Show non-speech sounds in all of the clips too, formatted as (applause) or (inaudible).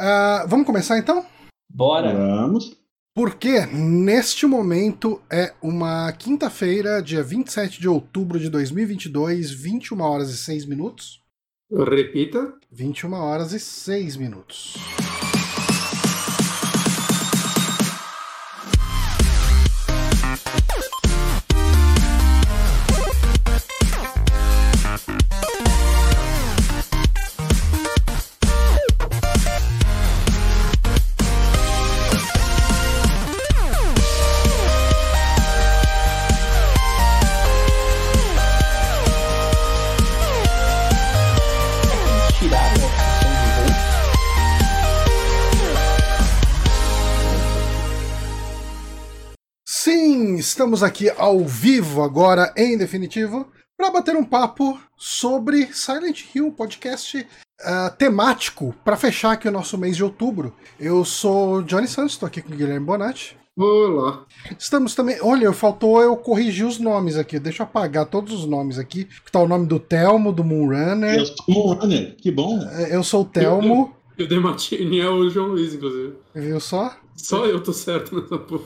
Uh, vamos começar então? Bora! Vamos. Porque neste momento é uma quinta-feira, dia 27 de outubro de 2022, 21 horas e 6 minutos. Repita. 21 horas e 6 minutos. Estamos aqui ao vivo agora, em definitivo, para bater um papo sobre Silent Hill, podcast ah, temático, para fechar aqui o nosso mês de outubro. Eu sou Johnny Santos, estou aqui com o Guilherme Bonatti. Olá. Estamos também. Olha, faltou eu corrigir os nomes aqui. Deixa eu apagar todos os nomes aqui. Que tá o nome do Telmo, do Moonrunner. Eu sou o Runner, que bom. Eu sou o Telmo, E o Demartini é o João Luiz, inclusive. viu só? Só eu tô certo nessa porra.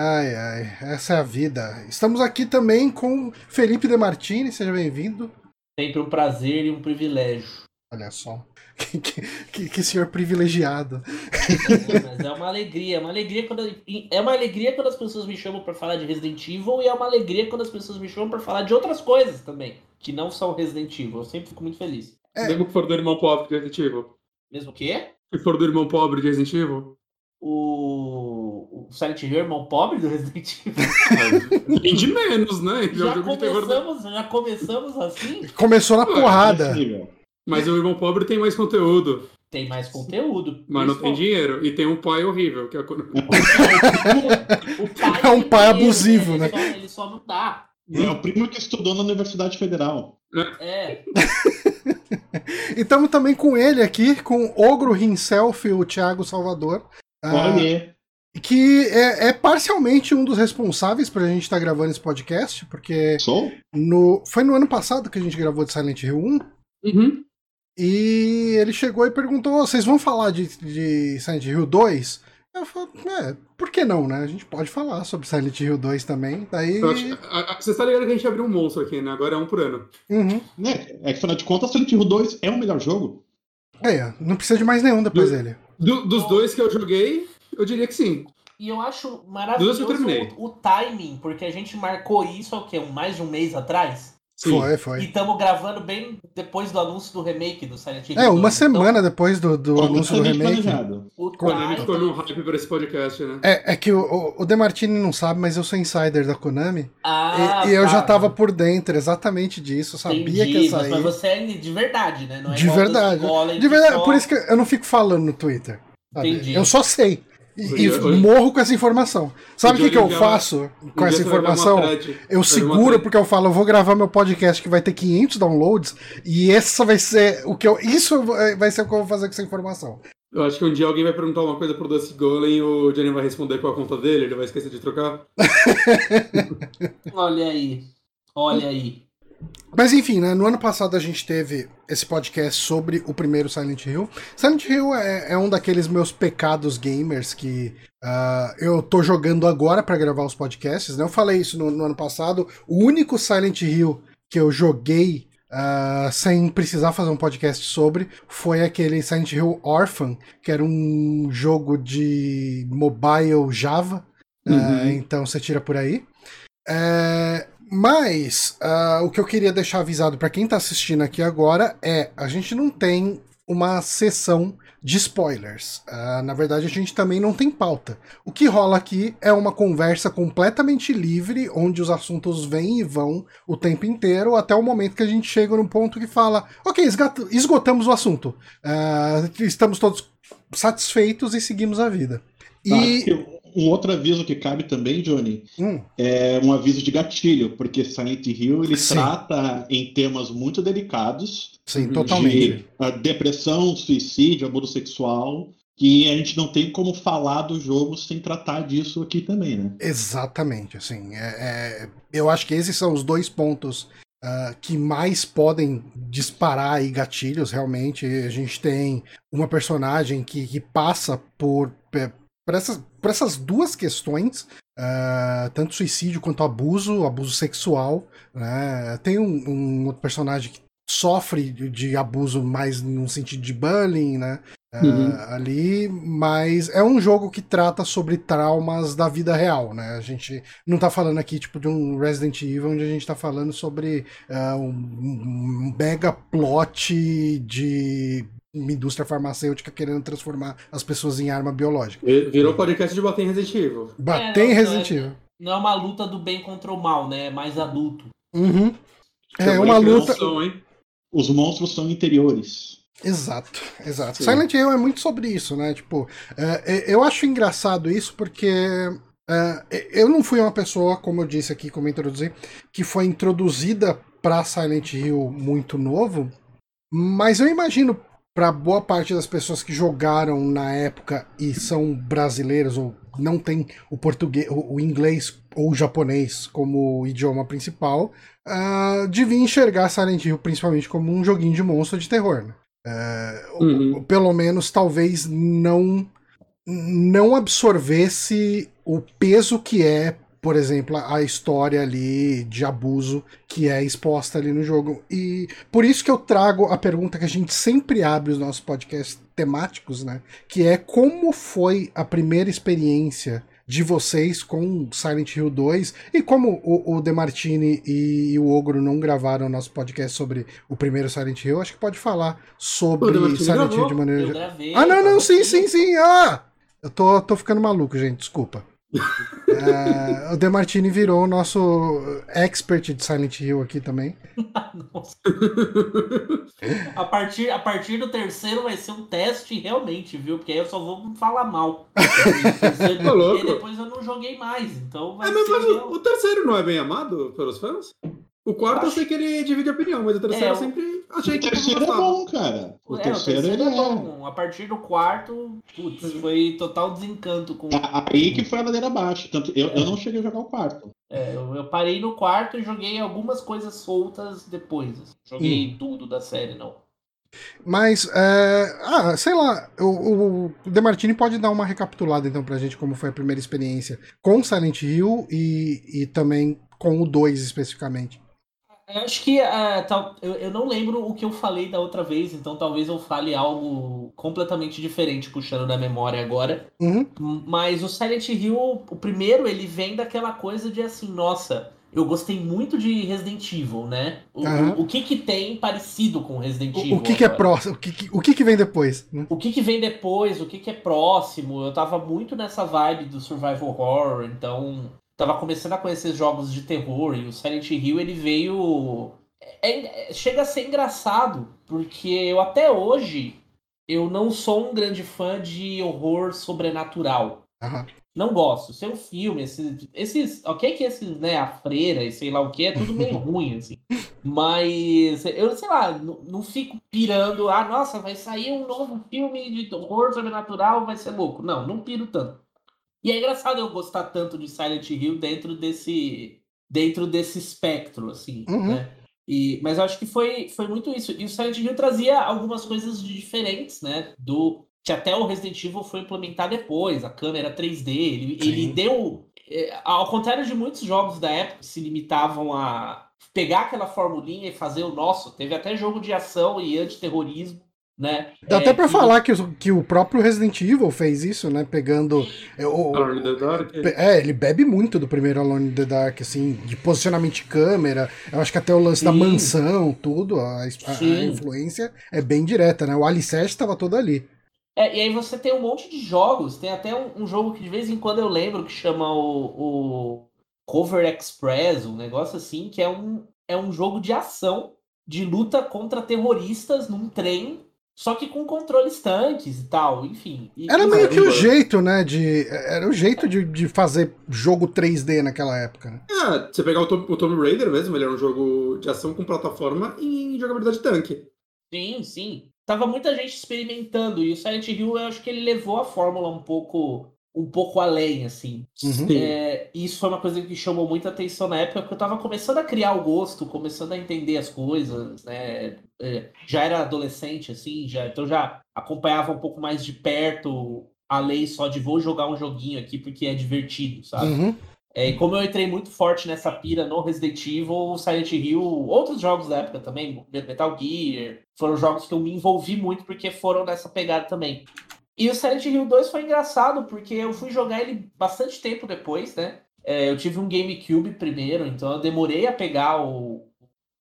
Ai, ai, essa é a vida. Estamos aqui também com Felipe De Martini, seja bem-vindo. Sempre um prazer e um privilégio. Olha só. (laughs) Que, que, que- que senhor privilegiado. Mas é uma alegria, é uma alegria quando é uma alegria quando as pessoas me chamam pra falar de Resident Evil e é uma alegria quando as pessoas me chamam pra falar de outras coisas também, que não são Resident Evil. Eu sempre fico muito feliz. É. Mesmo que for do irmão pobre de Resident Evil. Mesmo que Se for do irmão pobre de Resident Evil. o, o Silent Hill é o irmão pobre do Resident Evil. Tem de menos, né? Ele é Já da- começamos, já começamos assim? Começou na porrada. Mas o irmão pobre tem mais conteúdo. Tem mais conteúdo. Mas não tem dinheiro. E tem um pai horrível, que é. (laughs) O pai É (laughs) um pai dinheiro, abusivo, ele né? Só, ele só não dá. É o primo que estudou na Universidade Federal. É. E (laughs) estamos também com ele aqui, com o Ogro himself, o Thiago Salvador. ah, Olha, que é, é parcialmente um dos responsáveis pra gente estar gravando esse podcast, porque sou? no, foi no ano passado que a gente gravou de Silent Hill 1, Uhum. e ele chegou e perguntou: "Ô, vocês vão falar de, de Silent Hill 2? Eu falei, é, por que não, né? A gente pode falar sobre Silent Hill 2 também. Daí. A- a- Você tá ligado que a gente abriu um monstro aqui, né? Agora é um por ano. Uhum. Né? É que, afinal de contas, Silent Hill 2 é o melhor jogo. É, não precisa de mais nenhum depois Do- dele. Do- dos dois que eu joguei, eu diria que sim. E eu acho maravilhoso eu o, o timing, porque a gente marcou isso há o quê? Mais de um mês atrás? Sim. Foi, E foi. estamos gravando bem depois do anúncio do remake do Silent Hill. É, 2. uma Então, semana depois do, do anúncio do Totalmente remake. planejado. o Konami ficou no hype para esse podcast, né? É, é que o, o, o Demartini não sabe, mas eu sou insider da Konami. Ah, e, e eu tá. já tava por dentro exatamente disso. Eu sabia Entendi, que ia mas, sair. mas você é de verdade, né? Não é De verdade. De verdade, só- por isso que eu não fico falando no Twitter. sabe? Entendi. Eu só sei. E, e morro com essa informação. Sabe o que, que eu faço com essa informação? Eu seguro porque eu falo, eu vou gravar meu podcast que vai ter 500 downloads e essa vai ser o que eu. Isso vai ser o que eu vou fazer com essa informação. Eu acho que um dia alguém vai perguntar uma coisa pro Dusty Golem e o Johnny vai responder qual a conta dele, ele vai esquecer de trocar. (laughs) Olha aí. Olha aí. Mas enfim, né? No ano passado a gente teve esse podcast sobre o primeiro Silent Hill. Silent Hill é, é um daqueles meus pecados gamers que ah, eu tô jogando agora pra gravar os podcasts, né? Eu falei isso no, no ano passado. O único Silent Hill que eu joguei ah, sem precisar fazer um podcast sobre foi aquele Silent Hill Orphan, que era um jogo de mobile Java. Ah, Uhum. então você tira por aí. É, mas ah, o que eu queria deixar avisado para quem tá assistindo aqui agora é: a gente não tem uma sessão de spoilers. Ah, na verdade, a gente também não tem pauta. O que rola aqui é uma conversa completamente livre, onde os assuntos vêm e vão o tempo inteiro, até o momento que a gente chega num ponto que fala: ok, esgotamos o assunto. Ah, estamos todos satisfeitos e seguimos a vida. Ah, E. um outro aviso que cabe também, Johnny, Hum, é um aviso de gatilho, porque Silent Hill ele Sim. trata em temas muito delicados sim, De- totalmente. de ah, depressão, suicídio, abuso sexual, que a gente não tem como falar do jogo sem tratar disso aqui também, né? Exatamente, assim. é- é- eu acho que esses são os dois pontos uh, que mais podem disparar aí gatilhos, realmente. A gente tem uma personagem que, que passa por, por, essas, por essas duas questões. Uh, tanto suicídio quanto abuso, abuso sexual. Né? Tem um, um outro personagem que sofre de, de abuso mais no sentido de bullying, né? Uhum. Uh, ali, mas é um jogo que trata sobre traumas da vida real, né? A gente não tá falando aqui tipo de um Resident Evil onde a gente tá falando sobre uh, um, um mega plot de uma indústria farmacêutica querendo transformar as pessoas em arma biológica. Virou podcast de bater em Resident Evil. Bater é, em Resident Evil. Não é uma luta do bem contra o mal, né? É mais adulto. Uhum. É uma luta. Os monstros são interiores. Exato, exato. Sim. Silent Hill é muito sobre isso, né? Tipo, é, eu acho engraçado isso porque é, eu não fui uma pessoa, como eu disse aqui, como eu introduzi, que foi introduzida para Silent Hill muito novo, mas eu imagino para boa parte das pessoas que jogaram na época e são brasileiros ou não tem o português, o inglês ou o japonês como idioma principal, uh, devia enxergar Silent Hill principalmente como um joguinho de monstro de terror. Né? É, uhum. pelo menos talvez não não absorvesse o peso que é, por exemplo, a história ali de abuso que é exposta ali no jogo. E por isso que eu trago a pergunta que a gente sempre abre os nossos podcasts temáticos, né? Que é como foi a primeira experiência de vocês com Silent Hill 2. E como o, o Demartini e, e o Ogro não gravaram nosso podcast sobre o primeiro Silent Hill, acho que pode falar sobre Silent Hill de maneira. Eu gravei, ah, não, não, sim, sim, sim. Ah! Eu tô, tô ficando maluco, gente, desculpa. É, o Demartini virou o nosso expert de Silent Hill aqui também. (laughs) A, partir, a partir do terceiro vai ser um teste realmente, viu? Porque aí eu só vou falar mal. (laughs) Porque depois eu não joguei mais. Então vai é, mas, mas o, o terceiro não é bem amado pelos fãs? O quarto eu sei que ele divide opinião, mas o terceiro é, eu sempre achei o que O terceiro é bom, cara. O, é, terceiro, o terceiro é, é bom. A partir do quarto, putz, foi total desencanto com. Aí que foi a ladeira abaixo. Tanto eu, é. eu não cheguei a jogar o quarto. É, eu, eu, parei no quarto e joguei algumas coisas soltas depois. Assim. Joguei hum. tudo da série, não. Mas, é, ah, sei lá, o, o Demartini pode dar uma recapitulada então pra gente como foi a primeira experiência com Silent Hill e, e também com o 2 especificamente. Eu acho que uh, tal, eu, eu não lembro o que eu falei da outra vez, então talvez eu fale algo completamente diferente puxando da memória agora. Uhum. Mas o Silent Hill, o primeiro, ele vem daquela coisa de assim, nossa, eu gostei muito de Resident Evil, né? O, uhum. o, o, que que tem parecido com Resident Evil? O, o que, que é próximo? O que, o que, que vem depois? Né? O que que vem depois? O que que é próximo? Eu tava muito nessa vibe do survival horror, então tava começando a conhecer jogos de terror e o Silent Hill ele veio é, é, chega a ser engraçado porque eu até hoje eu não sou um grande fã de horror sobrenatural. Uhum. Não gosto. Seu filme, esses, esses, ok que esses, né, a freira e sei lá o que é tudo meio (laughs) ruim assim. Mas eu sei lá, não, não fico pirando, ah, nossa, vai sair um novo filme de horror sobrenatural, vai ser louco. Não, não piro tanto. E é engraçado eu gostar tanto de Silent Hill dentro desse dentro desse espectro, assim, uhum. né? E, mas eu acho que foi, foi muito isso. E o Silent Hill trazia algumas coisas diferentes, né? Do que até o Resident Evil foi implementar depois, a câmera 3D. Ele, ele deu. É, ao contrário de muitos jogos da época que se limitavam a pegar aquela formulinha e fazer o nosso, teve até jogo de ação e antiterrorismo né? Dá é, até pra que... falar que, que o próprio Resident Evil fez isso, né? Pegando. É, o, Alone in the Dark. É, ele bebe muito do primeiro Alone in the Dark, assim, de posicionamento de câmera. Eu acho que até o lance Sim. da mansão, tudo, a, a, a, influência é bem direta, né? O Alicerce estava todo ali. É, e aí você tem um monte de jogos, tem até um, um jogo que de vez em quando eu lembro que chama o, o Cover Express, um negócio assim, que é um, é um jogo de ação, de luta contra terroristas num trem só que com controles tanques e tal, enfim. E, era meio que o jeito, né? De, era o jeito de, de fazer jogo 3D naquela época. Né? É, você pegar o, Tom, o Tomb Raider mesmo, ele era um jogo de ação com plataforma e jogabilidade tanque. Sim, sim. Tava muita gente experimentando, e o Silent Hill eu acho que ele levou a fórmula um pouco um pouco além, assim. Uhum. É, isso foi uma coisa que chamou muita atenção na época, porque eu tava começando a criar o gosto, começando a entender as coisas, né? É, já era adolescente, assim, já, então já acompanhava um pouco mais de perto a lei só de vou jogar um joguinho aqui porque é divertido, sabe? Uhum. É, e como eu entrei muito forte nessa pira no Resident Evil, Silent Hill, outros jogos da época também, Metal Gear, foram jogos que eu me envolvi muito porque foram nessa pegada também. E o Silent Hill 2 foi engraçado porque eu fui jogar ele bastante tempo depois, né? É, eu tive um GameCube primeiro, então eu demorei a pegar o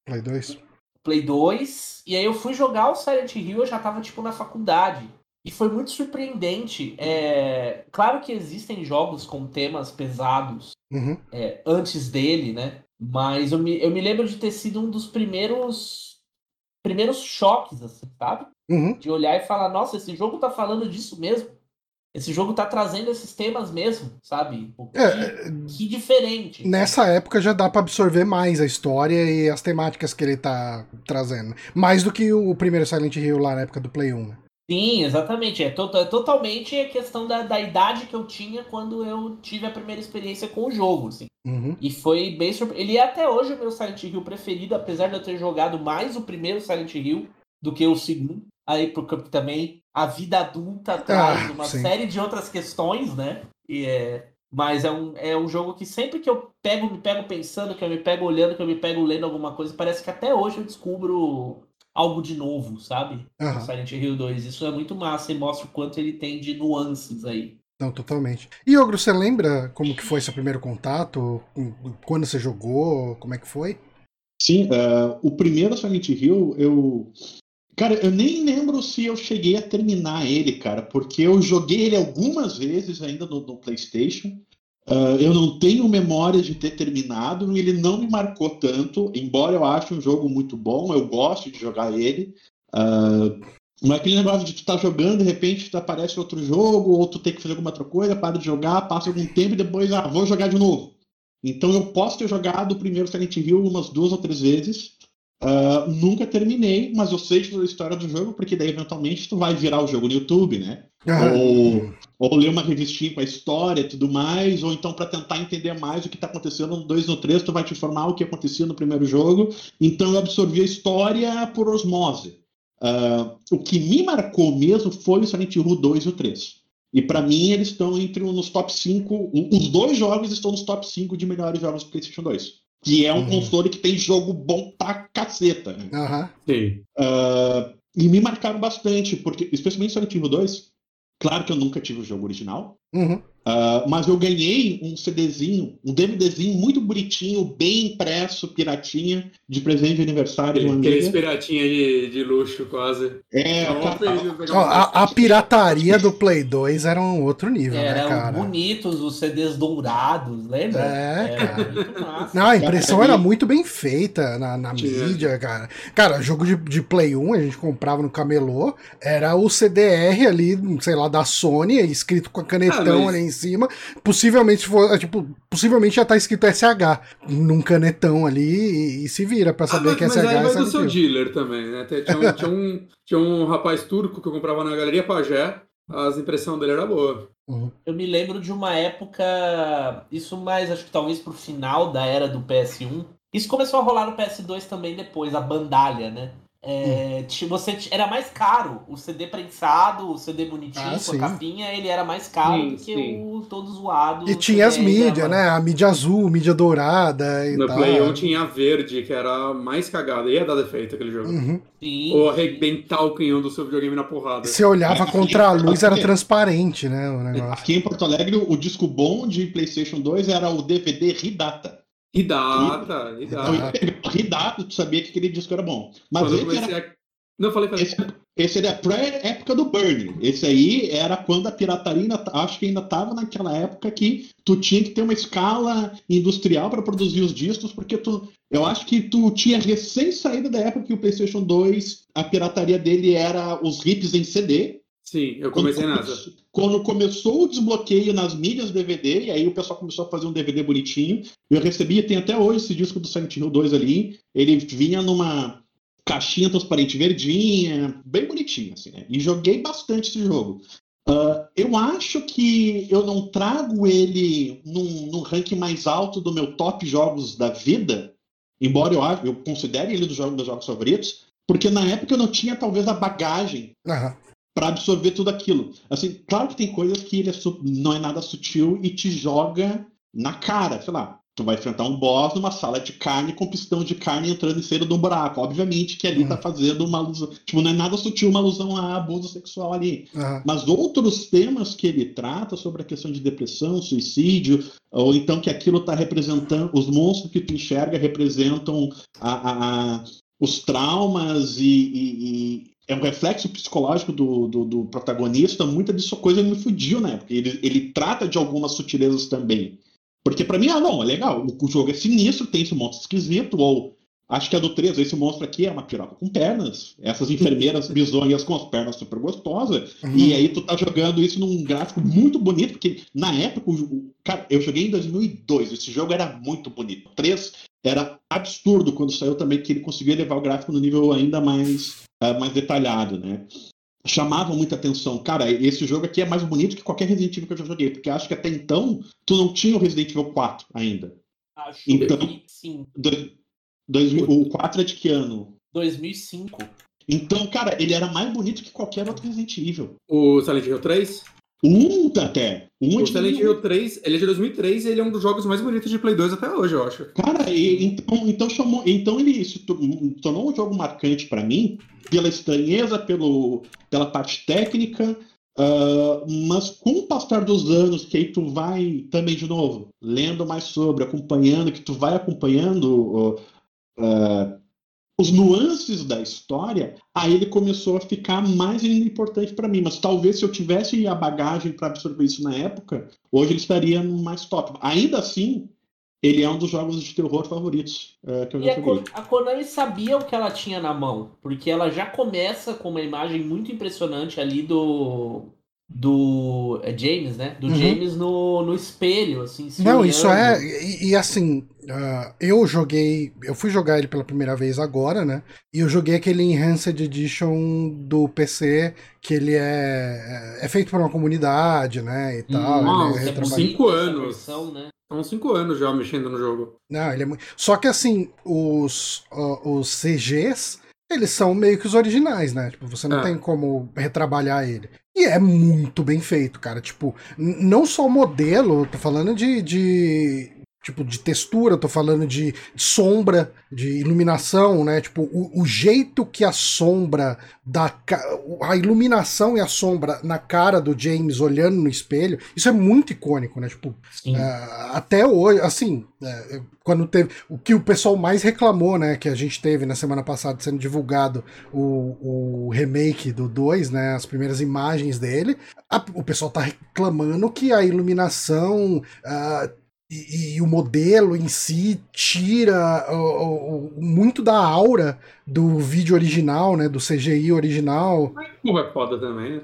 Play 2. Play 2, e aí eu fui jogar o Silent Hill, eu já tava tipo na faculdade. E foi muito surpreendente. É... Claro que existem jogos com temas pesados Uhum. é, antes dele, né? Mas eu me, eu me lembro de ter sido um dos primeiros primeiros choques, assim, sabe? Uhum. De olhar e falar, nossa, esse jogo tá falando disso mesmo. Esse jogo tá trazendo esses temas mesmo, sabe? Pô, Que, É, que diferente. nessa época já dá pra absorver mais a história e as temáticas que ele tá trazendo. Mais do que o primeiro Silent Hill lá na época do Play 1. né? Sim, exatamente. É, to- é totalmente a questão da, da idade que eu tinha quando eu tive a primeira experiência com o jogo, assim. Uhum. E foi bem surpre... Ele é até hoje o meu Silent Hill preferido, apesar de eu ter jogado mais o primeiro Silent Hill do que o segundo. Aí, porque também a vida adulta traz Ah, uma sim. série de outras questões, né? E é... Mas é um, é um jogo que sempre que eu pego, me pego pensando, que eu me pego olhando, que eu me pego lendo alguma coisa, parece que até hoje eu descubro algo de novo, sabe? Aham. Silent Hill 2. Isso é muito massa e mostra o quanto ele tem de nuances aí. Não, totalmente. E Ogro, você lembra como que foi seu primeiro contato? Quando você jogou? Como é que foi? Sim, eh, o primeiro Silent Hill, eu. Cara, eu nem lembro se eu cheguei a terminar ele, cara, porque eu joguei ele algumas vezes ainda no, no PlayStation. Ah, eu não tenho memória de ter terminado, ele não me marcou tanto, embora eu ache um jogo muito bom, eu gosto de jogar ele. Ah, mas aquele negócio de tu tá jogando, de repente aparece outro jogo, ou tu tem que fazer alguma outra coisa, para de jogar, passa algum tempo e depois, ah, vou jogar de novo. Então eu posso ter jogado o primeiro Silent Hill umas duas ou três vezes. Ah, nunca terminei, mas eu sei toda a história do jogo, porque daí eventualmente tu vai virar o jogo no YouTube, né? Ah, Ou, ou ler uma revistinha com a história e tudo mais, ou então para tentar entender mais o que está acontecendo no 2 e no 3, tu vai te informar o que acontecia no primeiro jogo. Então eu absorvi a história por osmose. Ah, o que me marcou mesmo foi o Silent Hill 2 e o 3. E para mim eles estão entre um- nos top 5. Os dois jogos estão nos top 5 de melhores jogos do PlayStation 2. Que é um Uhum. console que tem jogo bom pra caceta. Aham. Sim. Ah, e me marcaram bastante, porque, especialmente Silent Hill 2, claro que eu nunca tive o jogo original, Uhum. Ah, mas eu ganhei um CDzinho, um DVDzinho muito bonitinho, bem impresso, piratinha, de presente de aniversário Aqueles piratinha de, de luxo, quase. É, Ó, uma a, a pirataria do Play 2 era um outro nível, né, Eram cara? bonitos os CDs dourados, lembra? É, Era cara. muito massa. Não, a impressão Cara, era muito bem feita na, na mídia, cara. Cara, jogo de, de Play 1, a gente comprava no camelô, era o CDR ali, sei lá, da Sony, escrito com a canetão Ah, mas- ali em cima. Possivelmente for, tipo, possivelmente já tá escrito SH num canetão ali e, e se vira pra Ah, saber mas, que é mas SH aí é vai do seu dealer também, né? Tinha, tinha um, tinha, um, tinha um rapaz turco que eu comprava na Galeria Pajé, as impressões dele era boa. Uhum. Eu me lembro de uma época, isso mais acho que talvez pro final da era do PS1. Isso começou a rolar no PS2 também depois, a bandalha, né? É, você era mais caro o CD prensado, o CD bonitinho Ah, com a capinha, ele era mais caro Sim, do que sim. o todo zoado. E tinha as mídias, né? A mídia azul, mídia dourada e No tal. Play 1 tinha a verde, que era a mais cagada. Ia dar defeito aquele jogo. Uhum. Sim. Ou arrebentar o canhão do seu videogame na porrada. Você olhava contra a luz, era transparente, né? O negócio. aqui em Porto Alegre, o disco bom de PlayStation 2 era o DVD Ridata. E data, e data. pegava (laughs) Ridata, tu sabia que aquele disco era bom. Mas Quando esse era a... Não, falei, falei. Esse, esse era pré-época do Burn. Esse aí era quando a pirataria, ainda, acho que ainda estava naquela época que tu tinha que ter uma escala industrial para produzir os discos, porque tu, eu acho que tu tinha recém saído da época que o PlayStation 2, a pirataria dele era os rips em CD. Sim, eu comecei Quando nessa. come- Quando começou o desbloqueio nas mídias DVD, e aí o pessoal começou a fazer um DVD bonitinho, eu recebia, tem até hoje esse disco do Silent Hill 2 ali, ele vinha numa caixinha transparente verdinha, bem bonitinho, assim, né? E joguei bastante esse jogo. Uh, eu acho que eu não trago ele num, num ranking mais alto do meu top jogos da vida, embora eu, eu considere ele dos jogos, dos jogos favoritos, porque na época eu não tinha talvez a bagagem Aham. Para absorver tudo aquilo. Assim, claro que tem coisas que ele é não é nada sutil e te joga na cara, sei lá. Tu vai enfrentar um boss numa sala de carne com pistão de carne entrando em cima de um buraco. Obviamente que ali Uhum. tá fazendo uma alusão. Tipo, não é nada sutil uma alusão a abuso sexual ali. aham. Mas outros temas que ele trata sobre a questão de depressão, suicídio, ou então que aquilo está representando, os monstros que tu enxerga representam a- a- a- os traumas e, e- e é um reflexo psicológico do, do- do protagonista. Muita disso coisa me fudiu na época. Ele, ele trata de algumas sutilezas também. Porque pra mim, ah, não, é legal. O, jogo é sinistro, tem esse monstro esquisito, ou acho que é do 3, esse monstro aqui é uma piroca com pernas. Essas enfermeiras (laughs) bizonhas com as pernas super gostosas. Uhum. E aí tu tá jogando isso num gráfico muito bonito, porque na época, cara, eu joguei em 2002, esse jogo era muito bonito. O 3 era absurdo quando saiu também, que ele conseguia levar o gráfico no nível ainda mais, ah, mais detalhado, né? Chamava muita atenção. Cara, esse jogo aqui é mais bonito que qualquer Resident Evil que eu já joguei, porque acho que até então tu não tinha o Resident Evil 4 ainda. Acho Então- que sim. Do- 2000 o 4 é de que ano? 2005. Então, cara, ele era mais bonito que qualquer outro Resident Evil. O Silent Hill 3? Um até. Um O de Silent 2001. Hill 3, ele é de 2003 e ele é um dos jogos mais bonitos de Play 2 até hoje, eu acho. Cara, e- então, então chamou, então ele se tor- tornou um jogo marcante pra mim pela estranheza, pelo, pela parte técnica, ah, mas com o passar dos anos, que aí tu vai também de novo lendo mais sobre, acompanhando, que tu vai acompanhando ah, ah, os nuances da história, aí ele começou a ficar mais importante pra mim. Mas talvez se eu tivesse a bagagem pra absorver isso na época, hoje ele estaria no mais top. Ainda assim, ele é um dos jogos de terror favoritos eh, que eu E já a, joguei. Ko- a Konami sabia o que ela tinha na mão, porque ela já começa com uma imagem muito impressionante ali do. Do. É James, né? Do Uhum. James no, no espelho, assim. se Não, isso é. E, e assim, ah, eu joguei. Eu fui jogar ele pela primeira vez agora, né? E eu joguei aquele Enhanced Edition do PC, que ele é, é feito por uma comunidade, né? E tal. Nossa, ele é é. Cinco anos. versão, né? São cinco anos já mexendo no jogo. Não, ele é muito. Só que assim, os, ó, os CGs, eles são meio que os originais, né? Tipo, você não É. tem como retrabalhar ele. E é muito bem feito, cara. Tipo, não só o modelo, tô falando de. de tipo, de textura, eu tô falando de, de sombra, de iluminação, né? Tipo, o, o jeito que a sombra da. A iluminação e a sombra na cara do James olhando no espelho, isso é muito icônico, né? Tipo, ah, até hoje, assim, é, quando teve. O que o pessoal mais reclamou, né? Que a gente teve na semana passada sendo divulgado o, o remake do 2, né? As primeiras imagens dele. a- o pessoal tá reclamando que a iluminação. ah, e, e o modelo em si tira o- o- muito da aura do vídeo original, né? Do CGI original. Porra, é foda também, né?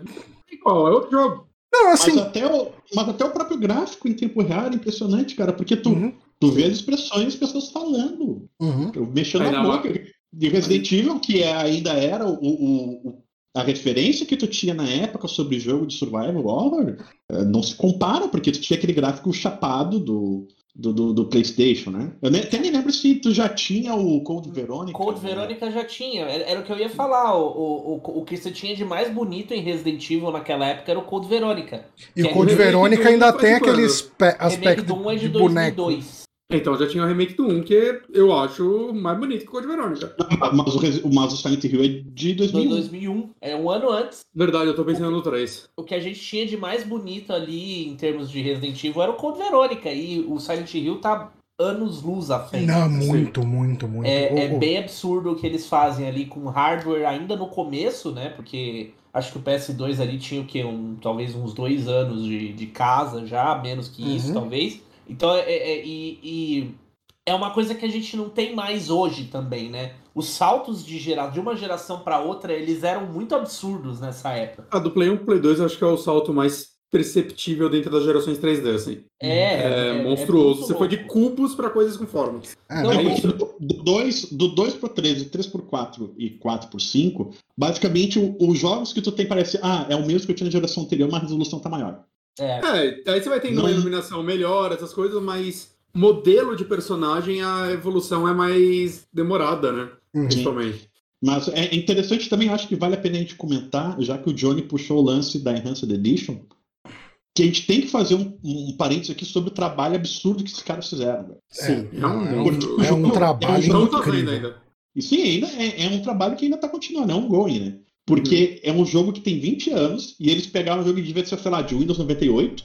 Qual? É outro jogo. Não, Mas, assim. até o, mas até o próprio gráfico em tempo real é impressionante, cara, porque tu, Uhum, tu vê as expressões das pessoas falando, uhum. mexendo Ainda a boca. De Resident Evil, que é- ainda era o, o- o- a referência que tu tinha na época sobre jogo de survival horror, eh, não se compara, porque tu tinha aquele gráfico chapado do, do, do- do PlayStation, né? Eu nem- até me lembro se tu já tinha o Code Veronica. Code né? Verônica já tinha, era, era o que eu ia falar. O, o, o, o que você tinha de mais bonito em Resident Evil naquela época era o Code Verônica. E o é Verônica do ainda tem aquele aspe- remake aspecto do 1 é de, de boneco. 2002. Então, já tinha o remake do 1, que eu acho mais bonito que o Code Verônica. Mas o, mas o Silent Hill é de Do 2001. 2001, é um ano antes. Verdade, eu tô pensando no 3. O que a gente tinha de mais bonito ali em termos de Resident Evil era o Code Verônica. E o Silent Hill tá anos luz à frente. Não, muito, muito, muito. É, é O- o- bem absurdo o que eles fazem ali com hardware ainda no começo, né? Porque acho que o PS2 ali tinha o quê? Um, talvez uns dois anos de, de casa já, menos que isso, Uhum. talvez. Então, é, é- é- e, e é uma coisa que a gente não tem mais hoje também, né? Os saltos de, gera, de uma geração para outra, eles eram muito absurdos nessa época. A do Play 1 pro Play 2 eu acho que é o salto mais perceptível dentro das gerações 3D, assim. É, É, monstruoso. muito Você foi de cubos pra coisas com formas. É, né? É isso, do- do 2 do 2 pro 3, e 3 por 4 e 4 por 5, basicamente os jogos que tu tem parece, ah, é o mesmo que eu tinha na geração anterior, mas a resolução tá maior. É, É, aí você vai tendo uma Não- iluminação melhor, essas coisas, mas modelo de personagem, a evolução é mais demorada, né? Uhum. Principalmente. Mas é interessante também, acho que vale a pena a gente comentar, já que o Johnny puxou o lance da Enhanced Edition, que a gente tem que fazer um, um parênteses aqui sobre o trabalho absurdo que esses caras fizeram. velho. Sim, É, é um, é um- (laughs) É um trabalho Não tô vendo incrível. ainda. E sim, ainda é, é um trabalho que ainda tá continuando, é um going, né? Porque é um jogo que tem 20 anos e eles pegaram um jogo que devia ser, sei lá, de Windows 98.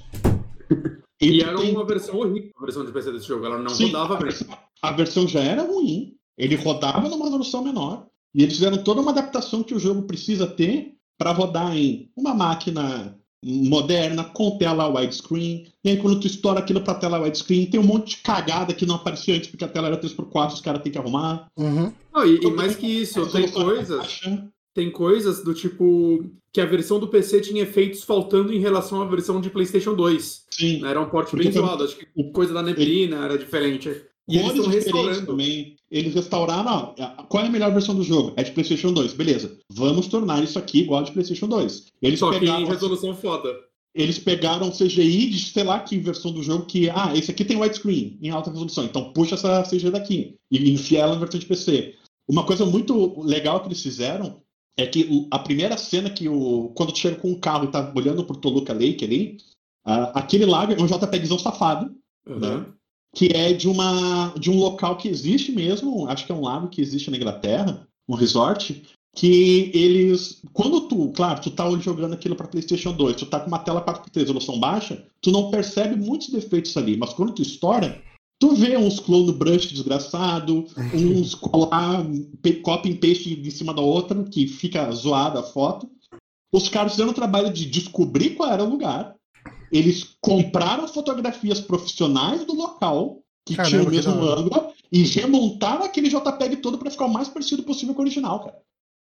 E tu (laughs) era tem- uma versão horrível, a versão de PC desse jogo. Ela não Sim, rodava a bem. versão, (laughs) a versão já era ruim, ele rodava numa resolução menor, e eles fizeram toda uma adaptação que o jogo precisa ter para rodar em uma máquina moderna, com tela widescreen, e aí quando tu estoura aquilo pra tela widescreen, tem um monte de cagada que não aparecia antes porque a tela era 3x4, os caras têm que arrumar. Uhum. Não, e, e mais que isso, A tem coisas. Tem coisas do tipo que a versão do PC tinha efeitos faltando em relação à versão de PlayStation 2. Sim, né? Era um porte bem zoado, acho que coisa da neblina era diferente. E eles estão restaurando. também. Eles restauraram, ó, qual é a melhor versão do jogo? É de PlayStation 2, beleza. Vamos tornar isso aqui igual a de PlayStation 2. Eles Só que pegaram, em resolução foda. eles pegaram CGI de sei lá que versão do jogo que, ah, esse aqui tem widescreen em alta resolução, então puxa essa CGI daqui e enfia ela na versão de PC. Uma coisa muito legal que eles fizeram é que o- a primeira cena que o. Quando tu chega com um carro e tá olhando pro Toluca Lake ali, ah, aquele lago é um JPEGzão safado Uhum. Né? que é de uma de um local que existe mesmo, acho que é um lago que existe na Inglaterra, um resort, que eles, quando tu, claro, tu tá jogando aquilo para PlayStation 2, tu tá com uma tela 4x3 resolução baixa, tu não percebe muitos defeitos ali, mas quando tu estoura, tu vê uns clone brush desgraçado, (laughs) uns colar copy and paste de cima da outra, que fica zoada a foto. Os caras fizeram o trabalho de descobrir qual era o lugar, eles compraram fotografias profissionais do local, que Caramba, tinham o mesmo ângulo, e remontaram aquele JPEG todo para ficar o mais parecido possível com o original, cara.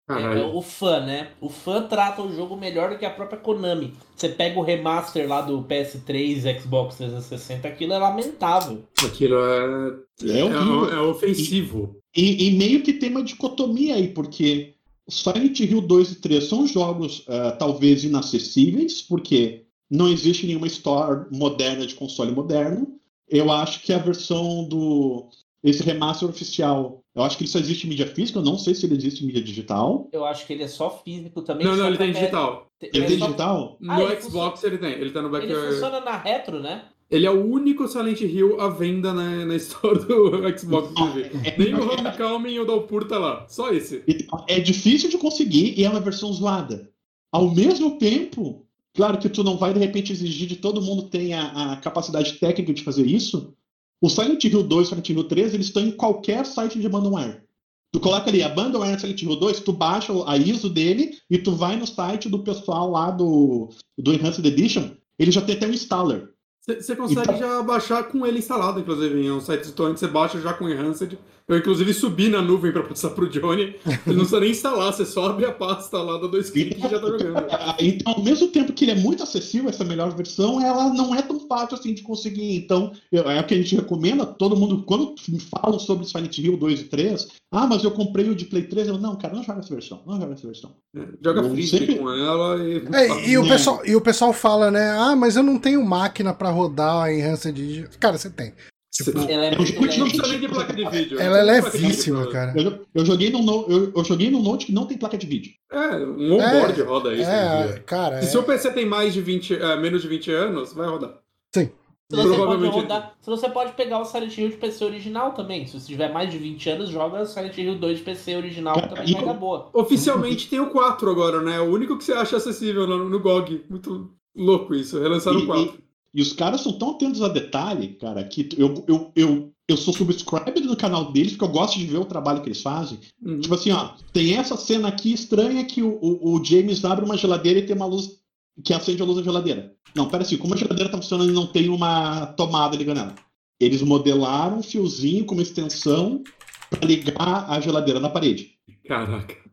É, Caralho. o fã, né? O fã trata o jogo melhor do que a própria Konami. Você pega o remaster lá do PS3 e Xbox 360, aquilo é lamentável. Aquilo é, É é, é ofensivo. E, e meio que tem uma dicotomia aí, porque Silent Hill 2 e 3 são jogos ah, talvez inacessíveis, porque não existe nenhuma store moderna de console moderno. Eu acho que a versão do. Esse remaster oficial, eu acho que ele só existe em mídia física, eu não sei se ele existe em mídia digital. Eu acho que ele é só físico também. Não, não, ele tem digital. Ele é tem só- digital? Ah, No ele Xbox ele tem, ele tá no back. Ele funciona na retro, né? Ele é o único Silent Hill à venda na, na história do (laughs) Xbox, inclusive. (laughs) Nem o Homecoming e o Dalpur tá lá. Só esse. É difícil de conseguir e é uma versão zoada. Ao mesmo tempo, claro que tu não vai de repente exigir de todo mundo tenha a capacidade técnica de fazer isso. O Silent Hill 2 e o Silent Hill 3, eles estão em qualquer site de abandonware. Tu coloca ali abandonware Silent Hill 2, tu baixa a ISO dele e tu vai no site do pessoal lá do, do Enhanced Edition, ele já tem até um installer. Você consegue Então- já baixar com ele instalado, inclusive, em um site de torrent, você baixa já com Enhanced. Eu, inclusive, subi na nuvem pra passar pro Johnny. Ele não precisa nem instalar, você só abre a pasta lá, dá dois cliques e já tá jogando. (laughs) Então, ao mesmo tempo que ele é muito acessível, essa melhor versão, ela não é tão fácil assim de conseguir. Então, é o que a gente recomenda, todo mundo, quando me falam sobre Silent Hill 2 e 3, ah, mas eu comprei o de Play 3, eu, não, cara, não joga essa versão, não joga essa versão. Joga Eu frisbee sempre- com ela e. É, e, o pessoal, e o pessoal fala, né? Ah, mas eu não tenho máquina pra rodar em Enhanced Edition. Cara, você tem. Tipo, Ela é Eu muito jogo Não leve. precisa nem de placa de vídeo. ela é levíssima, cara. Eu, eu joguei num, no- eu, eu joguei num Note que não tem placa de vídeo. É, um onboard roda isso. É, cara. Se é- seu PC tem mais de 20, é, menos de 20 anos, vai rodar. Se você, pode Provavelmente- rodar, se você pode pegar o Silent Hill de PC original também. Se você tiver mais de 20 anos, joga o Silent Hill 2 de PC original Cara, também vai dar boa. Oficialmente tem o 4 agora, né? O único que você acha acessível no, no GOG. Muito louco isso. Relançaram o E- 4. E os caras são tão atentos a detalhe, cara, que eu, eu, eu, eu sou subscribed no canal deles, porque eu gosto de ver o trabalho que eles fazem. Uhum. Tipo assim, ó, tem essa cena aqui estranha que o, o, o James abre uma geladeira e tem uma luz que acende a luz da geladeira. Não, pera assim, como a geladeira tá funcionando e não tem uma tomada ligando ela? Eles modelaram um fiozinho com uma extensão para ligar a geladeira na parede. Caraca.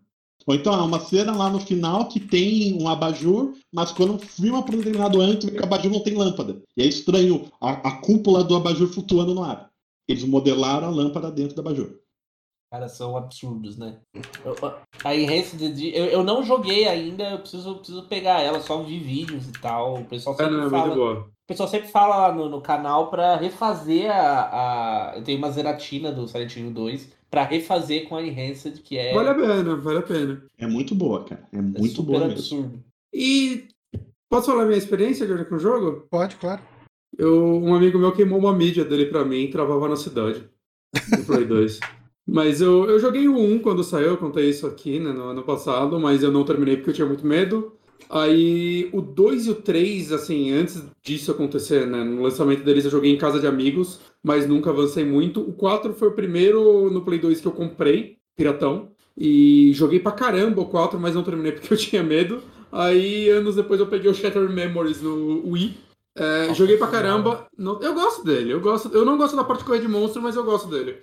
Ou então, há uma cena lá no final que tem um abajur, mas quando filma por um determinado ângulo, o abajur não tem lâmpada. E é estranho a, a cúpula do abajur flutuando no ar. Eles modelaram a lâmpada dentro do abajur. Cara, são absurdos, né? Eu, a Enhanced, eu, eu não joguei ainda, eu preciso, preciso pegar ela, só vi vídeos e tal. O pessoal É, sempre não, é fala. muito boa. O pessoal sempre fala lá no, no canal pra refazer a, a. Eu tenho uma Zeratina do Silent Hill 2 pra refazer com a Enhanced, que é, Vale a pena, vale a pena. É muito boa, cara. É é muito super boa mesmo. absurdo. E posso falar minha experiência Jorge, com o jogo? Pode, claro. Eu, um amigo meu queimou uma mídia dele pra mim e travava na cidade. Do Play 2. (laughs) Mas eu, eu joguei o 1 quando saiu, eu contei isso aqui né, no ano passado, mas eu não terminei porque eu tinha muito medo. Aí o 2 e o 3, assim, antes disso acontecer, né, no lançamento deles eu joguei em casa de amigos, mas nunca avancei muito. O 4 foi o primeiro no Play 2 que eu comprei, piratão, e joguei pra caramba o 4, mas não terminei (laughs) porque eu tinha medo. Aí anos depois eu peguei o Shattered Memories no Wii. É, joguei pra caramba. Não- eu gosto dele. Eu, gosto, eu não gosto da parte de correr de monstro, mas eu gosto dele.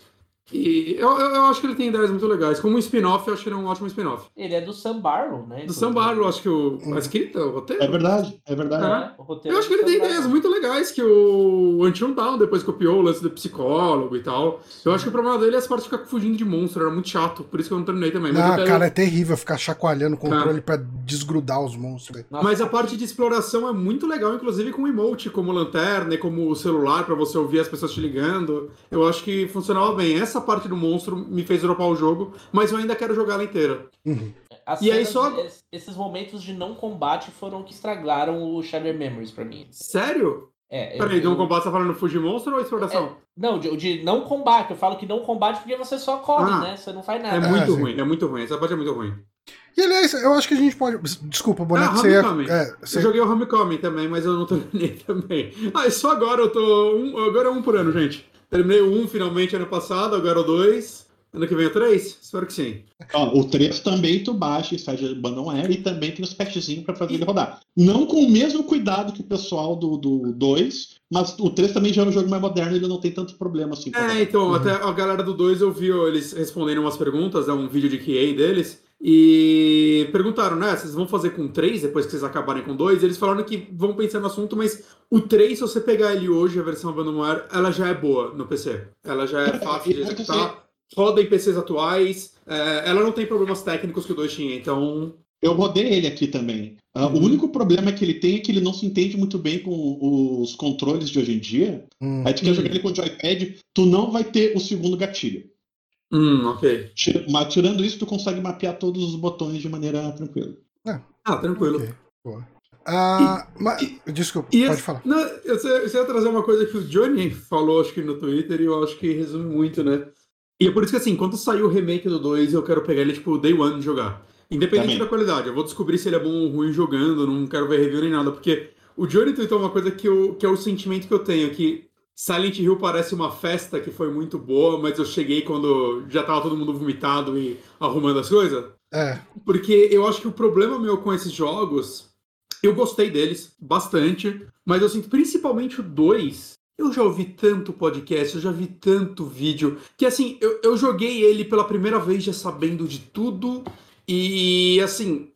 E eu, eu, eu acho que ele tem ideias muito legais. Como um spin-off, eu acho que ele é um ótimo spin-off. Ele é do Sam Barlow, né? Do Sam Barlow, acho que o, a escrita, o roteiro. É verdade, é verdade. Ah. É, o Eu acho que ele tem Sam ideias Barlow. muito legais que o Until Down depois copiou o lance do psicólogo e tal. Eu acho que o problema dele é essa parte de ficar fugindo de monstro, era muito chato, por isso que eu não terminei também. Mas, Ah, cara, é terrível ficar chacoalhando o controle pra desgrudar os monstros. Nossa, Mas a parte de exploração é muito legal, inclusive com emote, como lanterna e como o celular pra você ouvir as pessoas te ligando. Eu acho que funcionava bem. Essa parte do monstro me fez dropar o jogo, mas eu ainda quero jogar ela inteira. As E aí só- de- esses momentos de não combate foram que estragaram o Shadow Memories pra mim. Sério? É, eu- Peraí, eu- não combate, você tá falando fugir monstro ou exploração? Não, de, de não combate. Eu falo que não combate porque você só corre, Ah. né? Você não faz É, nada. muito sim. ruim, é muito ruim. Essa parte é muito ruim. E aliás, eu acho que a gente pode. Desculpa, Boneco, Ah, você ia. É, Eu você- joguei o Homecoming também, mas eu não terminei (laughs) também. Ah, e só agora eu tô. Um, agora é um por ano, gente. Terminei o 1 finalmente ano passado, agora o 2. Ano que vem o 3? Espero que sim. Ó, o 3 também tu baixa e sai de abandonware e também tem os patchzinhos pra fazer ele rodar. Não com o mesmo cuidado que o pessoal do, do 2, mas o 3 também já é um jogo mais moderno e ele não tem tanto problema assim. pra É, então, Uhum. até a galera do 2 eu vi eles respondendo umas perguntas, é um vídeo de QA deles, e perguntaram, né, vocês vão fazer com 3 depois que vocês acabarem com 2? Eles falaram que vão pensar no assunto, mas o 3, se você pegar ele hoje, a versão Abandonware, ela já é boa no PC. Ela já é fácil de vou executar, roda em PCs atuais, é, ela não tem problemas técnicos que o 2 tinha, então... Eu rodei ele aqui também. Ah, Uhum. O único problema que ele tem é que ele não se entende muito bem com os controles de hoje em dia. Hum. Aí tu quer jogar ele com o joypad, tu não vai ter o segundo gatilho. Hum, ok. Mas tirando isso, tu consegue mapear todos os botões de maneira tranquila. Ah, tranquilo. Ok, boa. Ah, mas, desculpa, E pode esse- falar. Não, eu sei, eu sei trazer uma coisa que o Johnny falou, acho que no Twitter, e eu acho que resume muito, né? E é por isso que, assim, quando sair o remake do 2, eu quero pegar ele, tipo, day one e jogar. Independente Também. da qualidade. Eu vou descobrir se ele é bom ou ruim jogando, não quero ver review nem nada, porque o Johnny tweetou uma coisa que, eu, que é o sentimento que eu tenho, que Silent Hill parece uma festa que foi muito boa, mas eu cheguei quando já tava todo mundo vomitado e arrumando as coisas. É, Porque eu acho que o problema meu com esses jogos, eu gostei deles bastante, mas eu sinto principalmente o 2. Eu já ouvi tanto podcast, eu já vi tanto vídeo, que assim, eu, eu joguei ele pela primeira vez já sabendo de tudo, e assim,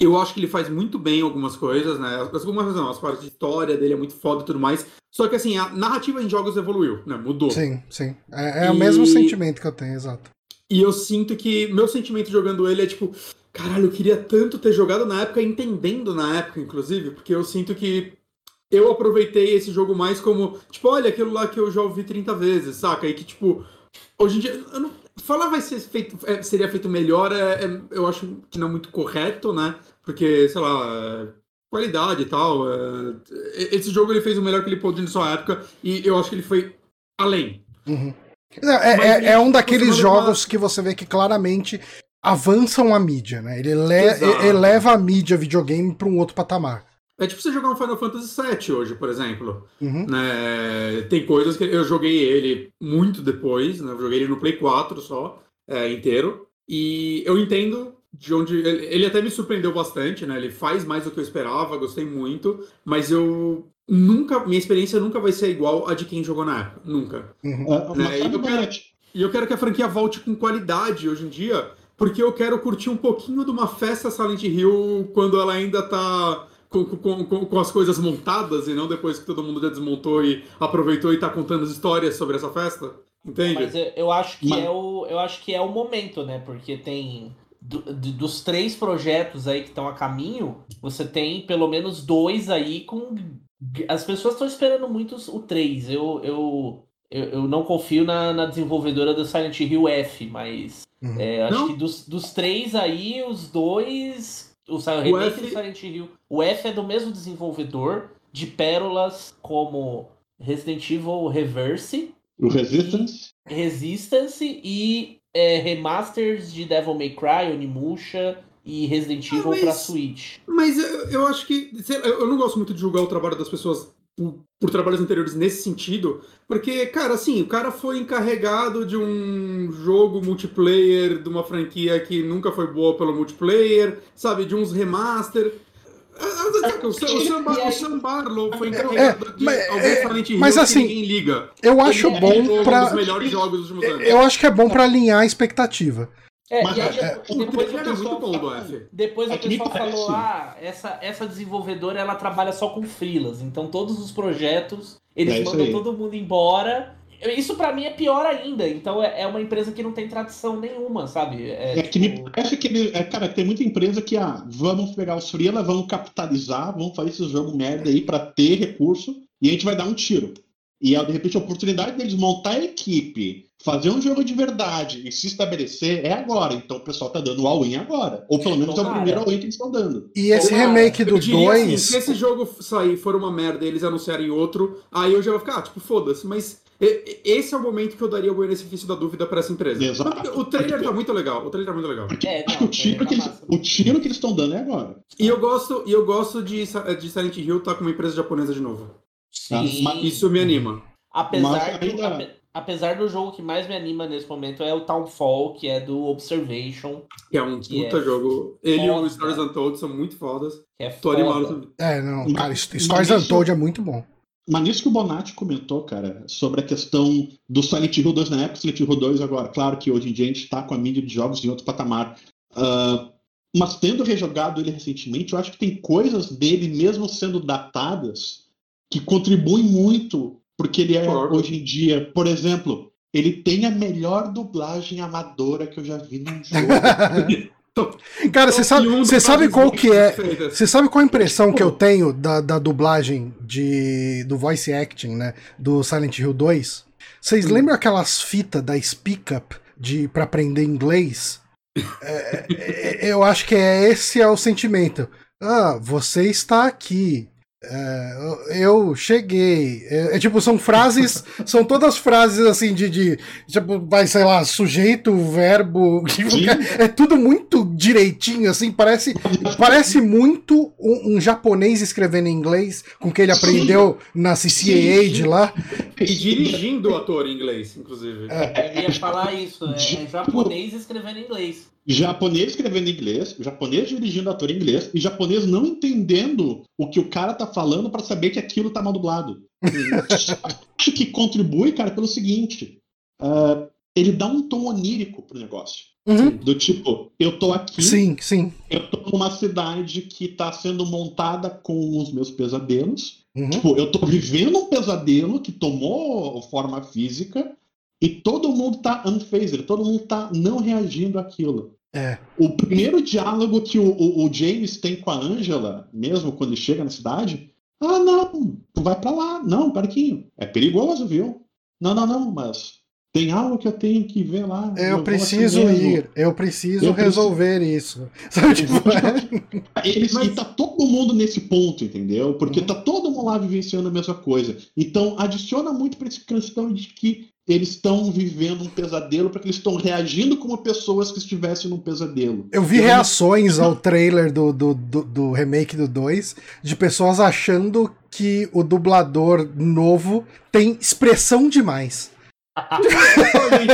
eu acho que ele faz muito bem algumas coisas, né? Algumas não, as partes de história dele é muito foda e tudo mais. Só que assim, a narrativa em jogos evoluiu, né? Mudou. sim, sim. É, é o E- mesmo sentimento que eu tenho, exato. E eu sinto que meu sentimento jogando ele é tipo, caralho, eu queria tanto ter jogado na época, entendendo na época, inclusive, porque eu sinto que eu aproveitei esse jogo mais como, tipo, olha, aquilo lá que eu já ouvi 30 vezes, saca? E que, tipo, hoje em dia, eu não, falar vai ser feito, é, seria feito melhor, é, é- eu acho que não é muito correto, né? Porque, sei lá, é, qualidade e tal. é, esse jogo ele fez o melhor que ele pôde na sua época, e eu acho que ele foi além. Uhum. É, Mas é- ele é um daqueles jogos que você vê que claramente avançam a mídia, né? Ele le- Exato. eleva a mídia videogame para um outro patamar. É tipo você jogar um Final Fantasy VII hoje, por exemplo. Uhum. né? Tem coisas que eu joguei ele muito depois, né? Eu joguei ele no Play 4 só, é, inteiro. E eu entendo de onde. Ele, ele até me surpreendeu bastante, né? Ele faz mais do que eu esperava, gostei muito, mas eu nunca. Minha experiência nunca vai ser igual a de quem jogou na época. Nunca. Uhum. Né, sabe, eu quero-? E eu quero que a franquia volte com qualidade hoje em dia. porque eu quero curtir um pouquinho de uma festa Silent Hill quando ela ainda tá com, com, com, com as coisas montadas e não depois que todo mundo já desmontou e aproveitou e tá contando as histórias sobre essa festa. Entende? Mas eu, eu acho que Mas- é o eu acho que é o momento, né? Porque tem do- de- dos três projetos aí que estão a caminho, você tem pelo menos dois aí com as pessoas estão esperando muito os- o 3. Eu, eu, eu, eu não confio na, na desenvolvedora do Silent Hill F, mas Uhum. é, acho Não? que dos, dos três aí, os dois. O, Silent- o O remake F- do Silent Hill. O F é do mesmo desenvolvedor de pérolas como Resident Evil Reverse. O Resistance. Resistance e é, remasters de Devil May Cry, Onimusha e Resident Ah, Evil mas- pra Switch. Mas eu, eu acho que. Eu não gosto muito de julgar o trabalho das pessoas por, por trabalhos anteriores nesse sentido, porque, cara, assim, o cara foi encarregado de um jogo multiplayer, de uma franquia que nunca foi boa pelo multiplayer, sabe, de uns remaster. Saca, O Sam, o Sam Bar- o Sam Barlow foi encarregado de mas- alguns é, Silent Hill mas assim, ninguém liga. Eu acho é bom um pra. dos melhores jogos dos últimos anos. Eu acho que é bom pra alinhar a expectativa. É, Mas e aí, é- depois, O depois o é pessoal, muito bom do F. depois É o pessoal falou, ah, essa, essa desenvolvedora ela trabalha só com freelas, então todos os projetos eles É mandam todo mundo embora. Isso pra mim é pior ainda, então é, é uma empresa que não tem tradição nenhuma, sabe? É que me tipo, parece que é, cara, tem muita empresa que, ah, vamos pegar os freela, vamos capitalizar, vamos fazer esse jogo merda aí pra ter recurso e a gente vai dar um tiro. E aí, de repente, a oportunidade deles montar a equipe, fazer um jogo de verdade e se estabelecer é agora. Então o pessoal tá dando o all-in agora. Ou pelo menos é o primeiro all-in que eles estão dando. E esse Tomara. remake do Eu diria assim, 2. se esse jogo sair for uma merda e eles anunciarem outro, aí eu já vou ficar, ah, tipo, foda-se. Mas esse é o momento que eu daria o benefício da dúvida pra essa empresa. Exato. O trailer tá muito legal. O trailer tá muito legal. É, não, o tiro tá que eles, o tiro que eles estão dando é agora. E eu gosto, e eu gosto de, de Silent Hill estar com uma empresa japonesa de novo. Sim. mas Isso me anima. Apesar, do, ainda- apesar do jogo que mais me anima nesse momento é o Townfall, que é do Observation, Que é um Que puta é jogo. Ele e o foda. Stories Untold são muito fodas. que é Tô foda. animado. É, não, cara, Stories Untold é muito bom. Mas nisso que o Bonatti comentou, cara, sobre a questão do Silent Hill 2 na época, Silent Hill 2 agora. Claro que hoje em dia a gente está com a mídia de jogos em outro patamar. Ah, mas tendo rejogado ele recentemente, eu acho que tem coisas dele, mesmo sendo datadas, que contribuem muito porque ele é Concordo. hoje em dia. Por exemplo, ele tem a melhor dublagem amadora que eu já vi num jogo. (laughs) (laughs) Cara, você sabe, você sabe qual que é. Você sabe qual a impressão que eu tenho da, da dublagem de, do voice acting, né? Do Silent Hill 2? Vocês Hum. lembram aquelas fitas da Speak Up de, pra aprender inglês? É, é, eu acho que é esse é o sentimento. Ah, você está aqui. É, eu cheguei. É, é tipo, são frases, (laughs) são todas frases assim de, de tipo, vai, sei lá, sujeito, verbo. (laughs) tipo, Sim. é tudo muito direitinho, assim, parece, parece muito um, um japonês escrevendo em inglês com que ele Sim. aprendeu na CCAA de lá. E dirigindo o ator em inglês, inclusive. Eu ia falar isso, é, é japonês escrevendo inglês. Japonês escrevendo inglês, japonês dirigindo ator em inglês e japonês não entendendo o que o cara tá falando para saber que aquilo tá mal dublado. (laughs) Acho que contribui, cara, pelo seguinte: ah, ele dá um tom onírico pro negócio. Uhum. Do tipo, eu tô aqui, Sim, sim. eu tô numa cidade que tá sendo montada com os meus pesadelos. Uhum. Tipo, eu tô vivendo um pesadelo que tomou forma física e todo mundo tá unfazed, todo mundo tá não reagindo àquilo. É. O primeiro diálogo que o, o- o James tem com a Angela, mesmo quando ele chega na cidade, ah, não, tu vai pra lá. Não, Parquinho, é perigoso, viu? Não, não, não, mas tem algo que eu tenho que ver lá. Eu preciso ir, eu preciso Eu preciso- resolver isso. (laughs) Sabe, tipo, Eles, (laughs) Mas- E tá todo mundo nesse ponto, entendeu? Porque tá todo mundo lá vivenciando a mesma coisa. Então, adiciona muito pra essa questão de que eles estão vivendo um pesadelo, porque eles estão reagindo como pessoas que estivessem num pesadelo. Eu vi reações ao trailer do, do, do, do remake do 2 de pessoas achando que o dublador novo tem expressão demais.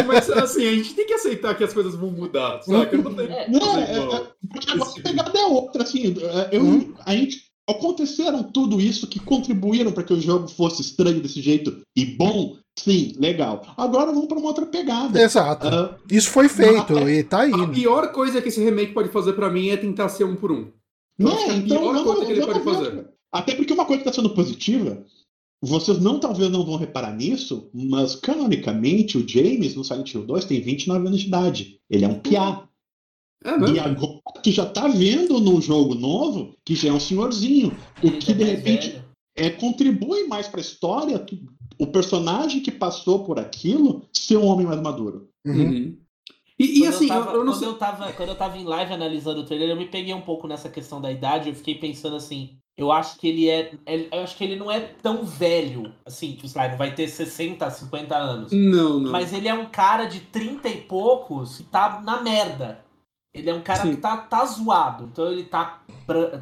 Mas assim, a gente tem que aceitar que as coisas vão mudar, saca? Não tem É, Não, fazer é, é, porque agora a pegada é outra, assim, é, eu, Hum. a gente, aconteceram tudo isso que contribuíram para que o jogo fosse estranho desse jeito e bom, Sim, legal. Agora vamos para uma outra pegada. Exato. Ah, Isso foi feito Não, e tá aí. A pior coisa que esse remake pode fazer pra mim é tentar ser um por um. Eu que né? é a Então, pior vamos- coisa que ele pode fazer. Até porque uma coisa que está sendo positiva, vocês não talvez não vão reparar nisso, mas canonicamente o James no Silent Hill 2 tem 29 anos de idade. Ele é um piá. É mesmo? E agora tu já tá vendo no jogo novo que já é um senhorzinho. O que é de mais repente velho. é, contribui mais pra história, tu- o personagem que passou por aquilo ser um homem mais maduro. Uhum. Uhum. E, e assim, eu tava, eu, eu não quando, sei. eu tava, quando eu tava em live analisando o trailer, eu me peguei um pouco nessa questão da idade. Eu fiquei pensando assim. Eu acho que ele é. ele- Eu acho que ele não é tão velho. Assim, sei lá, não vai ter 60, 50 anos. Não, não. Mas ele é um cara de 30 e poucos que tá na merda. Ele é um cara Sim. que tá, tá zoado. Então ele tá,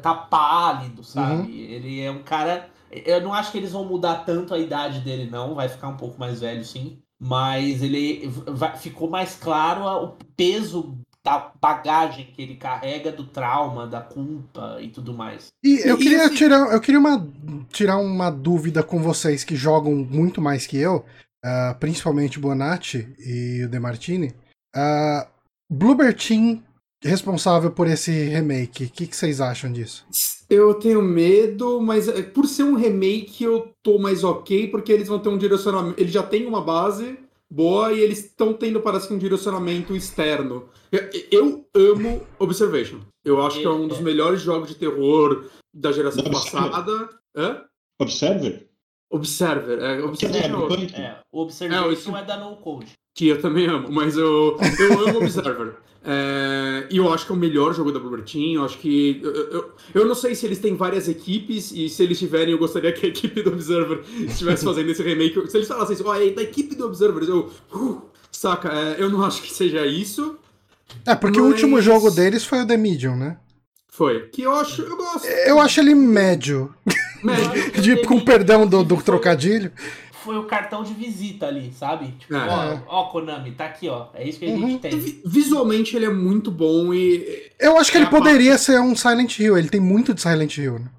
tá pálido, sabe? Ele é um cara. Eu não acho que eles vão mudar tanto a idade dele, não. Vai ficar um pouco mais velho, sim. Mas ele vai- ficou mais claro o peso da bagagem que ele carrega do trauma, da culpa e tudo mais. E eu E queria assim- tirar, eu queria uma, tirar uma dúvida com vocês que jogam muito mais que eu, ah, principalmente o Bonatti e o Demartini. Uh, Bluebird Team responsável por esse remake. O que, que vocês acham disso? Eu tenho medo, mas é, por ser um remake eu tô mais ok, porque eles vão ter um direcionamento. Eles já têm uma base boa e eles estão tendo, parece que, um direcionamento externo. Eu, eu amo Observation. Eu acho que é um dos melhores jogos de terror da geração passada. Hã? Observer? Observer. É, Observation é. É, o Observation É, isso- é da No Code. Que eu também amo, mas eu, eu amo Observer. (laughs) É, e eu acho que é o melhor jogo da Bloober Team. Eu acho que. Eu, eu, eu não sei se eles têm várias equipes, e se eles tiverem, eu gostaria que a equipe do Observer estivesse fazendo esse remake. Se eles falassem assim, ó, é da equipe do Observer, eu. uh, saca, é, eu não acho que seja isso. É, porque o Mas- último jogo deles foi o The Medium, né? Foi. Que eu acho. Eu gosto. Eu acho ele médio. (laughs) De, com perdão do, do trocadilho. Foi o cartão de visita ali, sabe? Tipo, É. ó, ó, Konami, tá aqui, ó. É isso que a Uhum. gente tem. Vi- Visualmente ele é muito bom e. Eu acho que É ele a parte- poderia ser um Silent Hill. Ele tem muito de Silent Hill, né?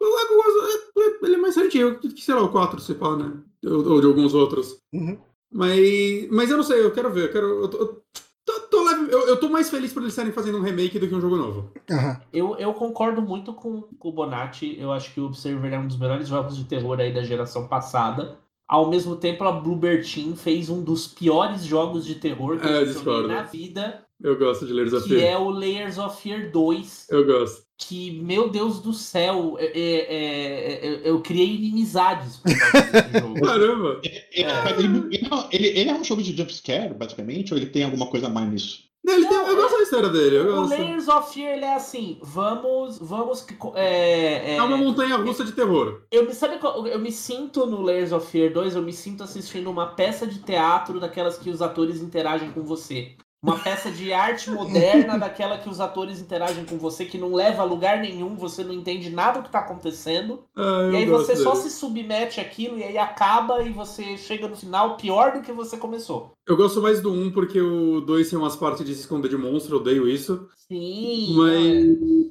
Eu gosto- ele é mais antigo que, sei lá, o 4, se pá, né? Ou, de alguns outros. Uhum. Mas, mas eu não sei, eu quero ver. Eu, quero, eu, tô, eu, tô, leve- eu, eu tô mais feliz por eles estarem fazendo um remake do que um jogo novo. Aham. Eu, eu concordo muito com, com o Bonatti. Eu acho que o Observer é um dos melhores jogos de terror aí da geração passada. Ao mesmo tempo, a Bluebird Team fez um dos piores jogos de terror que É, eu na vida, Eu gosto de Layers of que Fear. é o Layers of Fear 2. Eu gosto. Que, meu Deus do céu, é- é- é- é- eu criei inimizades por causa desse (laughs) jogo. Caramba! Ele, ele- ele- não, ele- ele é um jogo de jumpscare, basicamente, ou ele tem alguma coisa a mais nisso? Não, ele tem- eu gosto da história dele, eu O gosto. Layers of Fear ele é assim, vamos, vamos, é, é, É uma montanha russa de terror. Eu me, sabe, eu me sinto no Layers of Fear 2, eu me sinto assistindo uma peça de teatro daquelas que os atores interagem com você. Uma peça de arte moderna daquela que os atores interagem com você, que não leva a lugar nenhum, você não entende nada do que tá acontecendo. Ah, eu e aí você só se submete àquilo e aí acaba e você chega no final pior do que você começou. Eu gosto mais do 1 porque o 2 tem umas partes de se esconder de monstro, eu odeio isso. Sim. é?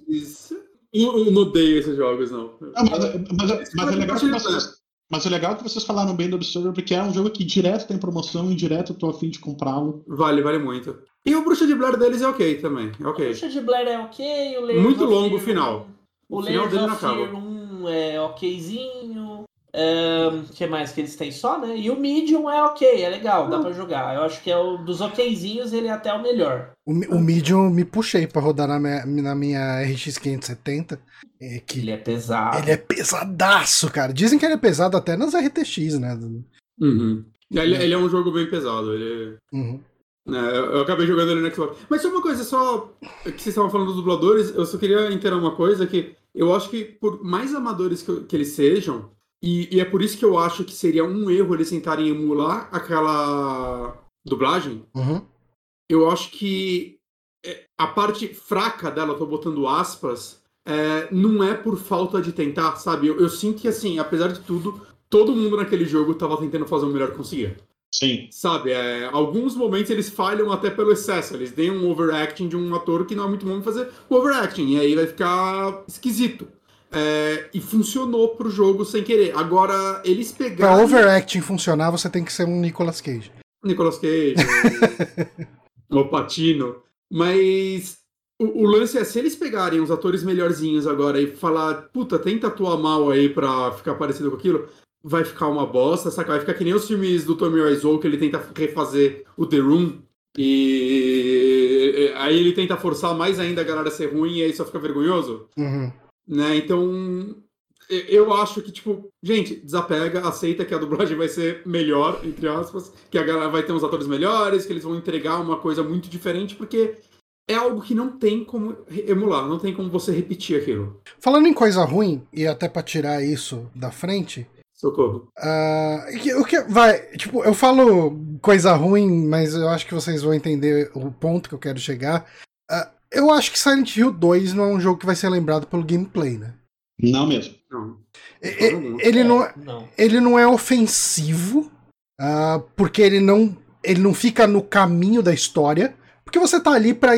Mas. Eu eu não odeio esses jogos, não. Não, mas, mas- mas é legal que Compartilha, vocês, mas é legal que vocês falaram bem do Observer, porque é um jogo que direto tem promoção e direto eu tô afim de comprá-lo. Vale, vale muito. E o Bruxa de Blair deles é ok também. É O ok. Bruxa de Blair é ok, o Layers Muito longo o final. O O final Layers dele não acaba. Fear 1 é okzinho. O que mais que eles têm só, né? E o Medium é ok, é legal, dá pra jogar. Eu acho que é o dos okzinhos, ele é até o melhor. O, o Medium me puxei pra rodar na minha, na minha RX 570. É que Ele é pesado. ele é pesadaço, cara. Dizem que ele é pesado até nas RTX, né? Uhum. E Ele, ele é um jogo bem pesado. Ele... Uhum. É, eu, eu acabei jogando ele no Xbox. Mas só uma coisa, só que vocês estavam falando dos dubladores, eu só queria inteirar uma coisa que eu acho que por mais amadores que, que eles sejam, e, e é por isso que eu acho que seria um erro eles tentarem emular aquela dublagem, Uhum. eu acho que é, a parte fraca dela, tô botando aspas, é, não é por falta de tentar, sabe? Eu, eu sinto que, assim, apesar de tudo, todo mundo naquele jogo tava tentando fazer o melhor que conseguia. Sim. Sabe, é, alguns momentos eles falham até pelo excesso, eles têm um overacting de um ator que não é muito bom em fazer o overacting, e aí vai ficar esquisito. É, e funcionou pro jogo sem querer. Agora, eles Pra pegaram. overacting funcionar, você tem que ser um Nicolas Cage. Nicolas Cage, (laughs) o, o Patino. Mas o, o lance é, se eles pegarem os atores melhorzinhos agora e falar, puta, tenta atuar mal aí pra ficar parecido com aquilo, vai ficar uma bosta, saca? Vai ficar que nem os filmes do Tommy Wiseau, que ele tenta refazer o The Room, e aí ele tenta forçar mais ainda a galera a ser ruim, e aí só fica vergonhoso, Uhum. Né? Então, eu acho que, tipo, gente, desapega, aceita que a dublagem vai ser melhor, entre aspas, que a galera vai ter uns atores melhores, que eles vão entregar uma coisa muito diferente, porque é algo que não tem como emular, não tem como você repetir aquilo. Falando em coisa ruim, e até pra tirar isso da frente, Socorro. que- o que vai, tipo, eu falo coisa ruim, mas eu acho que vocês vão entender o ponto que eu quero chegar. Ah, eu acho que Silent Hill 2 não é um jogo que vai ser lembrado pelo gameplay, né? Não mesmo. Não. E- e- Não. Ele não, É, não. ele não é ofensivo, ah, porque ele não, ele não fica no caminho da história, porque você tá ali pra,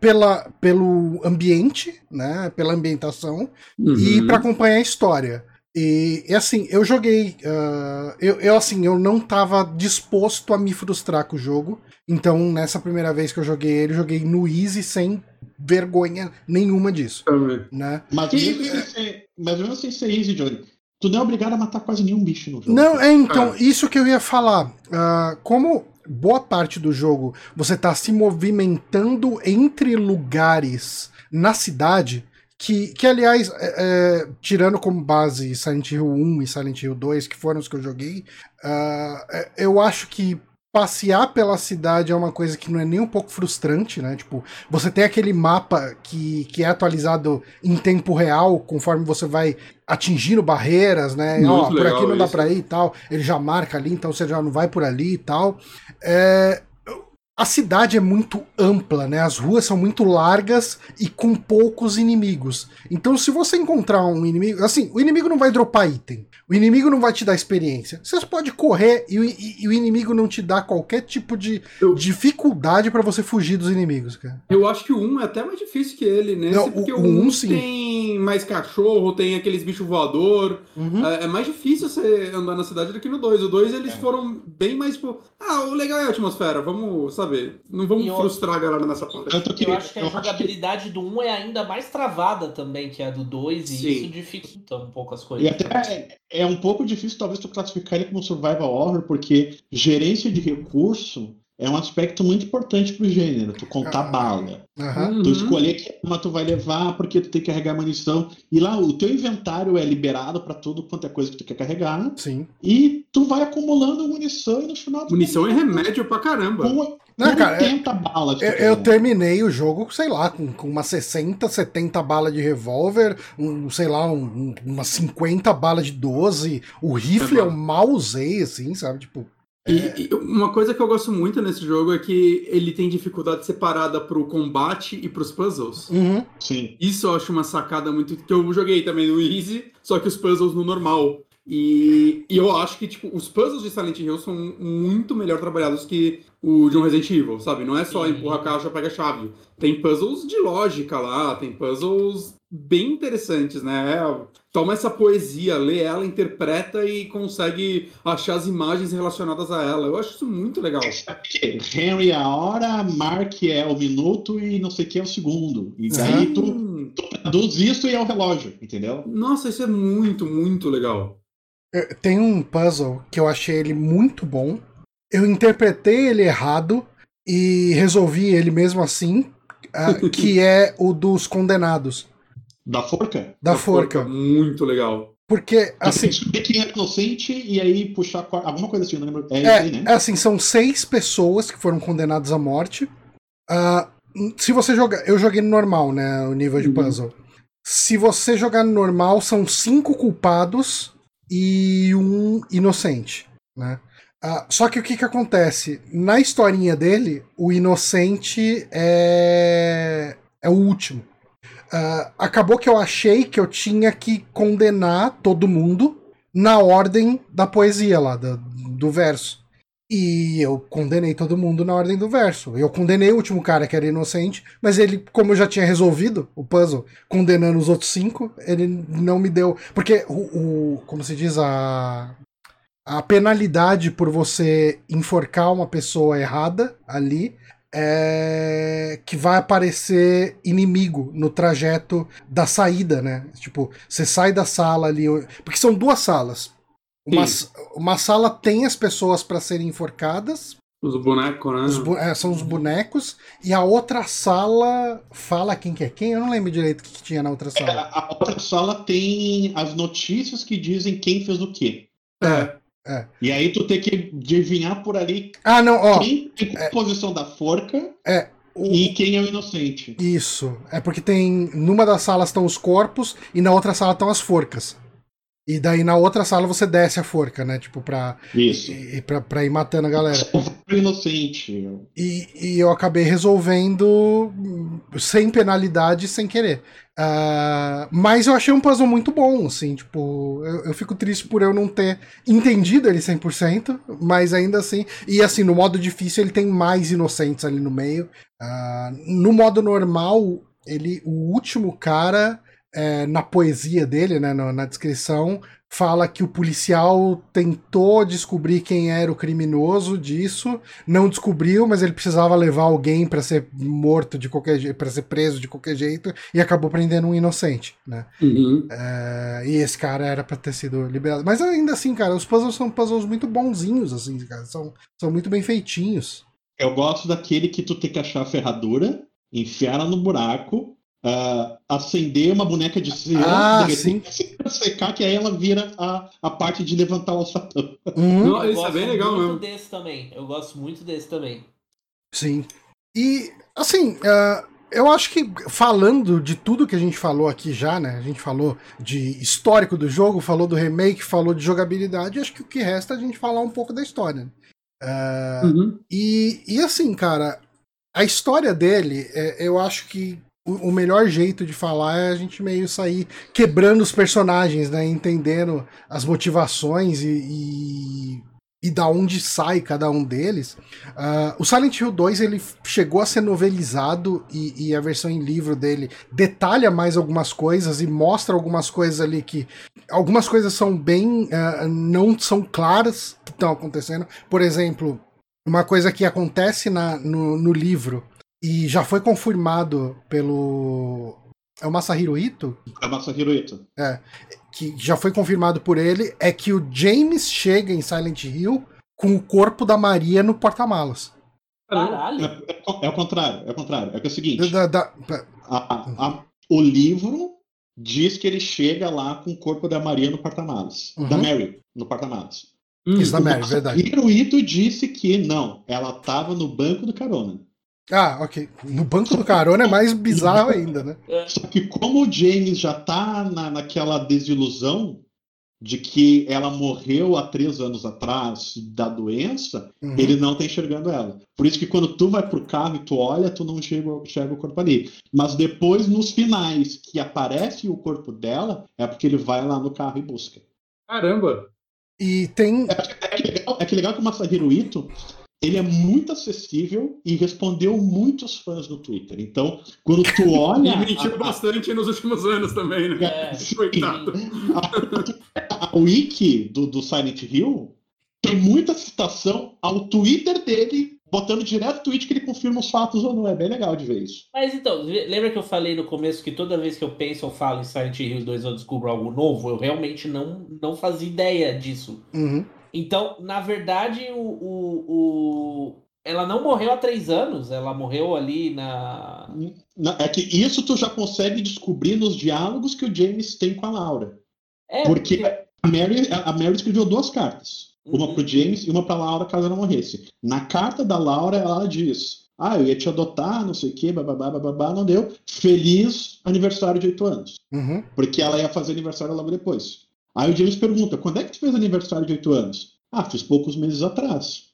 pela, pelo ambiente, né, pela ambientação, e Uhum. pra acompanhar a história. E, e, assim, eu joguei. ah, eu, eu, assim, eu não tava disposto a me frustrar com o jogo. Então, nessa primeira vez que eu joguei ele, eu joguei no Easy sem vergonha nenhuma disso, Também. né? Mas E- mesmo, sem ser, mas mesmo sem ser easy, Johnny, tu não é obrigado a matar quase nenhum bicho no jogo. Não, é então, Ah. isso que eu ia falar. Ah, como boa parte do jogo você tá se movimentando entre lugares na cidade, que, que aliás, é, é, tirando como base Silent Hill 1 e Silent Hill 2, que foram os que eu joguei, é, eu acho que passear pela cidade é uma coisa que não é nem um pouco frustrante, né? Tipo, você tem aquele mapa que, que é atualizado em tempo real, conforme você vai atingindo barreiras, né? Muito Ó, por aqui não dá isso. pra ir e tal. Ele já marca ali, então você já não vai por ali e tal. É, a cidade é muito ampla, né? As ruas são muito largas e com poucos inimigos. Então, se você encontrar um inimigo, assim, o inimigo não vai dropar item. O inimigo não vai te dar experiência. Você pode correr e, o- e- e o inimigo não te dá qualquer tipo de Eu- dificuldade pra você fugir dos inimigos, cara. Eu acho que o 1 é até mais difícil que ele, né? Não, porque o- o, o 1 um, sim. tem mais cachorro, tem aqueles bichos voador. Uhum. É, é mais difícil você andar na cidade do que no 2. O 2 eles É. foram bem mais tipo, ah, o legal é a atmosfera, vamos saber. Não vamos E eu- frustrar a galera nessa parte. Eu que, acho que a eu acho que jogabilidade do 1 é ainda mais travada também que a do 2, e Sim. isso dificulta um pouco as coisas. E até é, é um pouco difícil, talvez, tu classificar ele como survival horror, porque gerência de recurso é um aspecto muito importante pro gênero. Tu contar Ah. bala. Aham. Tu Uhum. escolher que arma tu vai levar, porque tu tem que carregar munição. E lá o teu inventário é liberado pra tudo quanto é coisa que tu quer carregar. Sim. E tu vai acumulando munição e no final tu Munição é remédio pra caramba. com, Não, cara, é- 80 balas. que Eu, eu terminei o jogo, sei lá, com, com umas 60, 70 balas de revólver, um, sei lá, um, um- umas 50 balas de 12. O rifle É eu mal usei, assim, sabe? Tipo, E, e uma coisa que eu gosto muito nesse jogo é que ele tem dificuldade separada pro combate e pros puzzles. uhum, Sim. Isso eu acho uma sacada muito. que eu joguei também no Easy, só que os puzzles no normal. E, e eu acho que, tipo, os puzzles de Silent Hill são muito melhor trabalhados que o de um Resident Evil, sabe? Não é só Sim. empurra a caixa, pega a chave. Tem puzzles de lógica lá, tem puzzles bem interessantes, né? Toma essa poesia, lê ela, interpreta e consegue achar as imagens relacionadas a ela. Eu acho isso muito legal. Henry é a hora, Mark é o minuto e não sei o que é o segundo. E daí tu, Hum, tu traduz isso e é o relógio, entendeu? Nossa, isso é muito, muito legal. Eu- tem um puzzle que eu achei ele muito bom. Eu interpretei ele errado e resolvi ele mesmo assim, ah, (laughs) que é o dos condenados, Da forca. da forca. Muito legal. Porque, Assim, descobrir quem é inocente e aí puxar alguma coisa assim, não lembro. É, É, aí, né? é assim, são seis pessoas que foram condenadas à morte. Ah, se você jogar. Eu joguei no normal, né? O nível de Uhum. puzzle. Se você jogar no normal, são cinco culpados e um inocente, né? Ah, só que o que que acontece? Na historinha dele, o inocente é, é o último. Ah, acabou que eu achei que eu tinha que condenar todo mundo na ordem da poesia lá, da- do verso. E eu condenei todo mundo na ordem do verso. Eu condenei o último cara que era inocente, mas ele, como eu já tinha resolvido o puzzle, condenando os outros cinco, ele não me deu. Porque o, o como se diz, a, a penalidade por você enforcar uma pessoa errada ali é que vai aparecer inimigo no trajeto da saída, né? Tipo, você sai da sala ali. Porque são duas salas. Uma, uma sala tem as pessoas para serem enforcadas. Os bonecos, né? Os bu é, são os bonecos. E a outra sala fala quem que é quem? Eu não lembro direito o que, que tinha na outra sala. É, a outra sala tem as notícias que dizem quem fez o quê. É. É. E aí tu tem que adivinhar por ali ah, não, ó, quem tem a posição da forca é, o... e quem é o inocente. Isso. É porque tem. Numa das salas estão os corpos e na outra sala estão as forcas. E daí na outra sala você desce a forca, né? Tipo, pra, Isso. E, pra, pra ir matando a galera. Inocente. E, e eu acabei resolvendo sem penalidade, sem querer. Uh, mas eu achei um puzzle muito bom, assim, tipo, eu, eu, fico triste por eu não ter entendido ele 100%, mas ainda assim, e assim, no modo difícil ele tem mais inocentes ali no meio. Uh, no modo normal, ele, o último cara é, na poesia dele, né, na, na, descrição, fala que o policial tentou descobrir quem era o criminoso disso, não descobriu, mas ele precisava levar alguém para ser morto de qualquer jeito, para ser preso de qualquer jeito, e acabou prendendo um inocente, né? Uhum. É, e esse cara era para ter sido liberado. Mas ainda assim, cara, os puzzles são puzzles muito bonzinhos, assim, cara, são, são muito bem feitinhos. Eu gosto daquele que tu tem que achar a ferradura, enfiar ela no buraco, uh, acender uma boneca de cera, ah, secar, que aí ela vira a, a parte de levantar o satã. Uhum. Não, isso é bem legal muito mesmo. desse também. Eu gosto muito desse também. Sim. E, assim, uh, eu acho que falando de tudo que a gente falou aqui já, né? A gente falou de histórico do jogo, falou do remake, falou de jogabilidade, acho que o que resta é a gente falar um pouco da história. Uh, uhum. e, e assim, cara, a história dele, é, eu acho que o, melhor jeito de falar é a gente meio sair quebrando os personagens, né? Entendendo as motivações e, e, e da onde sai cada um deles. Uh, o Silent Hill 2 ele chegou a ser novelizado e, e, a versão em livro dele detalha mais algumas coisas e mostra algumas coisas ali que. Algumas coisas são bem. Uh, não são claras que estão acontecendo. Por exemplo, uma coisa que acontece na, no, no livro e já foi confirmado pelo. É o Masahiro Ito? É o Masahiro Ito. É. Que já foi confirmado por ele, é que o James chega em Silent Hill com o corpo da Maria no porta-malas. Caralho! É, é, é, o contrário, é o contrário. É que é o seguinte. Da, da, a, a, o livro diz que ele chega lá com o corpo da Maria no porta-malas. Uhum. Da Mary, no porta-malas. Isso, da Mary, verdade. E o Ito disse que não, ela estava no banco do carona. Ah, ok. No banco do carona é mais bizarro ainda, né? Só que como o James já tá na, naquela desilusão de que ela morreu há três anos atrás da doença, uhum. ele não tá enxergando ela. Por isso que quando tu vai pro carro e tu olha, tu não enxerga, enxerga o corpo ali. Mas depois, nos finais, que aparece o corpo dela, é porque ele vai lá no carro e busca. Caramba! E tem. É, é, que, legal, é que legal que o Masahiro Ito ele é muito acessível e respondeu muitos fãs no Twitter. Então, quando tu (laughs) olha. e mentiu a... bastante nos últimos anos também, né? É, Coitado. A, (laughs) a, wiki do, do Silent Hill tem muita citação ao Twitter dele, botando direto o tweet que ele confirma os fatos ou não. É bem legal de ver isso. Mas então, lembra que eu falei no começo que toda vez que eu penso ou falo em Silent Hill 2 eu descubro algo novo? Eu realmente não, não fazia ideia disso. Uhum. Então, na verdade, o, o, o, ela não morreu há três anos, ela morreu ali na. É que isso tu já consegue descobrir nos diálogos que o James tem com a Laura. É, porque, porque... A, Mary, a Mary escreveu duas cartas. Uma uhum. pro James e uma pra Laura caso ela morresse. Na carta da Laura, ela diz: Ah, eu ia te adotar, não sei o quê, bababá, bababá, não deu. Feliz aniversário de oito anos. Uhum. Porque ela ia fazer aniversário logo depois. Aí o James pergunta: quando é que tu fez aniversário de 8 anos? Ah, fiz poucos meses atrás.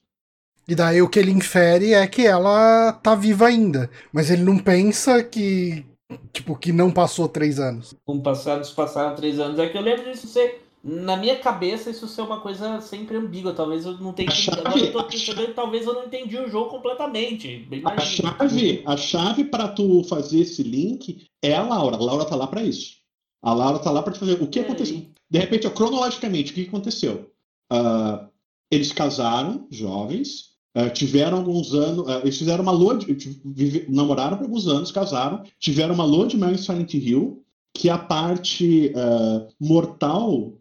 E daí o que ele infere é que ela tá viva ainda. Mas ele não pensa que. Tipo, que não passou três anos. Como passaram, passaram três anos. É que eu lembro disso ser Na minha cabeça, isso ser uma coisa sempre ambígua. Talvez eu não tenha Agora eu tô percebendo, talvez eu não entendi o jogo completamente. A Imagina. chave, a chave para tu fazer esse link é a Laura. A Laura tá lá para isso. A Laura tá lá para te fazer. O que E aconteceu? De repente, cronologicamente, o que aconteceu? Ah, eles casaram, jovens, ah, tiveram alguns anos, ah, eles fizeram uma lua de, vive- namoraram por alguns anos, casaram, tiveram uma lua de mel em Silent Hill, que a parte mortal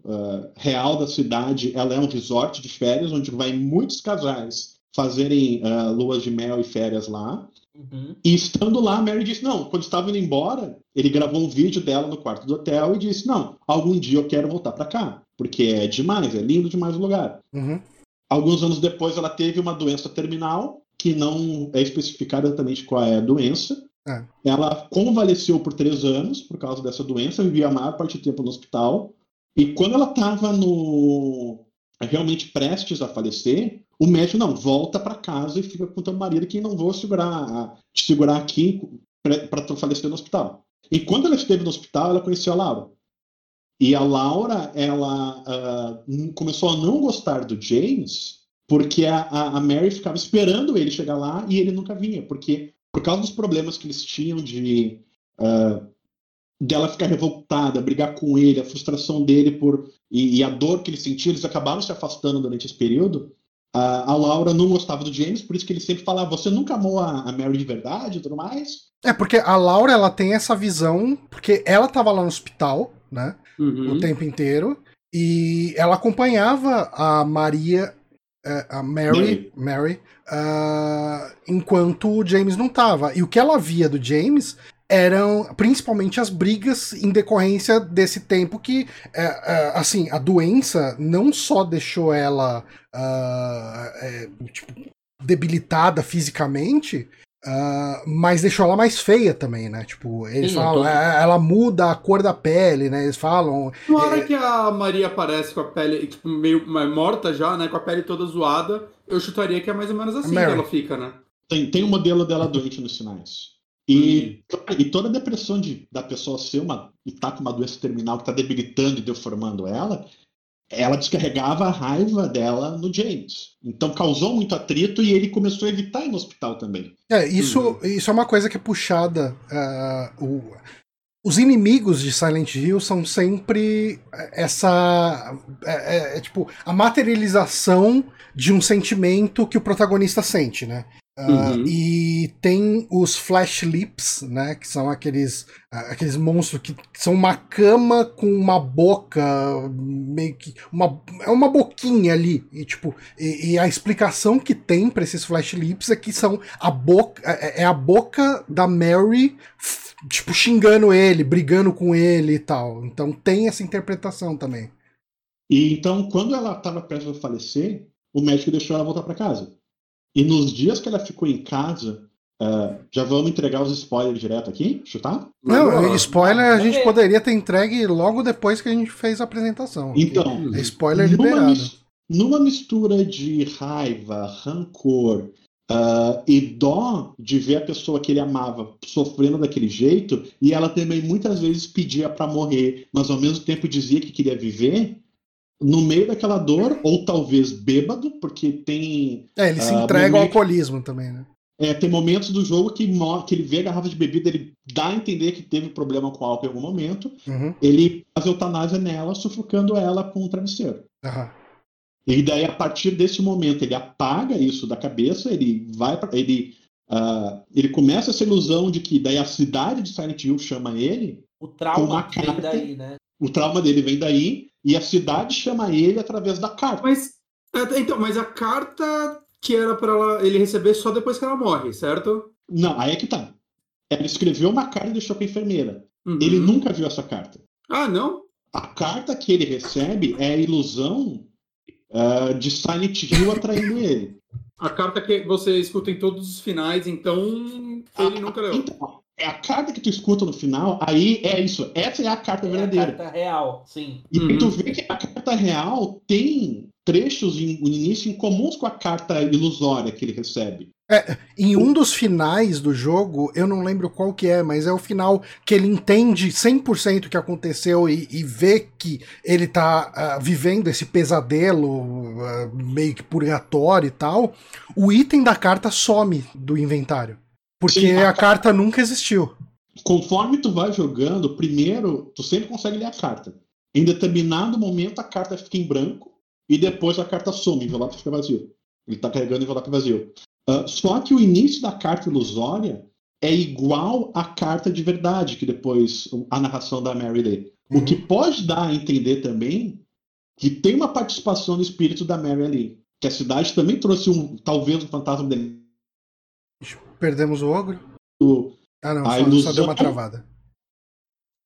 real da cidade, ela é um resort de férias, onde vai muitos casais fazerem luas de mel e férias lá. Uhum. E estando lá, a Mary disse: Não, quando estava indo embora, ele gravou um vídeo dela no quarto do hotel e disse: Não, algum dia eu quero voltar para cá, porque é demais, é lindo demais o lugar. Uhum. Alguns anos depois, ela teve uma doença terminal, que não é especificada exatamente qual é a doença. É. Ela convalesceu por três anos por causa dessa doença, vivia a maior parte do tempo no hospital. E quando ela estava no realmente prestes a falecer, o médico não volta para casa e fica com teu marido que não vou segurar te segurar aqui para tu falecer no hospital. E quando ela esteve no hospital, ela conheceu a Laura. E a Laura, ela n- começou a não gostar do James porque a, a, Mary ficava esperando ele chegar lá e ele nunca vinha, porque por causa dos problemas que eles tinham de ah, dela ficar revoltada, brigar com ele, a frustração dele por e, e a dor que ele sentia, eles acabaram se afastando durante esse período. A, a Laura não gostava do James, por isso que ele sempre falava: você nunca amou a, a Mary de verdade e tudo mais. É, porque a Laura, ela tem essa visão, porque ela tava lá no hospital, né, Uhum. o tempo inteiro, e ela acompanhava a Maria, eh, a Mary, Mary, ah, enquanto o James não tava. E o que ela via do James eram principalmente as brigas em decorrência desse tempo que, eh, eh, assim, a doença não só deixou ela ah, eh, tipo, debilitada fisicamente, ah, mas deixou ela mais feia também, né? Tipo, eles Sim, falam, tô- eh, ela muda a cor da pele, né? Eles falam. Na hora que a Maria aparece com a pele tipo, meio morta já, né? Com a pele toda zoada, eu chutaria que é mais ou menos assim que ela fica, né? Tem, tem um modelo dela doente nos sinais. E, e toda a depressão de, da pessoa ser uma. e tá com uma doença terminal que tá debilitando e deformando ela, ela descarregava a raiva dela no James. Então causou muito atrito e ele começou a evitar ir no hospital também. É, isso, Uhum. isso é uma coisa que é puxada. ah, o- os inimigos de Silent Hill são sempre essa. É, é- é tipo, a materialização de um sentimento que o protagonista sente, né? Ah, Uhum. E tem os Flash Lips, né? Que são aqueles, ah, aqueles monstros que são uma cama com uma boca, meio que. Uma, é uma boquinha ali. E, tipo, e, e a explicação que tem pra esses Flash Lips é que são a boca. É, é a boca da Mary, tipo, xingando ele, brigando com ele e tal. Então tem essa interpretação também. E então, quando ela estava prestes a falecer, o médico deixou ela voltar para casa. E nos dias que ela ficou em casa, ah, já vamos entregar os spoilers direto aqui? Chutar? Não, Agora, spoiler a vamos gente poderia ter entregue logo depois que a gente fez a apresentação. Então, É spoiler numa, liberado. mis- numa mistura de raiva, rancor ah, e dó de ver a pessoa que ele amava sofrendo daquele jeito, e ela também muitas vezes pedia para morrer, mas ao mesmo tempo dizia que queria viver, no meio daquela dor, ou talvez bêbado, porque tem É, ele se Ah, entrega ao alcoolismo também, né? É, tem momentos do jogo que, que ele vê a garrafa de bebida, ele dá a entender que teve problema com álcool em algum momento, Uhum, ele faz eutanásia nela, sufocando ela com um travesseiro. aham. E daí, a partir desse momento, ele apaga isso da cabeça, ele vai para ele, ah, ele começa essa ilusão de que daí a cidade de Silent Hill chama ele, O Com trauma uma vem carta. daí, né? o trauma dele vem daí, e a cidade chama ele através da carta. Mas, é, então, mas a carta que era pra ela, ele receber só depois que ela morre, certo? Não, aí é que tá. Ela escreveu uma carta e deixou pra enfermeira. Uhum. Ele nunca viu essa carta. Ah, não? A carta que ele recebe é a ilusão ah, de Silent Hill atraindo ele. A carta que você escuta em todos os finais, então ele nunca leu. Então, é a carta que tu escuta no final, aí é isso. Essa é a carta É a verdadeira. carta real, sim. E Uhum. tu vê que a carta real tem trechos em- no início em comuns com a carta ilusória que ele recebe. É, em um dos finais do jogo, eu não lembro qual que é, mas é o final que ele entende 100% o que aconteceu e, e vê que ele tá uh, vivendo esse pesadelo uh, meio que purgatório e tal. O item da carta some do inventário. Porque Sim, a, a carta nunca existiu. Conforme tu vai jogando, primeiro, tu sempre consegue ler a carta. Em determinado momento, a carta fica em branco e depois a carta some, o envelope fica vazio. Ele tá carregando o envelope vazio. Uh, só que o início da carta ilusória é igual à carta de verdade, que depois a narração da Mary lê. Uhum. O que pode dar a entender também que tem uma participação no espírito da Mary ali. Que a cidade também trouxe um, talvez um fantasma dele. Perdemos o ogro? O, ah, não, só, ilusão... só deu uma travada.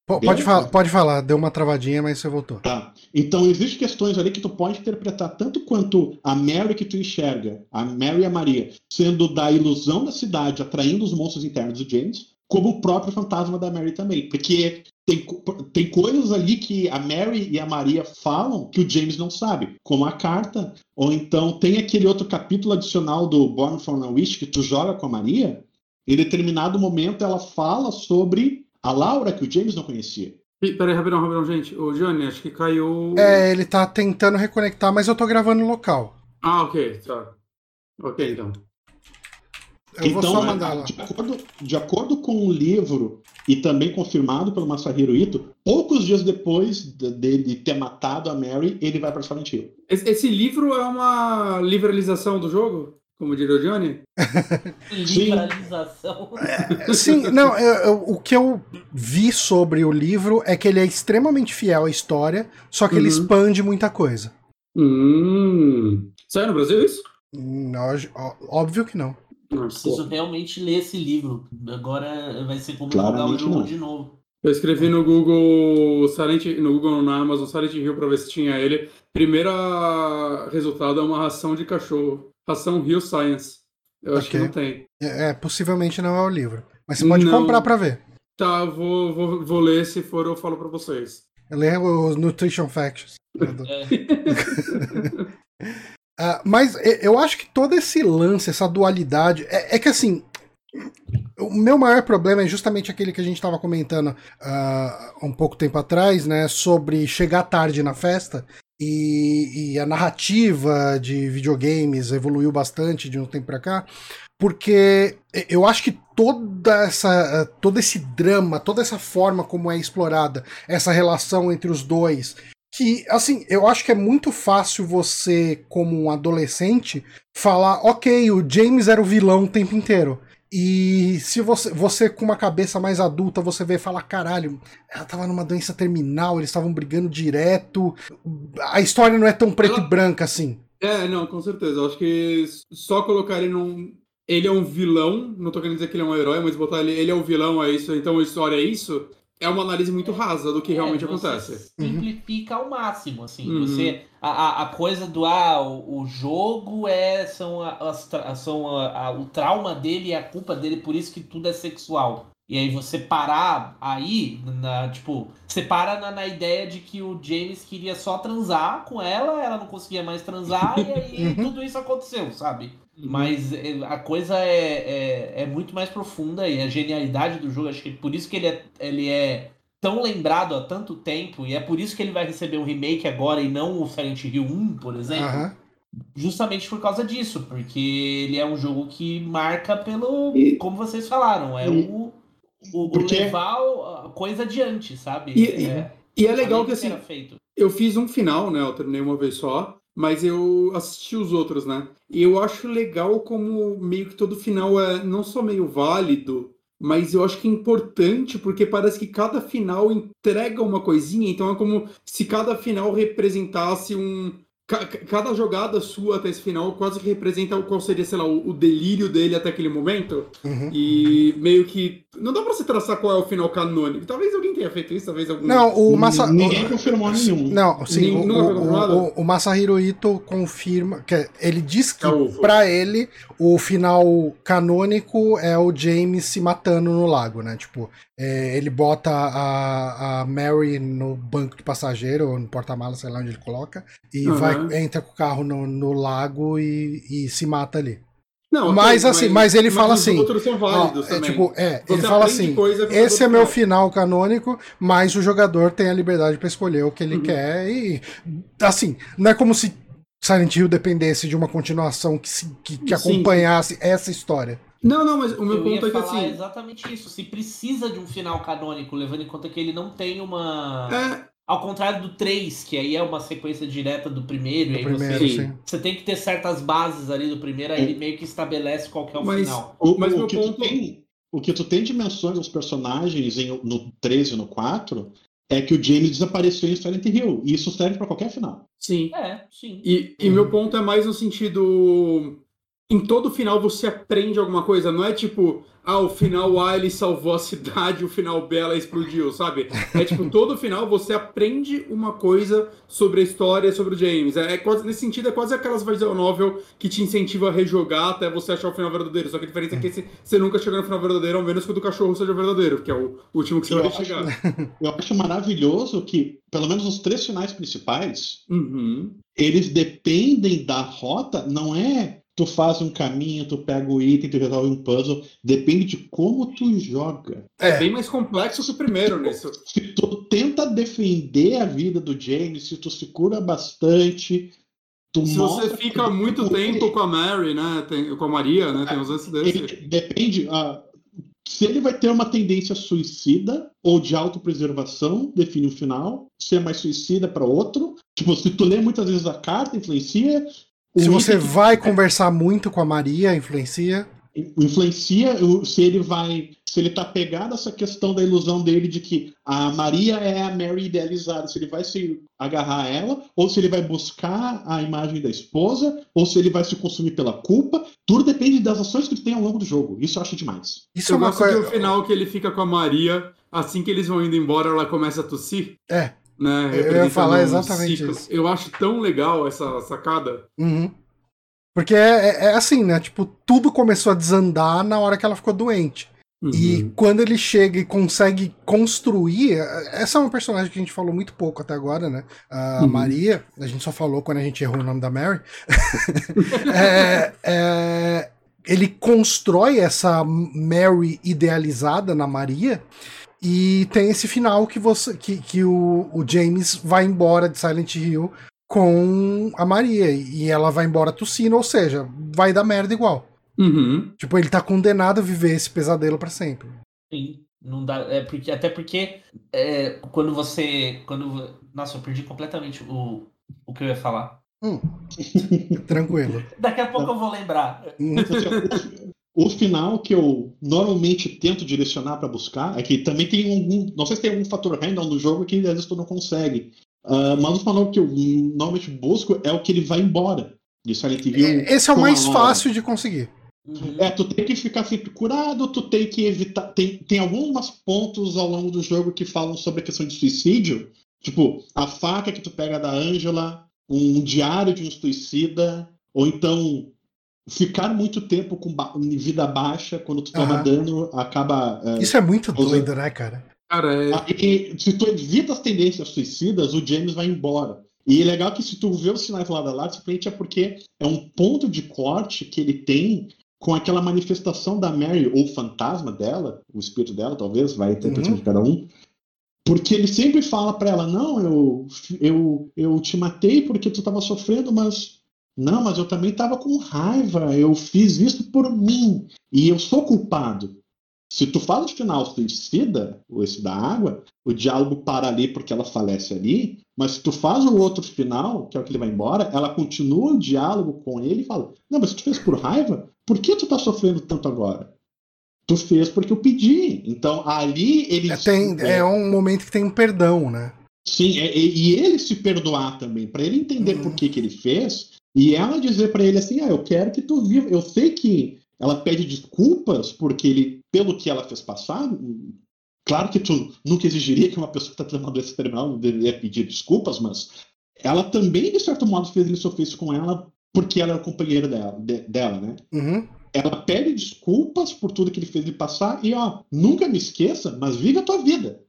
Pode, falar, pode falar, deu uma travadinha, mas você voltou. Tá. Então, existem questões ali que tu pode interpretar tanto quanto a Mary que tu enxerga, a Mary e a Maria, sendo da ilusão da cidade, atraindo os monstros internos do James, como o próprio fantasma da Mary também. Porque tem, tem coisas ali que a Mary e a Maria falam que o James não sabe, como a carta, ou então tem aquele outro capítulo adicional do Born from a Wish que tu joga com a Maria. Em determinado momento ela fala sobre a Laura, que o James não conhecia. Peraí, rapidão, rapidão, gente. O Johnny, acho que caiu. É, ele tá tentando reconectar, mas eu tô gravando no local. Ah, ok, tá. Ok, então. Eu então, vou só mandar lá. De acordo, de acordo com o livro, e também confirmado pelo Masahiro Ito, poucos dias depois dele ter matado a Mary, ele vai para Silent Hill. Esse, esse livro é uma liberalização do jogo? Como diria o Johnny? Liberalização. Sim, não, eu, eu, o que eu vi sobre o livro é que ele é extremamente fiel à história, só que uhum. ele expande muita coisa. Hum. Saiu no Brasil isso? Não, óbvio que não. Preciso realmente ler esse livro. Agora vai ser como jogar o jogo de novo. Eu escrevi no Google Silent, no Google na Amazon Silent Hill para ver se tinha ele. Primeiro resultado é uma ração de cachorro. Ração Rio Science. Eu okay. acho que não tem. É, é, possivelmente não é o livro. Mas você pode não. comprar para ver. Tá, vou, vou, vou ler. Se for, eu falo para vocês. Lê os Nutrition Facts. (laughs) (laughs) uh, mas eu acho que todo esse lance, essa dualidade. É, é, que assim. O meu maior problema é justamente aquele que a gente estava comentando uh, um pouco tempo atrás, né? Sobre chegar tarde na festa e, e, a narrativa de videogames evoluiu bastante de um tempo para cá, porque eu acho que toda essa, todo esse drama, toda essa forma como é explorada essa relação entre os dois, que assim, eu acho que é muito fácil você, como um adolescente, falar, ok, o James era o vilão o tempo inteiro. E se você, você com uma cabeça mais adulta, você vê e fala, caralho, ela tava numa doença terminal, eles estavam brigando direto. A história não é tão preto ela... e branca assim. É, não, com certeza. Eu acho que só colocar ele num. Ele é um vilão, não tô querendo dizer que ele é um herói, mas botar ele, ele é um vilão, é isso, então a história é isso é uma análise muito rasa do que é, realmente acontece. Simplifica ao máximo, assim. Uhum. Você, a, a coisa do ah, o, o jogo é são, as, são a, a, o trauma dele e a culpa dele, por isso que tudo é sexual. E aí você parar aí, na, tipo, você para na, na, ideia de que o James queria só transar com ela, ela não conseguia mais transar, e aí (laughs) uhum. tudo isso aconteceu, sabe? Uhum. Mas eh, a coisa é, é, é, muito mais profunda e a genialidade do jogo, acho que por isso que ele é, ele é tão lembrado há tanto tempo, e é por isso que ele vai receber um remake agora e não o Silent Hill 1, por exemplo. Uhum. Justamente por causa disso, porque ele é um jogo que marca pelo. E... Como vocês falaram, é e... o o, Porque... levar a coisa adiante, sabe? E é, e é legal que assim, eu fiz um final, né? Eu terminei uma vez só, mas eu assisti os outros, né? E eu acho legal como meio que todo final é não só meio válido, mas eu acho que é importante porque parece que cada final entrega uma coisinha, então é como se cada final representasse um, cada jogada sua até esse final quase que representa qual seria, sei lá, o, delírio dele até aquele momento. Uhum. E meio que. Não dá pra se traçar qual é o final canônico. Talvez alguém tenha feito isso, talvez algum. Não, o Masa... Ninguém confirmou nenhum. Não, sim. o, o, o, Masahiro Ito confirma. que Ele diz que, é pra ele, o final canônico é o James se matando no lago, né? Tipo, é, ele bota a, a Mary no banco de passageiro, ou no porta-malas, sei lá onde ele coloca, e uhum. vai, entra com o carro no, no lago e, e se mata ali. Não, ok, Mas assim, mas ele fala os assim, outros são Ó, válidos é, também. tipo, é, Você ele fala assim: esse é meu final canônico, mas o jogador tem a liberdade pra escolher o que ele Uhum. quer. E assim, não é como se Silent Hill dependesse de uma continuação que, se- que, que acompanhasse essa história. Não, não, mas o meu Eu ponto ia é que falar assim. exatamente isso. Se precisa de um final canônico, levando em conta que ele não tem uma. É, Ao contrário do 3, que aí é uma sequência direta do primeiro, e Do aí primeiro, você, sim. você tem que ter certas bases ali do primeiro, aí ele meio que estabelece qual que é o Mas- final. O, Mas o meu que ponto- tu tem, o que tu tem de menções aos personagens em- no 13 e no 4 é que o James desapareceu em Silent Hill. E isso serve pra qualquer final. sim. É, sim. E, e meu ponto é mais no sentido. Em todo final você aprende alguma coisa, não é tipo, ah, o final A ele salvou a cidade, o final B ela explodiu, sabe? É tipo, todo final você aprende uma coisa sobre a história, sobre o James. É, é quase, nesse sentido, é quase aquelas visual novel que te incentiva a rejogar até você achar o final verdadeiro. Só que a diferença é que esse, você nunca chega no final verdadeiro, ao menos que o do cachorro seja verdadeiro, que é o último que você Eu vai acho- chegar. (laughs) Eu acho maravilhoso que, pelo menos os três finais principais, Uhum. eles dependem da rota, não é tu faz um caminho, tu pega o item, tu resolve um puzzle. Depende de como tu joga. É bem mais complexo que o primeiro nisso. Se tu tenta defender a vida do James, se tu se cura bastante, tu Se você fica muito tempo com a Mary, né? Tem, com a Maria, né? Tem uns lances desse. Depende. ah, se ele vai ter uma tendência suicida ou de autopreservação, define o final. Se é mais suicida para outro. Tipo, se tu lê muitas vezes a carta, influencia. O Se você vai conversar muito com a Maria, influencia. influencia se ele vai se ele tá pegado a essa questão da ilusão dele de que a Maria é a Mary idealizada, se ele vai se agarrar a ela, ou se ele vai buscar a imagem da esposa, ou se ele vai se consumir pela culpa, tudo depende das ações que ele tem ao longo do jogo. Isso eu acho demais. Isso Eu é uma gosto que coisa. o final que ele fica com a Maria, assim que eles vão indo embora, ela começa a tossir. É. Né, Eu ia falar exatamente ciclo. isso. Eu acho tão legal essa sacada. Uhum. Porque é, é- é assim, né? Tipo, tudo começou a desandar na hora que ela ficou doente. E Uhum. quando ele chega e consegue construir. Essa é uma personagem que a gente falou muito pouco até agora, né? A Uhum. Maria, a gente só falou quando a gente errou o nome da Mary. (laughs) É, é, ele constrói essa Mary idealizada na Maria. E tem esse final que você que, que o, o James vai embora de Silent Hill com a Maria. E ela vai embora tossindo, ou seja, vai dar merda igual. Uhum. Tipo, ele tá condenado a viver esse pesadelo pra sempre. Sim. Não dá, é porque, até porque é, quando você. Quando, nossa, eu perdi completamente o, o que eu ia falar. Tranquilo. Daqui a pouco eu vou lembrar. O final que eu normalmente tento direcionar para buscar é que também tem algum. Não sei se tem algum fator random no jogo que às vezes tu não consegue. Ah, mas o final que eu normalmente busco é o que ele vai embora de Silent Hill. Esse é o mais fácil de conseguir. Uhum. É, tu tem que ficar sempre curado, tu tem que evitar. Tem, tem alguns pontos ao longo do jogo que falam sobre a questão de suicídio. Tipo, a faca que tu pega da Angela, um diário de um suicida, ou então ficar muito tempo com ba- vida baixa quando tu toma Aham. dano acaba. é, Isso é muito doido, né, cara? Cara, é. Aí, se tu evita as tendências suicidas, o James vai embora. E é legal que se tu vê os sinais lá da lá, simplesmente é porque é um ponto de corte que ele tem com aquela manifestação da Mary, ou fantasma dela, o espírito dela, talvez, vai a interpretação Uhum. de cada um. Porque ele sempre fala pra ela, não, eu, eu, eu te matei porque tu tava sofrendo, mas... Não, mas eu também tava com raiva, eu fiz isso por mim, e eu sou culpado. Se tu fala de final suicida, ou esse da água, o diálogo para ali porque ela falece ali, mas se tu faz o outro final, que é o que ele vai embora, ela continua o diálogo com ele e fala: Não, mas tu fez por raiva? Por que tu tá sofrendo tanto agora? Tu fez porque eu pedi. Então ali ele. É, tem, é um momento que tem um perdão, né? Sim, é- e, e ele se perdoar também, para ele entender Uhum. por que, que ele fez, e ela dizer para ele assim: Ah, eu quero que tu viva. Eu sei que ela pede desculpas porque ele, pelo que ela fez passar. Claro que tu nunca exigiria que uma pessoa que está tendo uma doença terminal deveria pedir desculpas, mas ela também, de certo modo, fez ele sofrer isso com ela porque ela era companheira dela, de- dela, né? Uhum. Ela pede desculpas por tudo que ele fez ele passar e, ó, nunca me esqueça, mas vive a tua vida.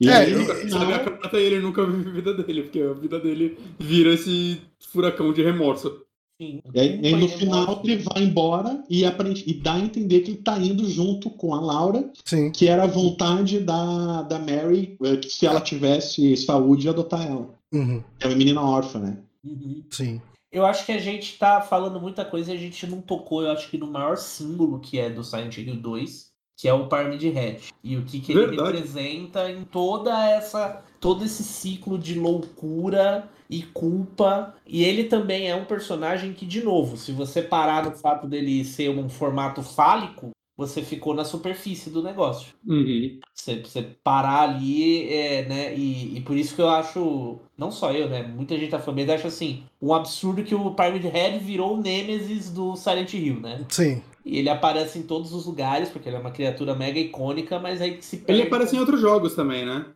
E É, aí, eu- no Sabe, ele nunca vive a vida dele, porque a vida dele vira esse furacão de remorso. Sim. E aí, e aí, no final ele vai embora e, aprende, e dá a entender que ele tá indo junto com a Laura, Sim. que era a vontade da, da Mary, eh, que se ela tivesse saúde, adotar ela. Uhum. É uma menina órfã, né? Uhum. Sim. Eu acho que a gente tá falando muita coisa e a gente não tocou, eu acho que no maior símbolo que é do Silent Hill 2, que é o Pyramid Head. E o que, que ele Verdade. representa em toda essa. todo esse ciclo de loucura e culpa. E ele também é um personagem que, de novo, se você parar no fato dele ser um formato fálico, você ficou na superfície do negócio. Uhum. Você, você parar ali, é, né? E, e por isso que eu acho, não só eu, né? Muita gente falando, mas acho assim, um absurdo que o Pyramid Head virou o Nemesis do Silent Hill, né? Sim. E ele aparece em todos os lugares, porque ele é uma criatura mega icônica, mas aí que se perde. Ele aparece em outros jogos também, né?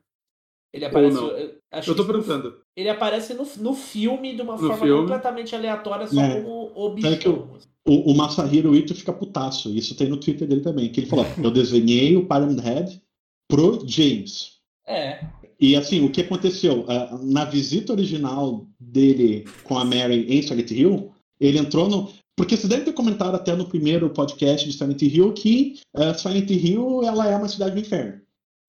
Ele aparece. Eu- acho Eu tô perguntando. Ele aparece no, no filme de uma No forma filme. completamente aleatória, só É. como o Sabe que bichão. O, o Masahiro Ito fica putaço, isso tem no Twitter dele também, que ele falou, eu desenhei o Pyramid Head pro James. É. E assim, o que aconteceu? Ah, na visita original dele com a Mary em Silent Hill, ele entrou no. Porque você deve ter comentado até no primeiro podcast de Silent Hill que ah, Silent Hill ela é uma cidade do inferno.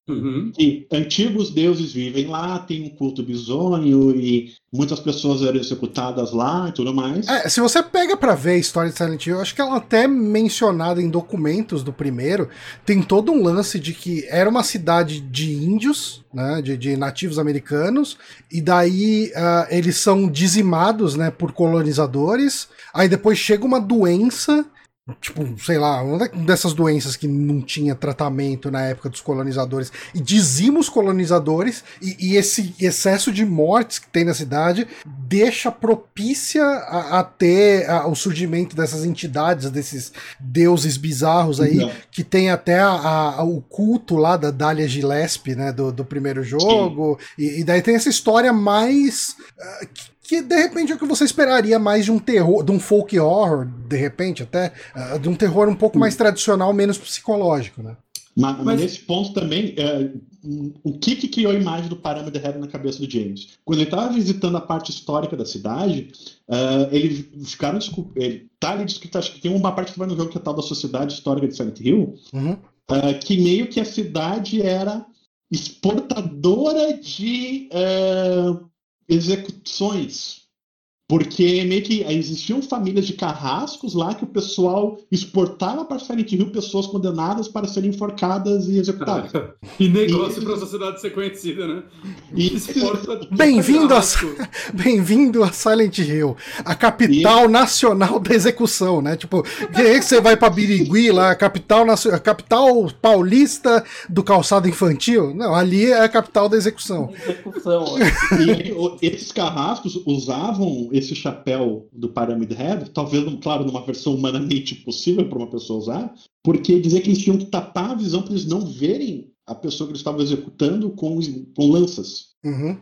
Uhum. E antigos deuses vivem lá, tem um culto bizonho e muitas pessoas eram executadas lá e tudo mais. É, se você pega pra ver a história de Silent Hill, eu acho que ela até é mencionada em documentos do primeiro, tem todo um lance de que era uma cidade de índios, né, de, de nativos americanos, e daí ah, eles são dizimados, né, por colonizadores, aí depois chega uma doença tipo, sei lá, uma dessas doenças que não tinha tratamento na época dos colonizadores, e dizima os colonizadores, e, e esse excesso de mortes que tem na cidade deixa propícia a, a ter a- o surgimento dessas entidades, desses deuses bizarros aí, Então, que tem até a- o culto lá da Dália Gillespie, né, do, do primeiro jogo, e, e daí tem essa história mais... que- que de repente é o que você esperaria mais de um terror, de um folk horror, de repente até, ah, de um terror um pouco mais tradicional, menos psicológico, né? Mas, mas Mas- nesse ponto também, é, o que, que criou a imagem do Pyramid Head na cabeça do James? Quando ele estava visitando a parte histórica da cidade, ah, eles ficaram descu- ele tá ali descrito, acho que tem uma parte que vai no jogo que é tal da Sociedade Histórica de Silent Hill, Uhum. ah, que meio que a cidade era exportadora de ah, execuções. Porque meio que existiam famílias de carrascos lá que o pessoal exportava para Silent Hill pessoas condenadas para serem enforcadas e executadas. (laughs) E negócio E- pra sociedade ser conhecida, né? E, Exporta- (laughs) Bem-vindo a, (laughs) bem-vindo a Silent Hill, a capital nacional da execução, né? Tipo, que aí que você vai pra Birigui lá, a capital, nacio- a capital paulista do calçado infantil? Não, ali é a capital da execução. Execução. ó. e esses carrascos usavam esse chapéu do Pyramid Head, talvez, claro, numa versão humanamente possível para uma pessoa usar, porque dizia que eles tinham que tapar a visão para eles não verem a pessoa que eles estavam executando com, com lanças. Uhum.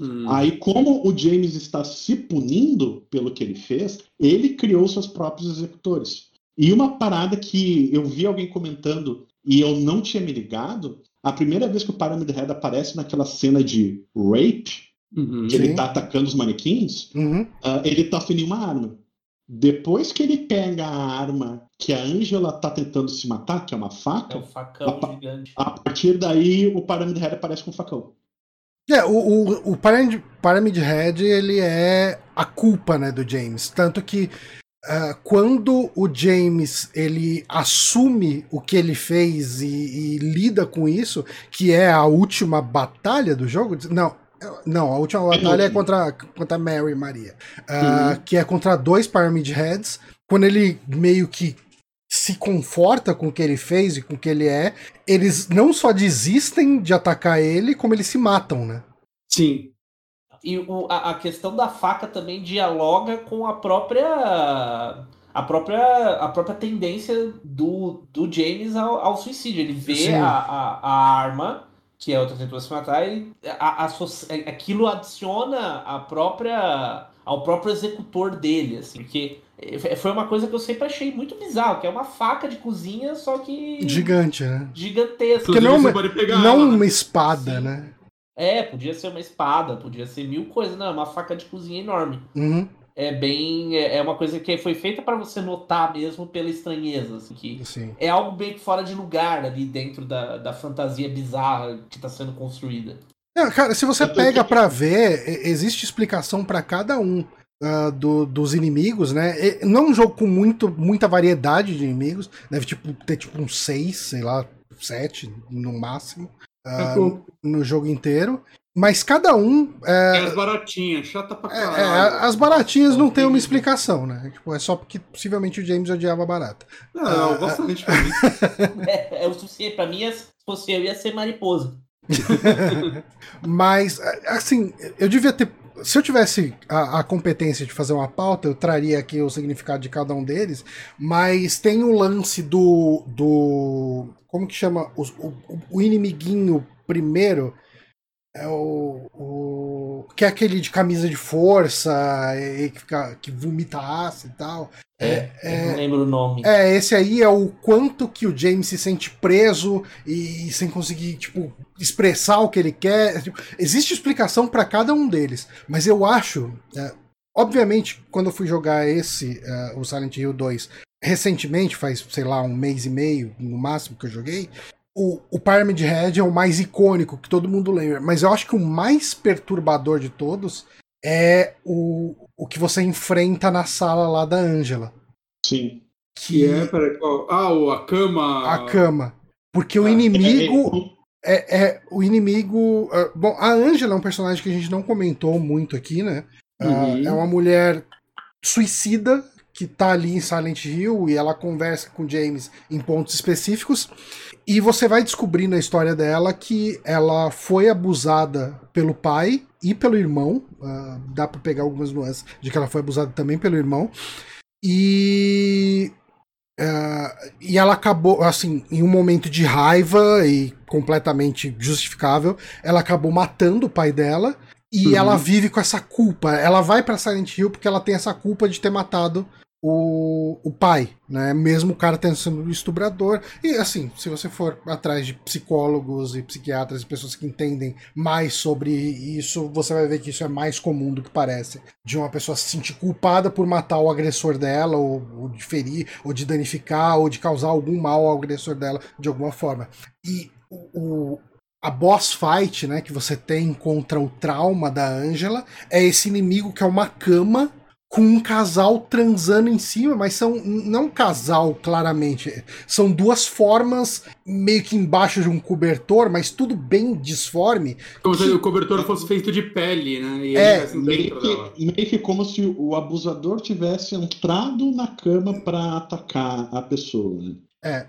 Hum. Aí, como o James está se punindo pelo que ele fez, ele criou seus próprios executores. E uma parada que eu vi alguém comentando e eu não tinha me ligado, a primeira vez que o Pyramid Head aparece naquela cena de rape, Uhum. que ele tá atacando os manequins, Uhum. ah, ele tá sem nenhuma arma. Depois que ele pega a arma que a Angela tá tentando se matar, que é uma É faca, um facão Opa. gigante. a partir daí o Pyramid Head aparece com um facão. É, o, o, o Pyramid, Pyramid Head, ele é a culpa, né, do James. Tanto que ah, quando o James, ele assume o que ele fez e, e lida com isso, que é a última batalha do jogo, não... Não, a última batalha é contra, contra Mary Maria. ah, Que é contra dois Pyramid Heads. Quando ele meio que se conforta com o que ele fez e com o que ele é, eles não só desistem de atacar ele, como eles se matam, né? Sim. E o- a, a questão da faca também dialoga com a própria. A própria, a própria tendência do, do James ao, ao suicídio. Ele vê a, a, a arma, que a outra tentou se matar, e a, a, so- aquilo adiciona a própria, ao próprio executor dele, assim, que foi uma coisa que eu sempre achei muito bizarro, que é uma faca de cozinha, só que Gigante, né? gigantesca. Porque não- Inclusive, você pode pegar Não ela, né? uma espada, Sim. né? É, podia ser uma espada, podia ser mil coisas. Não, é uma faca de cozinha enorme. Uhum. É bem. É é uma coisa que foi feita para você notar mesmo pela estranheza. Assim, que Sim. é algo bem que fora de lugar ali dentro da, da fantasia bizarra que está sendo construída. É, cara, se você pega pra ver, existe explicação pra cada um ah, do- dos inimigos, né? E não é um jogo com muito, muita variedade de inimigos, deve tipo, ter tipo uns seis, sei lá, sete no máximo, pouco. no jogo inteiro. Mas cada um. É as baratinhas, chata pra é- caralho. é, as baratinhas não tem uma explicação, né? Tipo, é só porque possivelmente o James odiava barata. Não, Ah, bastante pra mim. É, é o suficiente. Para mim, se fosse eu, ia ser mariposa. (laughs) Mas, assim, eu devia ter. Se eu tivesse a, a competência de fazer uma pauta, eu traria aqui o significado de cada um deles. Mas tem o lance do. do como que chama? O, o, o inimiguinho primeiro. É o, o. Que é aquele de camisa de força, e que, fica, que vomita ácido e tal. É, eu não lembro o nome. É, esse aí é o quanto que o James se sente preso e sem conseguir, tipo, expressar o que ele quer. Tipo, existe explicação pra cada um deles, mas eu acho, é, obviamente, quando eu fui jogar esse, é, o Silent Hill 2, recentemente, faz, sei lá, um mês e meio, no máximo que eu joguei, o, o Pyramid Head é o mais icônico, que todo mundo lembra, mas eu acho que o mais perturbador de todos é o, o que você enfrenta na sala lá da Angela. Sim. Que é, peraí, qual? Ah, o- a cama. a cama. Porque o Ah, inimigo é, é- o inimigo. bom, a Angela é um personagem que a gente não comentou muito aqui, né? Ah, Uhum. é uma mulher suicida que tá ali em Silent Hill e ela conversa com James em pontos específicos. E você vai descobrir na história dela que ela foi abusada pelo pai e pelo irmão. ah, dá pra pegar algumas nuances de que ela foi abusada também pelo irmão. E ah, e ela acabou, assim, em um momento de raiva e completamente justificável, ela acabou matando o pai dela e Uhum. ela vive com essa culpa. Ela vai pra Silent Hill porque ela tem essa culpa de ter matado o, o pai, né? Mesmo o cara tendo sido estuprador. E assim, se você for atrás de psicólogos e psiquiatras e pessoas que entendem mais sobre isso, você vai ver que isso é mais comum do que parece. De uma pessoa se sentir culpada por matar o agressor dela, ou, ou de ferir, ou de danificar, ou de causar algum mal ao agressor dela de alguma forma. E o, o- a boss fight, né, que você tem contra o trauma da Angela, é esse inimigo que é uma cama com um casal transando em cima, mas são não um casal claramente, são duas formas meio que embaixo de um cobertor, mas tudo bem disforme. Como se o cobertor fosse feito de pele, né? E É, Meio que, meio que como se o abusador tivesse entrado na cama pra atacar a pessoa. né?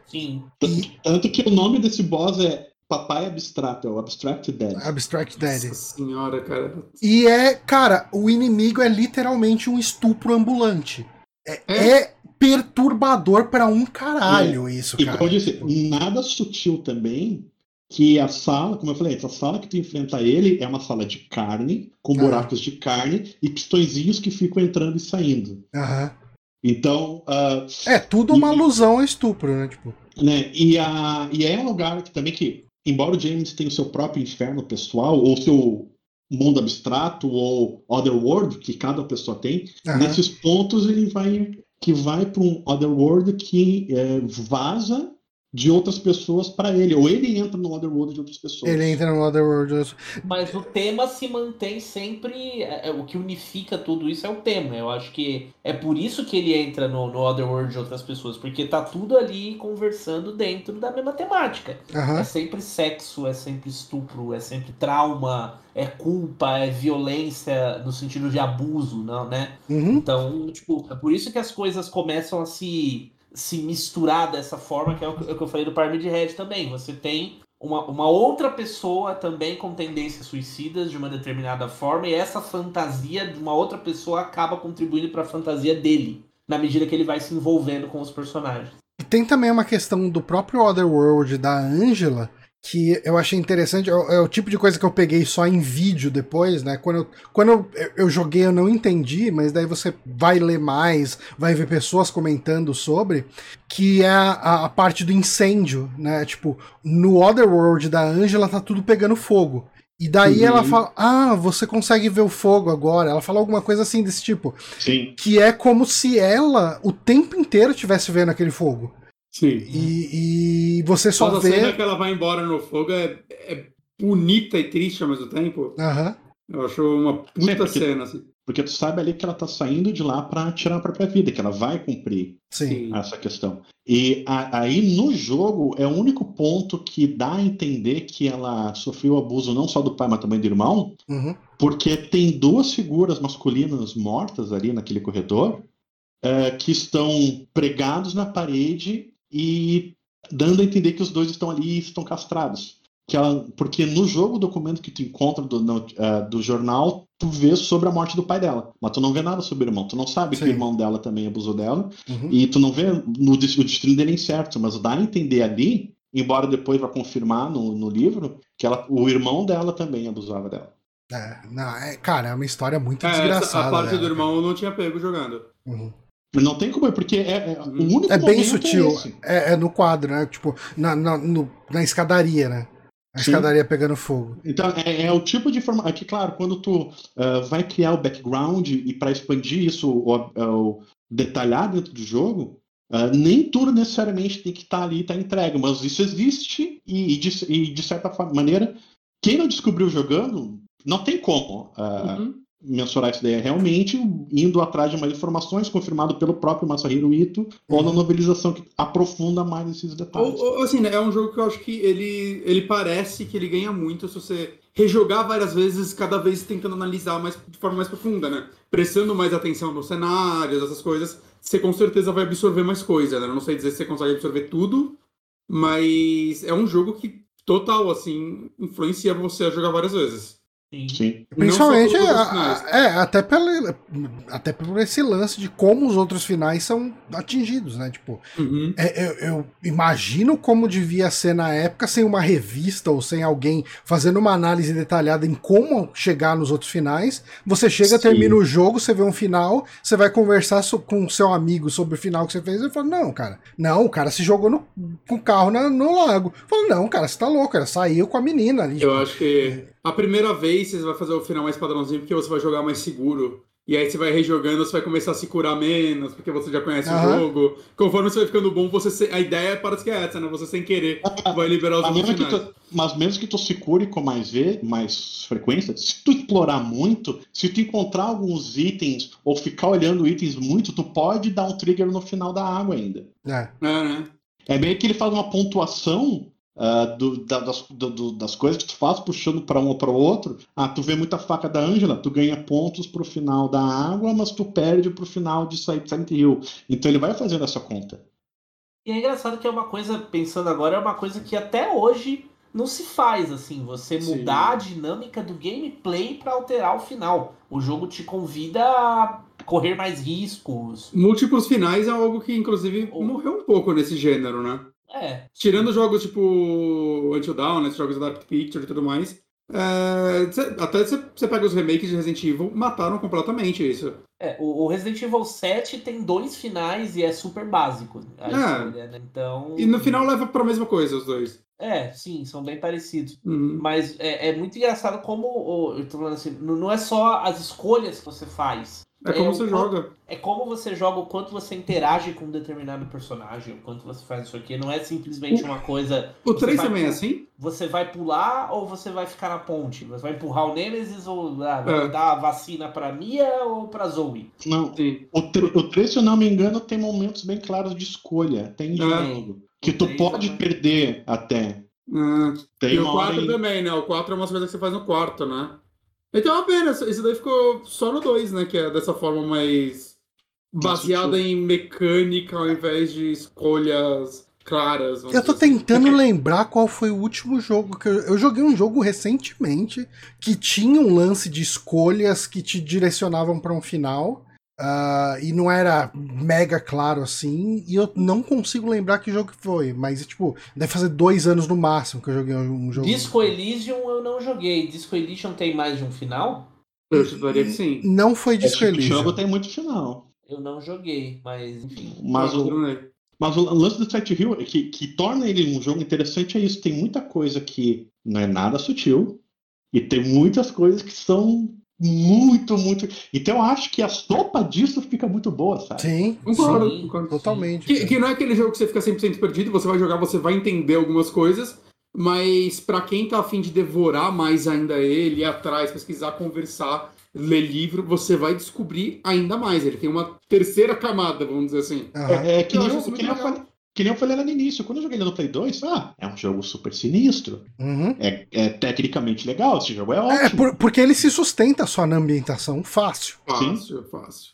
Sim. E Tanto que o nome desse boss é Papai Abstrato, é o Abstract Dead. Abstract Dead. Nossa senhora, cara. E é, cara, o inimigo é literalmente um estupro ambulante. É, É. é perturbador pra um caralho isso, E cara. como eu disse, nada sutil também que a sala, como eu falei, essa sala que tu enfrenta ele é uma sala de carne, com Ah. buracos de carne e pistõezinhos que ficam entrando e saindo. Aham. Então, ah, É tudo uma alusão a estupro, né? Tipo, né, e, a, e é um lugar que também que, embora o James tenha o seu próprio inferno pessoal, ou seu mundo abstrato, ou Otherworld, que cada pessoa tem, aham. nesses pontos ele vai que vai para um Otherworld que é, vaza de outras pessoas para ele, ou ele entra no Otherworld de outras pessoas. ele entra no Otherworld. Mas o tema se mantém sempre. é, é, o que unifica tudo isso é o tema. Eu acho que é por isso que ele entra no, no Otherworld de outras pessoas. Porque tá tudo ali conversando dentro da mesma temática. É Aham. sempre sexo, é sempre estupro, é sempre trauma, é culpa, é violência no sentido de abuso, não, né? Uhum. Então, tipo, é por isso que as coisas começam a se, se misturar dessa forma, que é o que é eu falei do Pyramid Head também. Você tem uma, uma outra pessoa também com tendências suicidas de uma determinada forma, e essa fantasia de uma outra pessoa acaba contribuindo para a fantasia dele, na medida que ele vai se envolvendo com os personagens. E tem também uma questão do próprio Otherworld da Angela que eu achei interessante. É o, é o tipo de coisa que eu peguei só em vídeo depois, né? Quando, eu, quando eu, eu joguei eu não entendi, mas daí você vai ler mais, vai ver pessoas comentando sobre, que é a, a parte do incêndio, né? Tipo, no Otherworld da Angela tá tudo pegando fogo. E daí Uhum. ela fala: Ah, você consegue ver o fogo agora. Ela fala alguma coisa assim desse tipo. Sim. Que é como se ela o tempo inteiro estivesse vendo aquele fogo. Sim. E, e você só Só a cena vê. que ela vai embora no fogo é, é bonita e triste ao mesmo tempo. Aham. Eu acho uma puta Sim, porque- cena, assim. Porque tu sabe ali que ela tá saindo de lá pra tirar a própria vida, que ela vai cumprir Sim. essa questão. E a- aí no jogo é o único ponto que dá a entender que ela sofreu abuso não só do pai, mas também do irmão, Uhum. porque tem duas figuras masculinas mortas ali naquele corredor eh, que estão pregados na parede e dando a entender que os dois estão ali e estão castrados. Que ela, porque no jogo, o documento que tu encontra do, no- eh, do jornal, tu vê sobre a morte do pai dela. Mas tu não vê nada sobre o irmão. Tu não sabe que Sim. o irmão dela também abusou dela. Uhum. E tu não vê no, o destino dele é incerto, mas dá a entender ali, embora depois vá confirmar no, no livro, que ela, o irmão dela também abusava dela. É, não, é, cara, é uma história muito É, essa- desgraçada. a parte dela, do irmão eu não tinha pego jogando. Uhum. Não tem como, porque é, é- o Uhum. único É bem momento sutil. É esse. É, é no quadro, né? Tipo, na, na, no- na escadaria, né? A Sim. escadaria pegando fogo. Então, é, é o tipo de informação. Aqui, claro, quando tu ah, vai criar o background e para expandir isso, ou, ou detalhar dentro do jogo, ah, nem tudo necessariamente tem que estar ali e estar entregue, mas isso existe e, e de, e, de certa maneira, quem não descobriu jogando, não tem como ah, Uhum. Mensurar isso daí. É realmente indo atrás de mais informações, confirmado pelo próprio Masahiro Ito, ou na novelização que aprofunda mais esses Ou, detalhes. ou, assim, né, é um jogo que eu acho que ele, ele parece que ele ganha muito se você rejogar várias vezes, cada vez tentando analisar mais, de forma mais profunda, né? Prestando mais atenção nos cenários, essas coisas, você com certeza vai absorver mais coisa, né? Eu não sei dizer se você consegue absorver tudo, mas é um jogo que total, assim, influencia você a jogar várias vezes. Sim. Sim. Principalmente, a- é, até, pelo, até por esse lance de como os outros finais são atingidos, né? Tipo, Uhum. é, eu, eu imagino como devia ser na época sem uma revista ou sem alguém fazendo uma análise detalhada em como chegar nos outros finais. Você chega, Sim. termina o jogo, você vê um final, você vai conversar so- com o seu amigo sobre o final que você fez e fala: Não, cara, não, o cara se jogou no, com o carro na- no lago. Fala, não, cara, você tá louco, cara, saiu com a menina ali. Eu acho que a primeira vez você vai fazer o final mais padrãozinho porque você vai jogar mais seguro. E aí você vai rejogando, você vai começar a se curar menos, porque você já conhece Aham. o jogo. Conforme você vai ficando bom, você se- a ideia parece que é essa, né? Você sem querer vai liberar os Mas mesmo, tu, mas mesmo que tu se cure com mais, ve mais frequência, se tu explorar muito, se tu encontrar alguns itens ou ficar olhando itens muito, tu pode dar um trigger no final da água ainda. É. É, né? É meio que ele faz uma pontuação ah, do- da- das, do- do- das coisas que tu faz, puxando para um ou para o outro. Ah, tu vê muita faca da Ângela, tu ganha pontos pro final da água, mas tu perde pro final de Silent Hill. Então ele vai fazendo essa conta. E é engraçado que é uma coisa, pensando agora, é uma coisa que até hoje não se faz, assim, você Sim. mudar a dinâmica do gameplay pra alterar o final. O jogo te convida a correr mais riscos. Múltiplos finais é algo que, inclusive, Oh. morreu um pouco nesse gênero, né? É, Tirando jogos tipo Until Dawn, né, jogos da Dark Picture e tudo mais. é, cê- até você pega os remakes de Resident Evil, mataram completamente isso. é o, o Resident Evil 7 tem dois finais e é super básico. a É. escolha, né? Então. E no final leva pra mesma coisa os dois. É, sim, são bem parecidos. Uhum. Mas é, é muito engraçado como. Eu tô falando assim, não é só as escolhas que você faz. É como o você quanto- joga. É como você joga, o quanto você interage com um determinado personagem, o quanto você faz isso aqui. Não é simplesmente uma coisa. O você 3 vai também é assim? Você vai pular ou você vai ficar na ponte? Você vai empurrar o Nemesis ou ah, vai É. dar a vacina pra Mia ou pra Zoe? Não, Sim. o, tre- o 3, se eu não me engano, tem momentos bem claros de escolha. Tem É. jogo. Que O tu pode também. perder até. Ah, Tem e o uma hora 4 em- também, né? O 4 é uma coisa que você faz no quarto, né? Então é uma pena, isso daí ficou só no 2, né? Que é dessa forma mais baseada em mecânica ao invés de escolhas claras. Eu tô assim. tentando (laughs) lembrar qual foi o último jogo que eu, eu joguei um jogo recentemente que tinha um lance de escolhas que te direcionavam pra um final. Ah, e não era mega claro assim, e eu não consigo lembrar que jogo que foi, mas tipo, deve fazer dois anos no máximo que eu joguei um jogo. Disco Elysium eu não joguei. Disco Elysium tem mais de um final? Eu chutaria que sim. Não foi Disco tipo Elysium. jogo tem muito final. Eu não joguei, mas enfim. Mas o. Mas o lance do Silent Hill é que, que torna ele um jogo interessante é isso. Tem muita coisa que não é nada sutil. E tem muitas coisas que são muito, muito. Então eu acho que a sopa disso fica muito boa, sabe? Sim, Concordo, sim, concordo. totalmente. Que, que não é aquele jogo que você fica 100% perdido, você vai jogar, você vai entender algumas coisas, mas pra quem tá afim de devorar mais ainda ele, ir atrás, pesquisar, conversar, ler livro, você vai descobrir ainda mais. Ele tem uma terceira camada, vamos dizer assim. É, é que, Eu que, eu falei, que nem eu falei lá no início. Quando eu joguei ele no Play 2, ah, é um jogo super sinistro. Uhum. É, é tecnicamente legal, esse jogo é É, ótimo. por- porque ele se sustenta só na ambientação fácil. Fácil, fácil.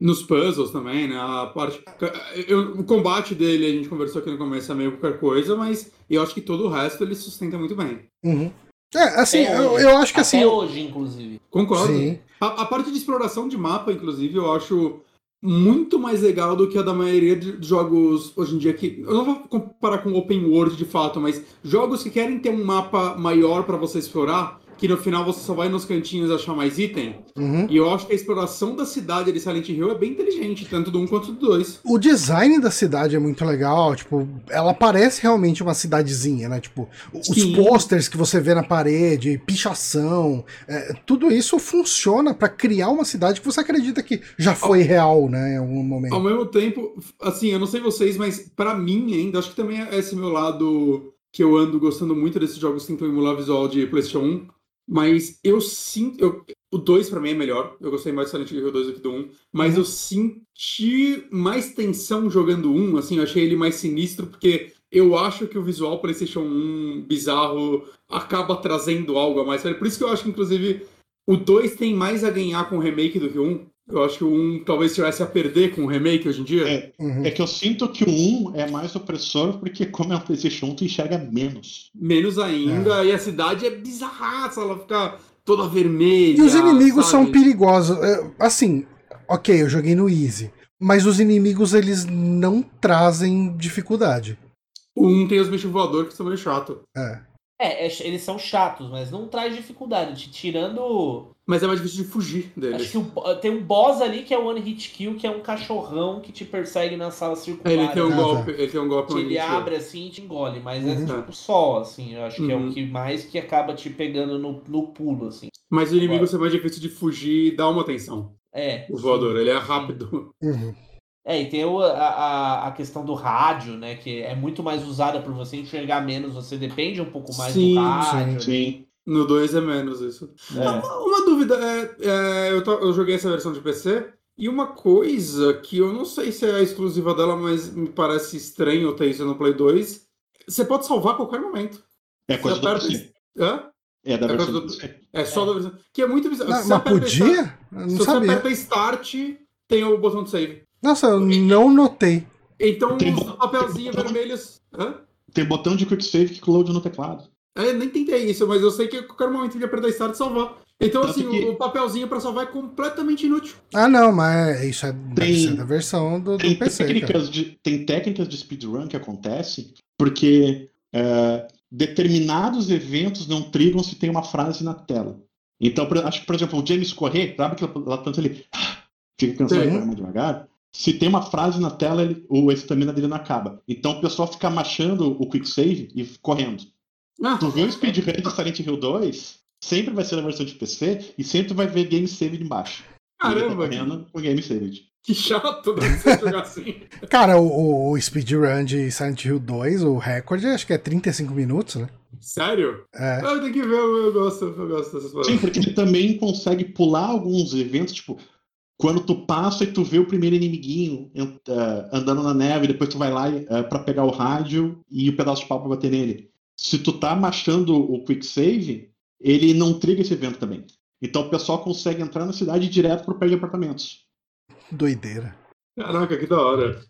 Nos puzzles também, né? A parte. eu- o combate dele, a gente conversou aqui no começo, é meio qualquer coisa, mas eu acho que todo o resto ele sustenta muito bem. Uhum. É, assim, Até eu, eu acho que Até assim. eu- hoje, inclusive. Concordo. Sim. A, a parte de exploração de mapa, inclusive, eu acho muito mais legal do que a da maioria de jogos hoje em dia que. Eu não vou comparar com open world de fato, mas jogos que querem ter um mapa maior pra você explorar, que no final você só vai nos cantinhos achar mais item. Uhum. E eu acho que a exploração da cidade de Silent Hill é bem inteligente, tanto do 1 quanto do 2. O design da cidade é muito legal, tipo, ela parece realmente uma cidadezinha, né? Tipo, os Sim. posters que você vê na parede, pichação, é, tudo isso funciona pra criar uma cidade que você acredita que já foi real, né? Em algum momento. Ao mesmo tempo, assim, eu não sei vocês, mas pra mim ainda, acho que também é esse meu lado que eu ando gostando muito desses jogos que tentam emular visual de PlayStation 1. Mas eu sinto. eu- o 2 pra mim é melhor. Eu gostei mais do Silent Hill 2 do que do 1. Mas eu senti mais tensão jogando 1. Assim, eu achei ele mais sinistro, porque eu acho que o visual PlayStation 1 bizarro acaba trazendo algo a mais. Por isso que eu acho que, inclusive, o 2 tem mais a ganhar com o remake do que o 1. Eu acho que o 1 talvez tivesse a perder com o remake hoje em dia. É. Uhum. É que eu sinto que o 1 é mais opressor, porque como é um PlayStation 1, tu enxerga menos. Menos ainda, e a cidade é bizarraça, ela fica toda vermelha. E os inimigos sabe? são perigosos. É, Assim, ok, eu joguei no Easy. Mas os inimigos, eles não trazem dificuldade. Um tem os bichos voadores que são meio chato. É. É, é, eles são chatos, mas não traz dificuldade. Te- Tirando. Mas é mais difícil de fugir deles. Acho que o tem um boss ali que é o One Hit Kill, que é um cachorrão que te persegue na sala circular. Ele tem um Ah, golpe, ele tem um golpe Que ele abre assim e te engole, mas Uhum. é tipo só, assim. Eu acho que é Uhum. o que mais que acaba te pegando no, no pulo, assim. Mas o inimigo é mais difícil de fugir e dá uma atenção. É. O sim. voador, ele é rápido. Uhum. É, e tem o- a, a, questão do rádio, né? Que é muito mais usada por você enxergar menos, você depende um pouco mais Sim, do rádio. Sim. No 2 é menos isso. É. Uma, uma dúvida, é, é, eu, to- eu joguei essa versão de PC, e uma coisa que eu não sei se é exclusiva dela, mas me parece estranho ter isso no Play 2, você pode salvar a qualquer momento. É coisa Você do aperta- PC. Hã? É da É versão do do- PC. É só da versão. Que é muito bizarro. Não, Se mas aperta Start- podia? Eu Se não você sabia. aperta Start, tem o botão de save. Nossa, eu não notei. Então Tem os botão- papelzinhos botão- vermelhos. Hã? Tem botão de quick save que load no teclado. É, nem tentei isso, mas eu sei que a qualquer momento de apertar Start salvar. Então, Tanto assim, que- o, papelzinho pra salvar é completamente inútil. Ah, não, mas isso é, Tem- da versão do, do Tem PC, cara. técnicas, de, tem técnicas de speedrun que acontecem porque é, determinados eventos não trigam se tem uma frase na tela. Então, acho que, por exemplo, o James correr, sabe que ela tanto ele fica cansado de mais devagar? Se tem uma frase na tela, ele, o estamina dele não acaba. Então o pessoal fica machando o quick save e correndo. Ah, Tu vê o speedrun de Silent Hill 2, sempre vai ser na versão de PC e sempre vai ver game save embaixo. Ele tá caramba, que, correndo com game saved. que chato deve ser jogar assim. (laughs) Cara, o, o speedrun de Silent Hill 2, o recorde, acho que é 35 minutos, né? Sério? É. Ah, tem que ver, eu, eu gosto, eu gosto dessas Sim, coisas. porque ele também consegue pular alguns eventos, tipo, quando tu passa e tu vê o primeiro inimiguinho eh, andando na neve, depois tu vai lá uh, para pegar o rádio e o pedaço de pau pra bater nele. Se tu tá machando o quick save, ele não triga esse evento também. Então o pessoal consegue entrar na cidade direto pro prédio de apartamentos. Doideira. Caraca, que da hora.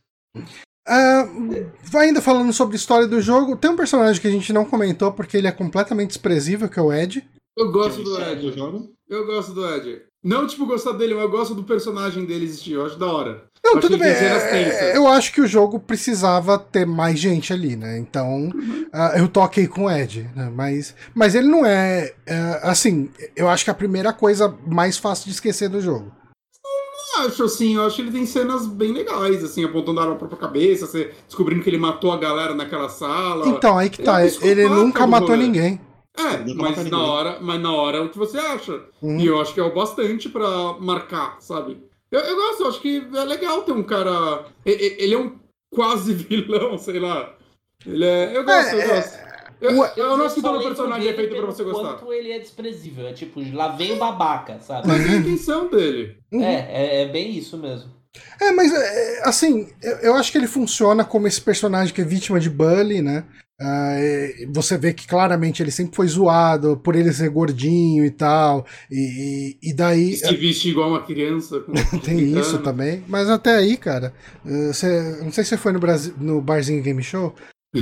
Vai ainda falando sobre a história do jogo, tem um personagem que a gente não comentou porque ele é completamente desprezível, que é o Ed. Eu gosto do Ed. do jogo. Eu gosto do Ed. Não, tipo, gostar dele, mas eu gosto do personagem dele existir. Eu acho da hora. Não, tudo bem. ele é. Eu acho que o jogo precisava ter mais gente ali, né? Então, ah, eu toquei com o Ed, né? Mas, mas ele não é, é, Assim, eu acho que é a primeira coisa mais fácil de esquecer do jogo. Acho assim, eu acho que ele tem cenas bem legais, assim, apontando a arma pra própria cabeça, você descobrindo que ele matou a galera naquela sala. Então, aí que ele tá. é um Ele psicopata nunca matou rolê. ninguém. É, Não mas na, hora, mas na hora é o que você acha. Uhum. E eu acho que é o bastante pra marcar, sabe? Eu, eu gosto, eu acho que é legal ter um cara. Ele é um quase (laughs) vilão, sei lá. Ele é. Eu gosto, É, eu gosto. Eu, Ué, eu não acho que todo personagem é feito pra você gostar. Quanto ele é desprezível. É tipo, lá vem o babaca, sabe? Mas é a intenção dele. Uhum. É, é, é bem isso mesmo. É, mas é, assim, eu, eu acho que ele funciona como esse personagem que é vítima de bullying, né? Ah, você vê que claramente ele sempre foi zoado por ele ser gordinho e tal. E, e, e daí. Se veste igual uma criança. (laughs) Tem 30 isso também. Mas até aí, cara. eh, Você, não sei se você foi no, Brasil, no Barzinho Game Show. (laughs)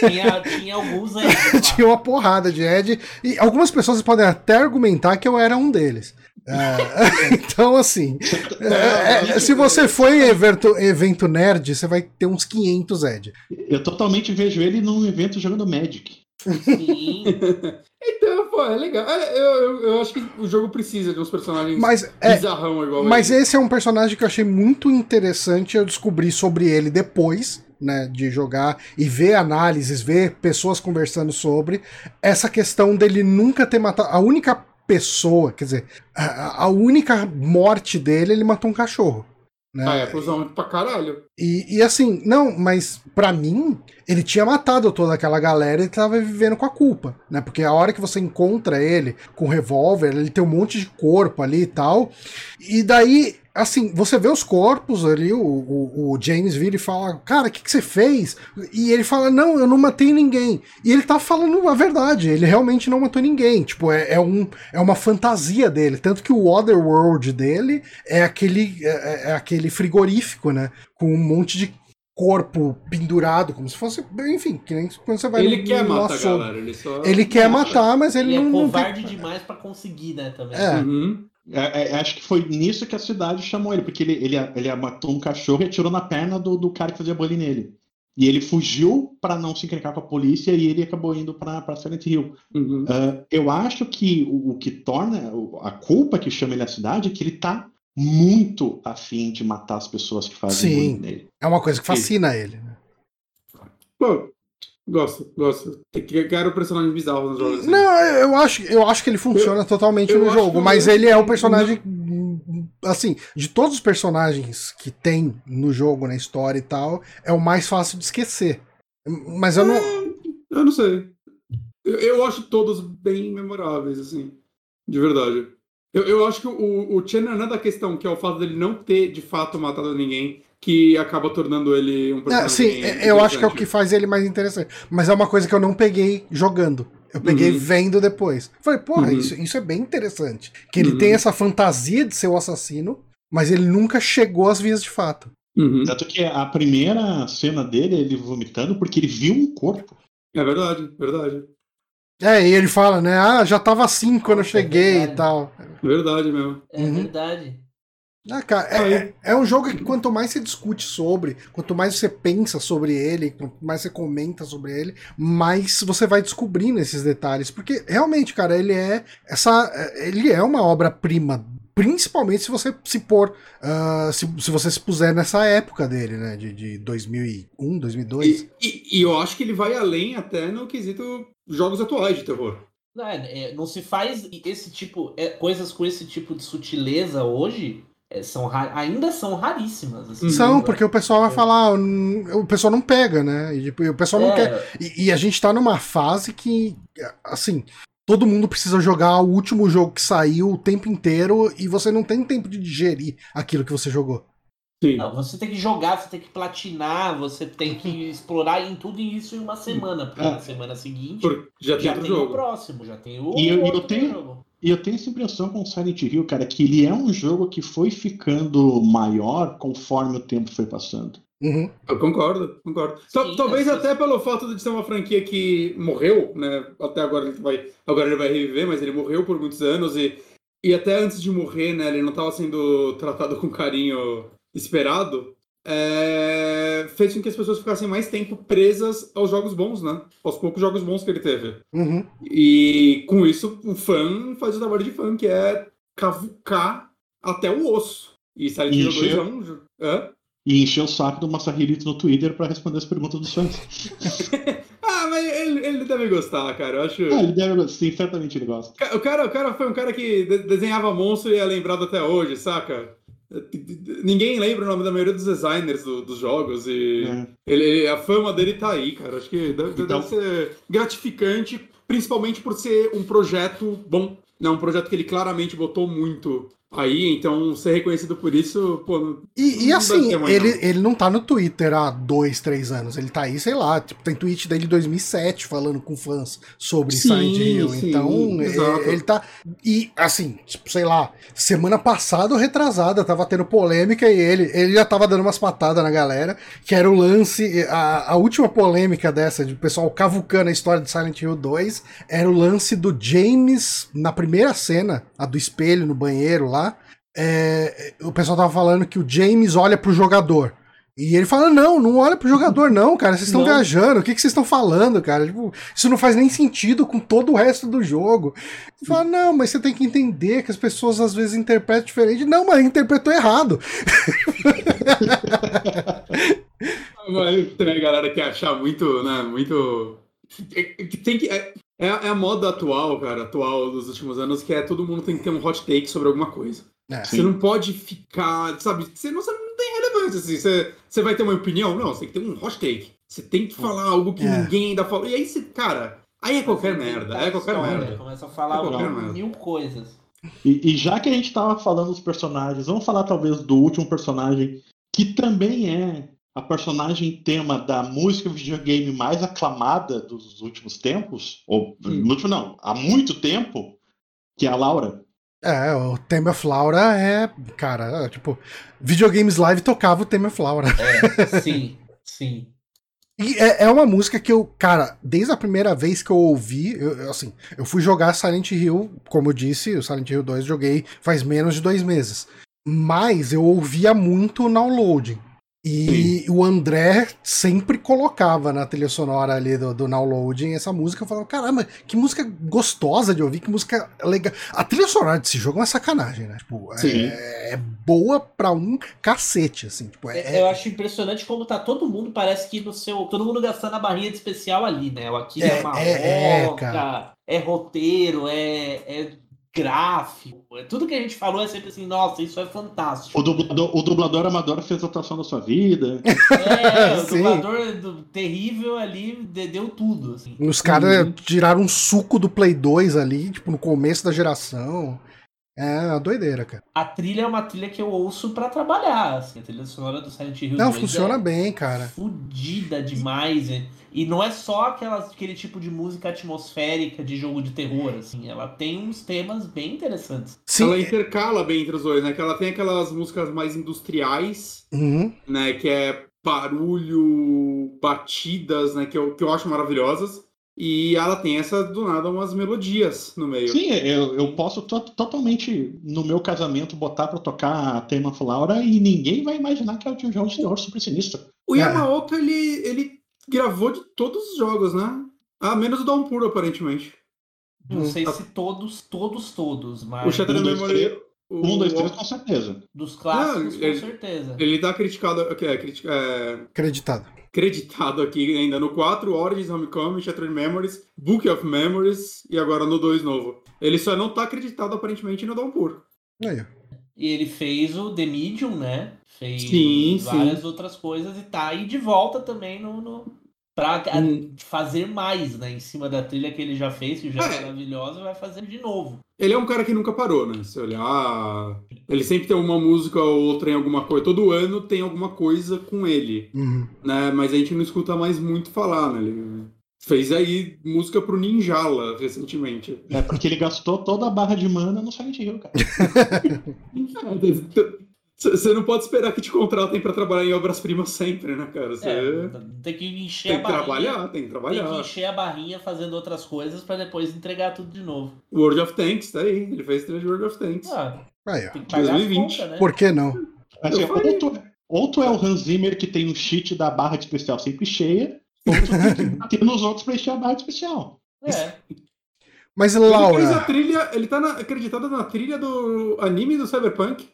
Tinha, tinha alguns aí. (laughs) Tinha uma porrada de Ed. E algumas pessoas podem até argumentar que eu era um deles. Ah, (laughs) então, assim. é, é, se você foi em evento, evento nerd, você vai ter uns 500 Ed. Eu totalmente vejo ele num evento jogando Magic. Sim. (laughs) Então, pô, é legal. É, eu, eu, eu acho que o jogo precisa de uns personagens Mas é, bizarrão igual Mas ele. esse é um personagem que eu achei muito interessante. Eu descobri sobre ele depois, né, de jogar e ver análises, ver pessoas conversando sobre essa questão dele nunca ter matado. A única pessoa, quer dizer, a, a única morte dele, ele matou um cachorro. Né? Ah, é, cuzão pra caralho. E, e assim, não, mas pra mim, ele tinha matado toda aquela galera e tava vivendo com a culpa, né? Porque a hora que você encontra ele com o revólver, ele tem um monte de corpo ali e tal. E daí, assim, você vê os corpos ali, o, o, o James vira e fala, cara, o que, que você fez? E ele fala, não, eu não matei ninguém. E ele tá falando a verdade, ele realmente não matou ninguém. Tipo, é, é, um, é uma fantasia dele. Tanto que o Otherworld dele é aquele, é, é aquele frigorífico, né? Com um monte de corpo pendurado, como se fosse. Enfim, que nem quando você vai Ele no, quer no matar galera. Ele só. Ele quer matar, mas ele, Ele é não, não covarde tem... demais pra conseguir, né, também. É. Uhum. É, é, acho que foi nisso que a cidade chamou ele, porque ele, ele, ele matou um cachorro e atirou na perna do, do cara que fazia bullying nele. E ele fugiu para não se encrencar com a polícia e ele acabou indo para Silent Hill. Uhum. Ah, eu acho que o, o que torna a culpa que chama ele à cidade é que ele tá muito afim de matar as pessoas que fazem Sim. bullying nele. É uma coisa que fascina ele. né? Pô, gosto, gosto. Quero personagens bizarros nos jogos. assim. Não, eu acho, eu acho que ele funciona totalmente eu no jogo, mas eu- ele é o personagem. Assim, de todos os personagens que tem no jogo, na história e tal, é o mais fácil de esquecer. Mas eu não. Eu não sei. Eu, eu acho todos bem memoráveis, assim. De verdade. Eu, eu acho que o, o Chen não é da questão, que é o fato dele não ter, de fato, matado ninguém, que acaba tornando ele um É, personagem. sim, eu acho que é o que faz ele mais interessante. Mas é uma coisa que eu não peguei jogando. Eu peguei Uhum. vendo depois. Falei, porra, Uhum. isso, isso é bem interessante. Que ele Uhum. tem essa fantasia de ser o assassino, mas ele nunca chegou às vias de fato. Uhum. Tanto que a primeira cena dele, ele vomitando, porque ele viu um corpo. É verdade, verdade. É, e ele fala, né? Ah, já tava assim quando eu é cheguei e verdade. tal. Verdade mesmo. É Uhum. verdade. Ah, cara, é, é, é um jogo que quanto mais você discute sobre, quanto mais você pensa sobre ele, quanto mais você comenta sobre ele, mais você vai descobrindo esses detalhes. Porque realmente, cara, ele é essa. Ele é uma obra-prima. Principalmente se você se pôr. ah, se, se você se puser nessa época dele, né? De, de 2001, 2002. E, e- e eu acho que ele vai além até no quesito jogos atuais de terror. Não, é- é, não se faz esse tipo. é, coisas com esse tipo de sutileza hoje é, são ainda são raríssimas. assim. São, porque o pessoal vai falar, "Ah, o pessoal não pega, né? E, tipo, o pessoal não É, quer. E, e a gente tá numa fase que, assim, todo mundo precisa jogar o último jogo que saiu o tempo inteiro e você não tem tempo de digerir aquilo que você jogou. Sim. Não, você tem que jogar, você tem que platinar, você tem que explorar em tudo isso em uma semana. Porque É. na semana seguinte Por- já tem já tem o próximo, já tem o E eu- eu outro tenho- jogo. E eu tenho essa impressão com Silent Hill, cara, que ele é um jogo que foi ficando maior conforme o tempo foi passando. Uhum. Eu concordo, concordo. Tal- Sim, Talvez até pelo fato de ser uma franquia que morreu, né? Até agora ele vai, agora ele vai reviver, mas ele morreu por muitos anos e, e até antes de morrer, né? Ele não estava sendo tratado com carinho esperado. É, fez com que as pessoas ficassem mais tempo presas aos jogos bons, né? Aos poucos jogos bons que ele teve. Uhum. E com isso, o fã faz o trabalho de fã, que é cavucar até o osso. E Silent Hill 2 é um. Hã? E encher o saco do Masahiro no Twitter pra responder as perguntas dos fãs. (laughs) Ah, mas ele, ele deve gostar, cara. Eu acho. Ah, ele deve, sim, certamente ele gosta. O cara, o cara foi um cara que de- desenhava monstro e é lembrado até hoje, saca? Ninguém lembra o nome da maioria dos designers do- dos jogos e É. ele, a fama dele tá aí, cara. Acho que deve, Então- deve ser gratificante, principalmente por ser um projeto bom. Né? Um projeto que ele claramente botou muito aí, então ser reconhecido por isso, pô. não- E, e não assim, ele, não. ele não tá no Twitter há dois, três anos. Ele tá aí, sei lá, tipo, tem tweet dele de 2007 falando com fãs sobre Sim, Silent Hill. sim, então, exato. é, ele tá. E assim, tipo, sei lá, semana passada ou retrasada, tava tendo polêmica e ele, ele já tava dando umas patadas na galera, que era o lance. A, a última polêmica dessa, de pessoal cavucando a história de Silent Hill 2, era o lance do James, na primeira cena, a do espelho no banheiro lá. É, o pessoal tava falando que o James olha pro jogador. E ele fala: Não, não olha pro jogador, não, cara. Vocês estão viajando. O que, que vocês estão falando, cara? Tipo, isso não faz nem sentido com todo o resto do jogo. Ele fala: Não, mas você tem que entender que as pessoas às vezes interpretam diferente. Não, mas interpretou errado. Mas tem a galera que achar muito, né, muito... é- que Tem que... É, é a é a moda atual, cara, atual dos últimos anos, que é todo mundo tem que ter um hot take sobre alguma coisa. É. Você não pode ficar, sabe, você não, você não tem relevância, assim, você, você vai ter uma opinião? Não, você tem que ter um hot take. Você tem que falar algo que É. ninguém ainda falou. E aí, você, cara, aí é qualquer merda, é qualquer História, merda. Começa a falar É qualquer mil, merda. mil coisas. E, e já que a gente tava falando dos personagens, vamos falar talvez do último personagem, que também é a personagem tema da música videogame mais aclamada dos últimos tempos, ou no último não, há muito tempo, que é a Laura. É, o Theme of Laura é. Cara, é, tipo, videogames live tocava o Theme of Laura. É, sim, sim. E é, é uma música que eu, cara, desde a primeira vez que eu ouvi, eu, assim, eu fui jogar Silent Hill, como eu disse, o Silent Hill 2 joguei faz menos de dois meses. Mas eu ouvia muito o downloading. E o André sempre colocava na trilha sonora ali do, do downloading essa música. Eu falava, caramba, que música gostosa de ouvir, que música legal. A trilha sonora desse jogo é uma sacanagem, né? Tipo, Sim. é, é boa pra um cacete, assim. Tipo, é, Eu acho impressionante como tá todo mundo, parece que no seu. Todo mundo gastando a barrinha de especial ali, né? O Aqui É, é, uma é, é, roca, cara. é roteiro, é, é gráfico. É, tudo que a gente falou é sempre assim, nossa, isso é fantástico. O dublador, o dublador amador fez a atuação da sua vida. (laughs) É, o (laughs) Sim. dublador do terrível ali de- deu tudo. Assim. Os caras tiraram um suco do Play 2 ali, tipo, no começo da geração. É uma doideira, cara. A trilha é uma trilha que eu ouço pra trabalhar. Assim, a trilha sonora do Silent Hill Não, 2 funciona é bem, cara. Fudida demais. E, e não é só aquelas, aquele tipo de música atmosférica de jogo de terror, assim. Ela tem uns temas bem interessantes. Sim. Ela intercala bem entre os dois, né? Que ela tem aquelas músicas mais industriais, Uhum. né? Que é barulho, batidas, né? Que eu, que eu acho maravilhosas. E ela tem essa, do nada, umas melodias no meio. Sim, eu, eu posso to- totalmente, no meu casamento, botar pra tocar a tema of Laura e ninguém vai imaginar que é o de um jogo de terror super sinistro. O É. Yamaoka, ele, ele gravou de todos os jogos, né? Ah, menos o Downpour, aparentemente. Não Hum. sei se todos, todos, todos, mas O Shattered um, dois, Memory... o- Um, dois, três, com certeza. dos clássicos, com ele- certeza. Ele tá criticado, é, critica- é, Acreditado. creditado aqui ainda no 4, Origins, Homecoming, Shattered Memories, Book of Memories e agora no 2 novo. Ele só não tá acreditado aparentemente no Downpour. Aí, ó. E ele fez o The Medium, né? Fez Sim, várias outras coisas e tá aí de volta também no. no pra Hum. fazer mais, né? Em cima da trilha que ele já fez, que já é É. maravilhosa, vai fazer de novo. Ele é um cara que nunca parou, né? Se olhar. Ele sempre tem uma música ou outra em alguma coisa. Todo ano tem alguma coisa com ele, Uhum. né? Mas a gente não escuta mais muito falar, né? Ele fez aí música pro Ninjala recentemente. É porque ele gastou toda a barra de mana no Silent Hill, cara. (laughs) Você não pode esperar que te contratem pra trabalhar em obras-primas sempre, né, cara? Você É, tem que encher tem a que barrinha. trabalhar, tem que Tem trabalhar. que encher a barrinha fazendo outras coisas pra depois entregar tudo de novo. World of Tanks, tá aí. Ele fez de World of Tanks. Ah, Aí, ó. tem que pagar 2020. as contas, né? Por que não? Assim, Eu falei. ou, tu, ou tu é o Hans Zimmer que tem um cheat da barra de especial sempre cheia, tu tem que bater nos outros pra encher a barra de especial. É. Mas, Ele fez a Laura, trilha, ele tá na- acreditado na trilha do anime do Cyberpunk.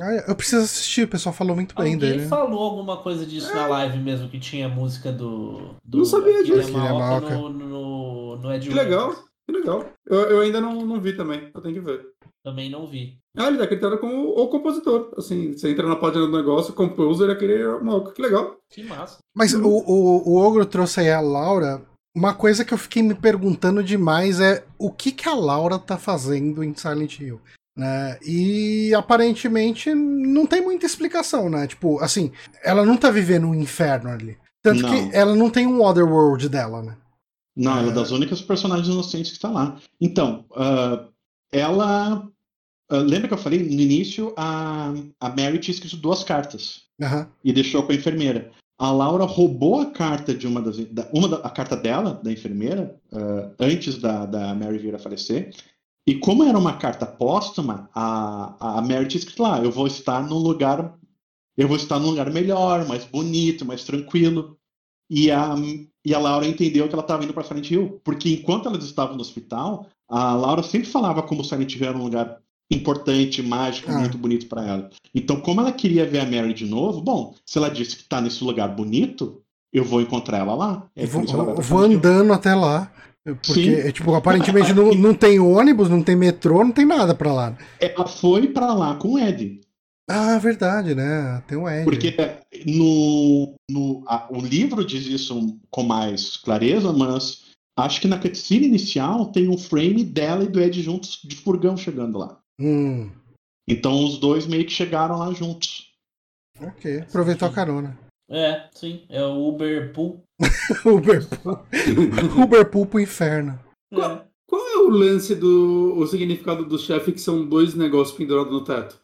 Ah, eu preciso assistir, o pessoal falou muito bem Alguém dele. falou alguma coisa disso na live mesmo, que tinha música do. do Não sabia disso. Yamaoka. no, no, no Ed Que legal, que legal. Eu, eu ainda não, não vi também, eu tenho que ver. Também não vi. Ah, ele tá acreditado como o compositor. Assim, você entra na página do negócio, composer, aquele maluco. Que legal. Que massa. Mas o, o, o Ogro trouxe aí a Laura. Uma coisa que eu fiquei me perguntando demais é o que, que a Laura tá fazendo em Silent Hill. Né? E aparentemente não tem muita explicação, né? Tipo, assim, ela não tá vivendo um inferno ali. Tanto Não. que ela não tem um Otherworld dela, né? Não, ela é É. das únicas personagens inocentes que tá lá. Então, ah, ela. ah, lembra que eu falei no início? A, a Mary tinha escrito duas cartas Aham. e deixou com a enfermeira. A Laura roubou a carta de uma das. Da, uma da, a carta dela, da enfermeira, ah, antes da, da Mary vir a falecer. E como era uma carta póstuma, a, a Mary tinha escrito lá: eu vou estar num lugar. Eu vou estar num lugar melhor, mais bonito, mais tranquilo. E a, e a Laura entendeu que ela estava indo para Silent Hill, porque enquanto elas estavam no hospital, a Laura sempre falava como Silent Hill era um lugar importante, mágico, Ah. muito bonito para ela. Então, como ela queria ver a Mary de novo, bom, se ela disse que está nesse lugar bonito, eu vou encontrar ela lá. É Eu vou, ela vou andando até lá. Porque, Sim. tipo, aparentemente não, não tem ônibus, não tem metrô, não tem nada pra lá. Ela foi para lá com o Ed. Ah, verdade, né? Tem um Ed. Porque no, no a- o livro diz isso com mais clareza, mas acho que na cutscene inicial tem um frame dela e do Ed juntos de furgão chegando lá. Hum, Então os dois meio que chegaram lá juntos. ok. Aproveitou a carona. É, sim. É o Uber Pool. (laughs) Uber Pool. (laughs) Uber Pool pro inferno. É. Qual é o lance do o significado do chefe que são dois negócios pendurados no teto?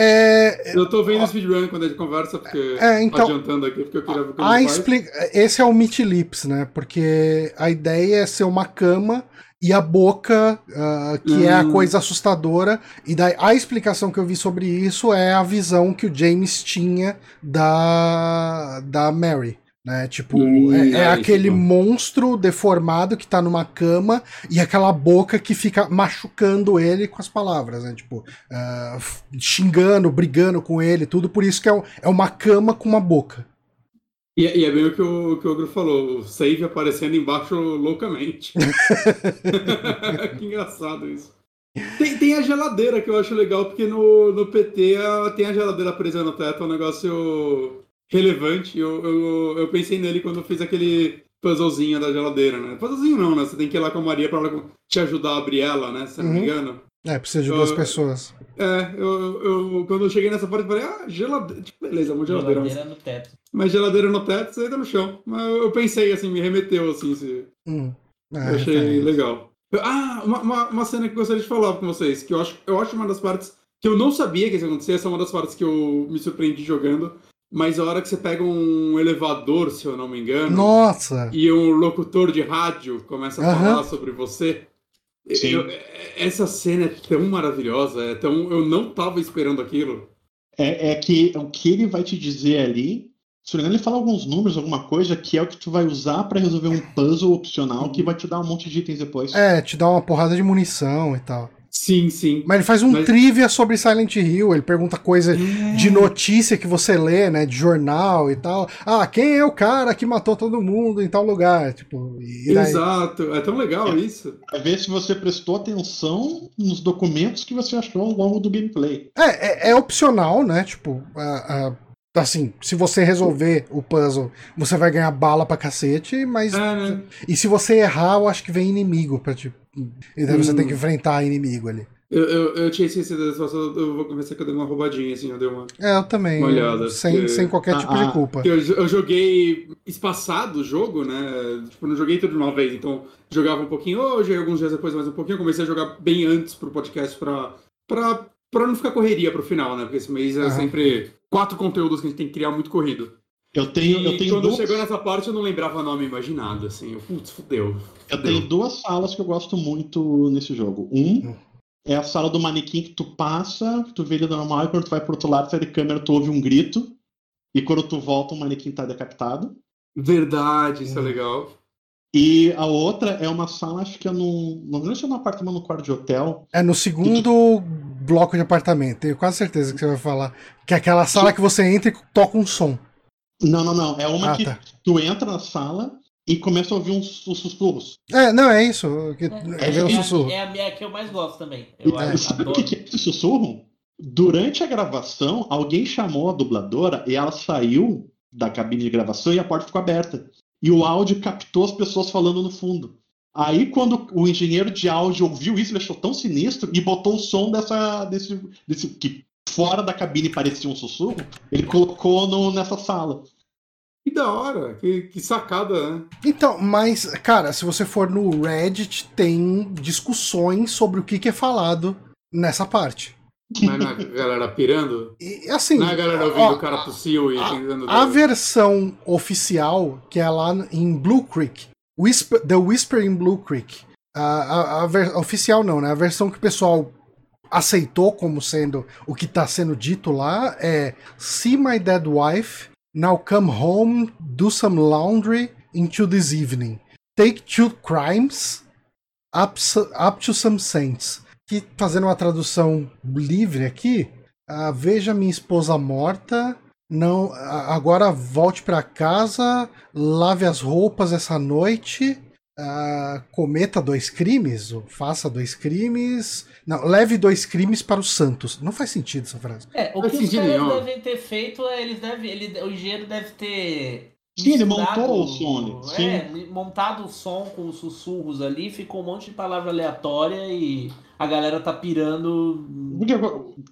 É, Eu tô vendo o speedrun quando a gente conversa, porque. É, então- Adiantando aqui, porque eu queria ver o que a ele faz. expli... Esse é o Meat Lips, né? Porque a ideia é ser uma cama e a boca, ah, que é a Hum. coisa assustadora. E daí a explicação que eu vi sobre isso é a visão que o James tinha da, da Mary. Né? Tipo, é, é aquele monstro deformado que tá numa cama e aquela boca que fica machucando ele com as palavras, né? Tipo, f- xingando, brigando com ele, tudo. Por isso que é, um- é uma cama com uma boca. E, e é bem o que o, que o Ogro falou, o save aparecendo embaixo loucamente. (laughs) (laughs) que engraçado isso. Tem, tem a geladeira que eu acho legal, porque no, no PT a- tem a geladeira presa no teto, é um negócio relevante. Eu, eu, eu pensei nele quando eu fiz aquele puzzlezinho da geladeira, né? Puzzlezinho não, né? Você tem que ir lá com a Maria pra ela te ajudar a abrir ela, né? Se eu não me Uhum. engano. É, precisa de duas Eu- pessoas. É, eu, eu, quando eu cheguei nessa parte, eu falei, ah, geladeira. Tipo, beleza, uma geladeira. mas- Geladeira no teto. mas geladeira no teto, você entra no chão. Mas eu pensei, assim, me remeteu, assim, se... Hum. eu É, achei legal. Ah, uma, uma, uma cena que eu gostaria de falar com vocês, que eu acho, eu acho uma das partes que eu não sabia que isso ia acontecer, essa é uma das partes que eu me surpreendi jogando, mas a hora que você pega um elevador, se eu não me engano, Nossa! e um locutor de rádio começa a Aham. falar sobre você, Sim. eu- essa cena é tão maravilhosa, é tão, eu não tava esperando aquilo. É, é que o que ele vai te dizer ali, se não ele fala alguns números, alguma coisa, que é o que tu vai usar para resolver um puzzle opcional que vai te dar um monte de itens depois. É, te dá uma porrada de munição e tal. Sim, sim. Mas ele faz um Mas- trivia sobre Silent Hill, ele pergunta coisa de notícia que você lê, né, de jornal e tal. Ah, quem é o cara que matou todo mundo em tal lugar? Tipo, e daí... Exato, é tão legal isso. Pra ver se você prestou atenção nos documentos que você achou ao longo do gameplay. É, é, é opcional, né? Tipo, a- a- assim, se você resolver o puzzle, você vai ganhar bala pra cacete, mas. É, né? E se você errar, eu acho que vem inimigo pra tipo. E daí você Hum. tem que enfrentar inimigo ali. Eu, eu, eu tinha esquecido dessa situação, eu vou começar que eu dei uma roubadinha, assim, eu dei uma. É, eu também. Uma olhada, sem, porque- sem qualquer Ah, tipo de ah, culpa. Porque eu, eu joguei espaçado o jogo, né? Tipo, não joguei tudo de uma vez, então jogava um pouquinho hoje, alguns dias depois mais um pouquinho. Eu comecei a jogar bem antes pro podcast pra, pra, pra não ficar correria pro final, né? Porque esse mês é Aham. sempre quatro conteúdos que a gente tem que criar muito corrido. Eu tenho, e eu tenho, quando duas, chegou nessa parte eu não lembrava nome imaginado, assim. Eu, putz, fudeu. eu tenho duas salas que eu gosto muito nesse jogo. Um Hum. é a sala do manequim que tu passa, tu vê ele normal, e quando tu vai pro outro lado, sai de câmera, tu ouve um grito. E quando tu volta, o manequim tá decapitado. Verdade, isso é Hum. legal. E a outra é uma sala, acho que é num. Não lembro se é num apartamento no quarto de hotel. É no segundo bloco de apartamento. Tenho quase certeza que você vai falar. Que é aquela sala que você entra e toca um som. Não, não, não. É uma Ah, que tá. tu entra na sala e começa a ouvir uns, uns sussurros. É, não, é isso. Que, É, é, é a- sussurro. é a minha que eu mais gosto também. Eu É. sabe o que é esse sussurro? Durante a gravação, alguém chamou a dubladora e ela saiu da cabine de gravação e a porta ficou aberta. E o áudio captou as pessoas falando no fundo. Aí, quando o engenheiro de áudio ouviu isso, ele achou tão sinistro e botou o som dessa. desse. desse que fora da cabine parecia um sussurro, ele colocou no, nessa sala. Que da hora, que, que sacada, né? Então, mas, cara, se você for no Reddit, tem discussões sobre o que, que é falado nessa parte. Mas não é a galera pirando? E assim. Não é a galera ouvindo ó, o cara tossiu e tentando. A versão oficial, que é lá em Blue Creek, Whisper, The Whisper in Blue Creek. A, a, a ver- oficial não, né? A versão que o pessoal aceitou como sendo o que tá sendo dito lá é See my dead wife, now come home, do some laundry into this evening. Take two crimes, up, up to some saints. Que fazendo uma tradução livre aqui, ah, veja minha esposa morta, não, agora volte pra casa, lave as roupas essa noite, ah, cometa dois crimes, ou faça dois crimes. Não, leve dois crimes para os santos. Não faz sentido essa frase. É, o que os caras nenhum. devem ter feito é eles devem. Ele, o engenheiro deve ter. Sim, ele montou o som, sim. É, montado o som com os sussurros ali, ficou um monte de palavra aleatória e a galera tá pirando. Porque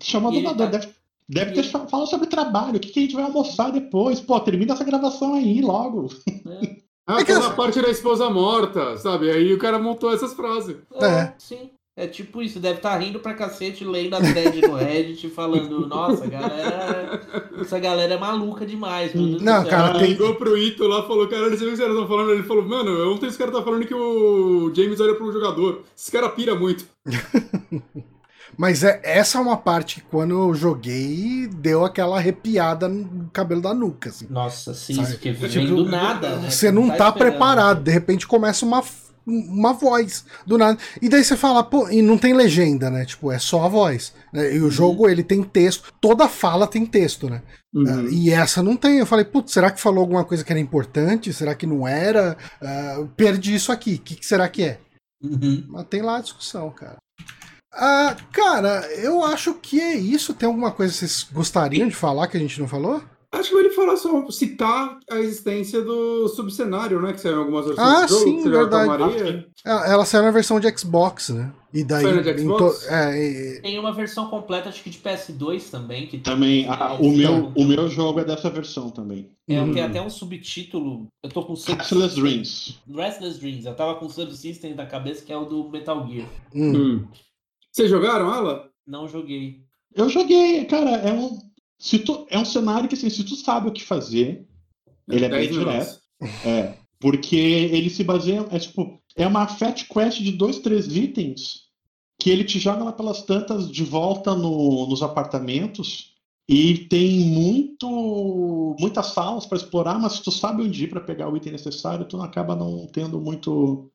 chamou E a ele dubladora, tá- deve, deve ter falado sobre trabalho, o que, que a gente vai almoçar depois. Pô, termina essa gravação aí logo. né? Ah, É que aquela as- parte da esposa morta, sabe? Aí o cara montou essas frases. É. Sim. É tipo isso, deve estar rindo pra cacete, lendo a thread no Reddit, (laughs) falando, nossa, galera. Essa galera é maluca demais, Não, céu." cara, tem- ligou pro Ito lá falou, cara, você viu o que os caras estão falando? Ele falou, mano, ontem os caras estão falando que o James olha pro jogador. Esse cara pira muito. (laughs) Mas é, essa é uma parte que quando eu joguei deu aquela arrepiada no cabelo da nuca. Assim. Nossa, sim, Sabe? isso que vem Tipo, do nada. né? Você não tá esperando. preparado, de repente começa uma, uma voz do nada. E daí você fala, pô, e não tem legenda, né? Tipo, é só a voz. né? E o jogo, ele tem texto, toda fala tem texto, né? Uhum. E essa não tem. Eu falei, putz, será que falou alguma coisa que era importante? Será que não era? Ah, perdi isso aqui, o que, que será que é? Uhum. Mas tem lá a discussão, cara. Ah, cara, eu acho que é isso. Tem alguma coisa que vocês gostariam de falar que a gente não falou? Acho que ele falar só, citar a existência do subcenário, né? Que saiu em algumas versões Ah, do jogo. sim, que verdade. Ela, ela saiu na versão de Xbox, né? E daí. Saiu de Xbox? é, e- Tem uma versão completa, acho que de PS2 também. Que Também, tem- a- é, o, meu, o meu jogo é dessa versão também. é, Hum. Tem até um subtítulo. Eu tô com o sub- Restless Dreams. Restless Dreams. Eu tava com o Subsystem na cabeça, que é o do Metal Gear. hum. Vocês jogaram ela? Não joguei. Eu joguei, cara, é um. Se tu, é um cenário que, assim, se tu sabe o que fazer, ele é bem 10 minutos. direto. É. Porque ele se baseia. É tipo. É uma fat quest de dois, três itens que ele te joga lá pelas tantas de volta no- nos apartamentos. E tem muito muitas salas para explorar, mas se tu sabe onde ir para pegar o item necessário, tu não acaba não tendo muito.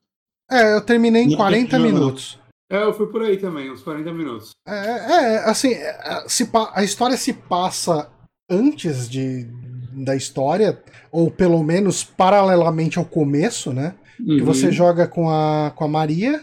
É, eu terminei em Não 40 tem jogo, não. minutos. É, eu fui por aí também, uns 40 minutos. É, é, assim, é, se pa- a história se passa antes de, da história, ou pelo menos paralelamente ao começo, né? Que Uhum. você joga com a, com a Maria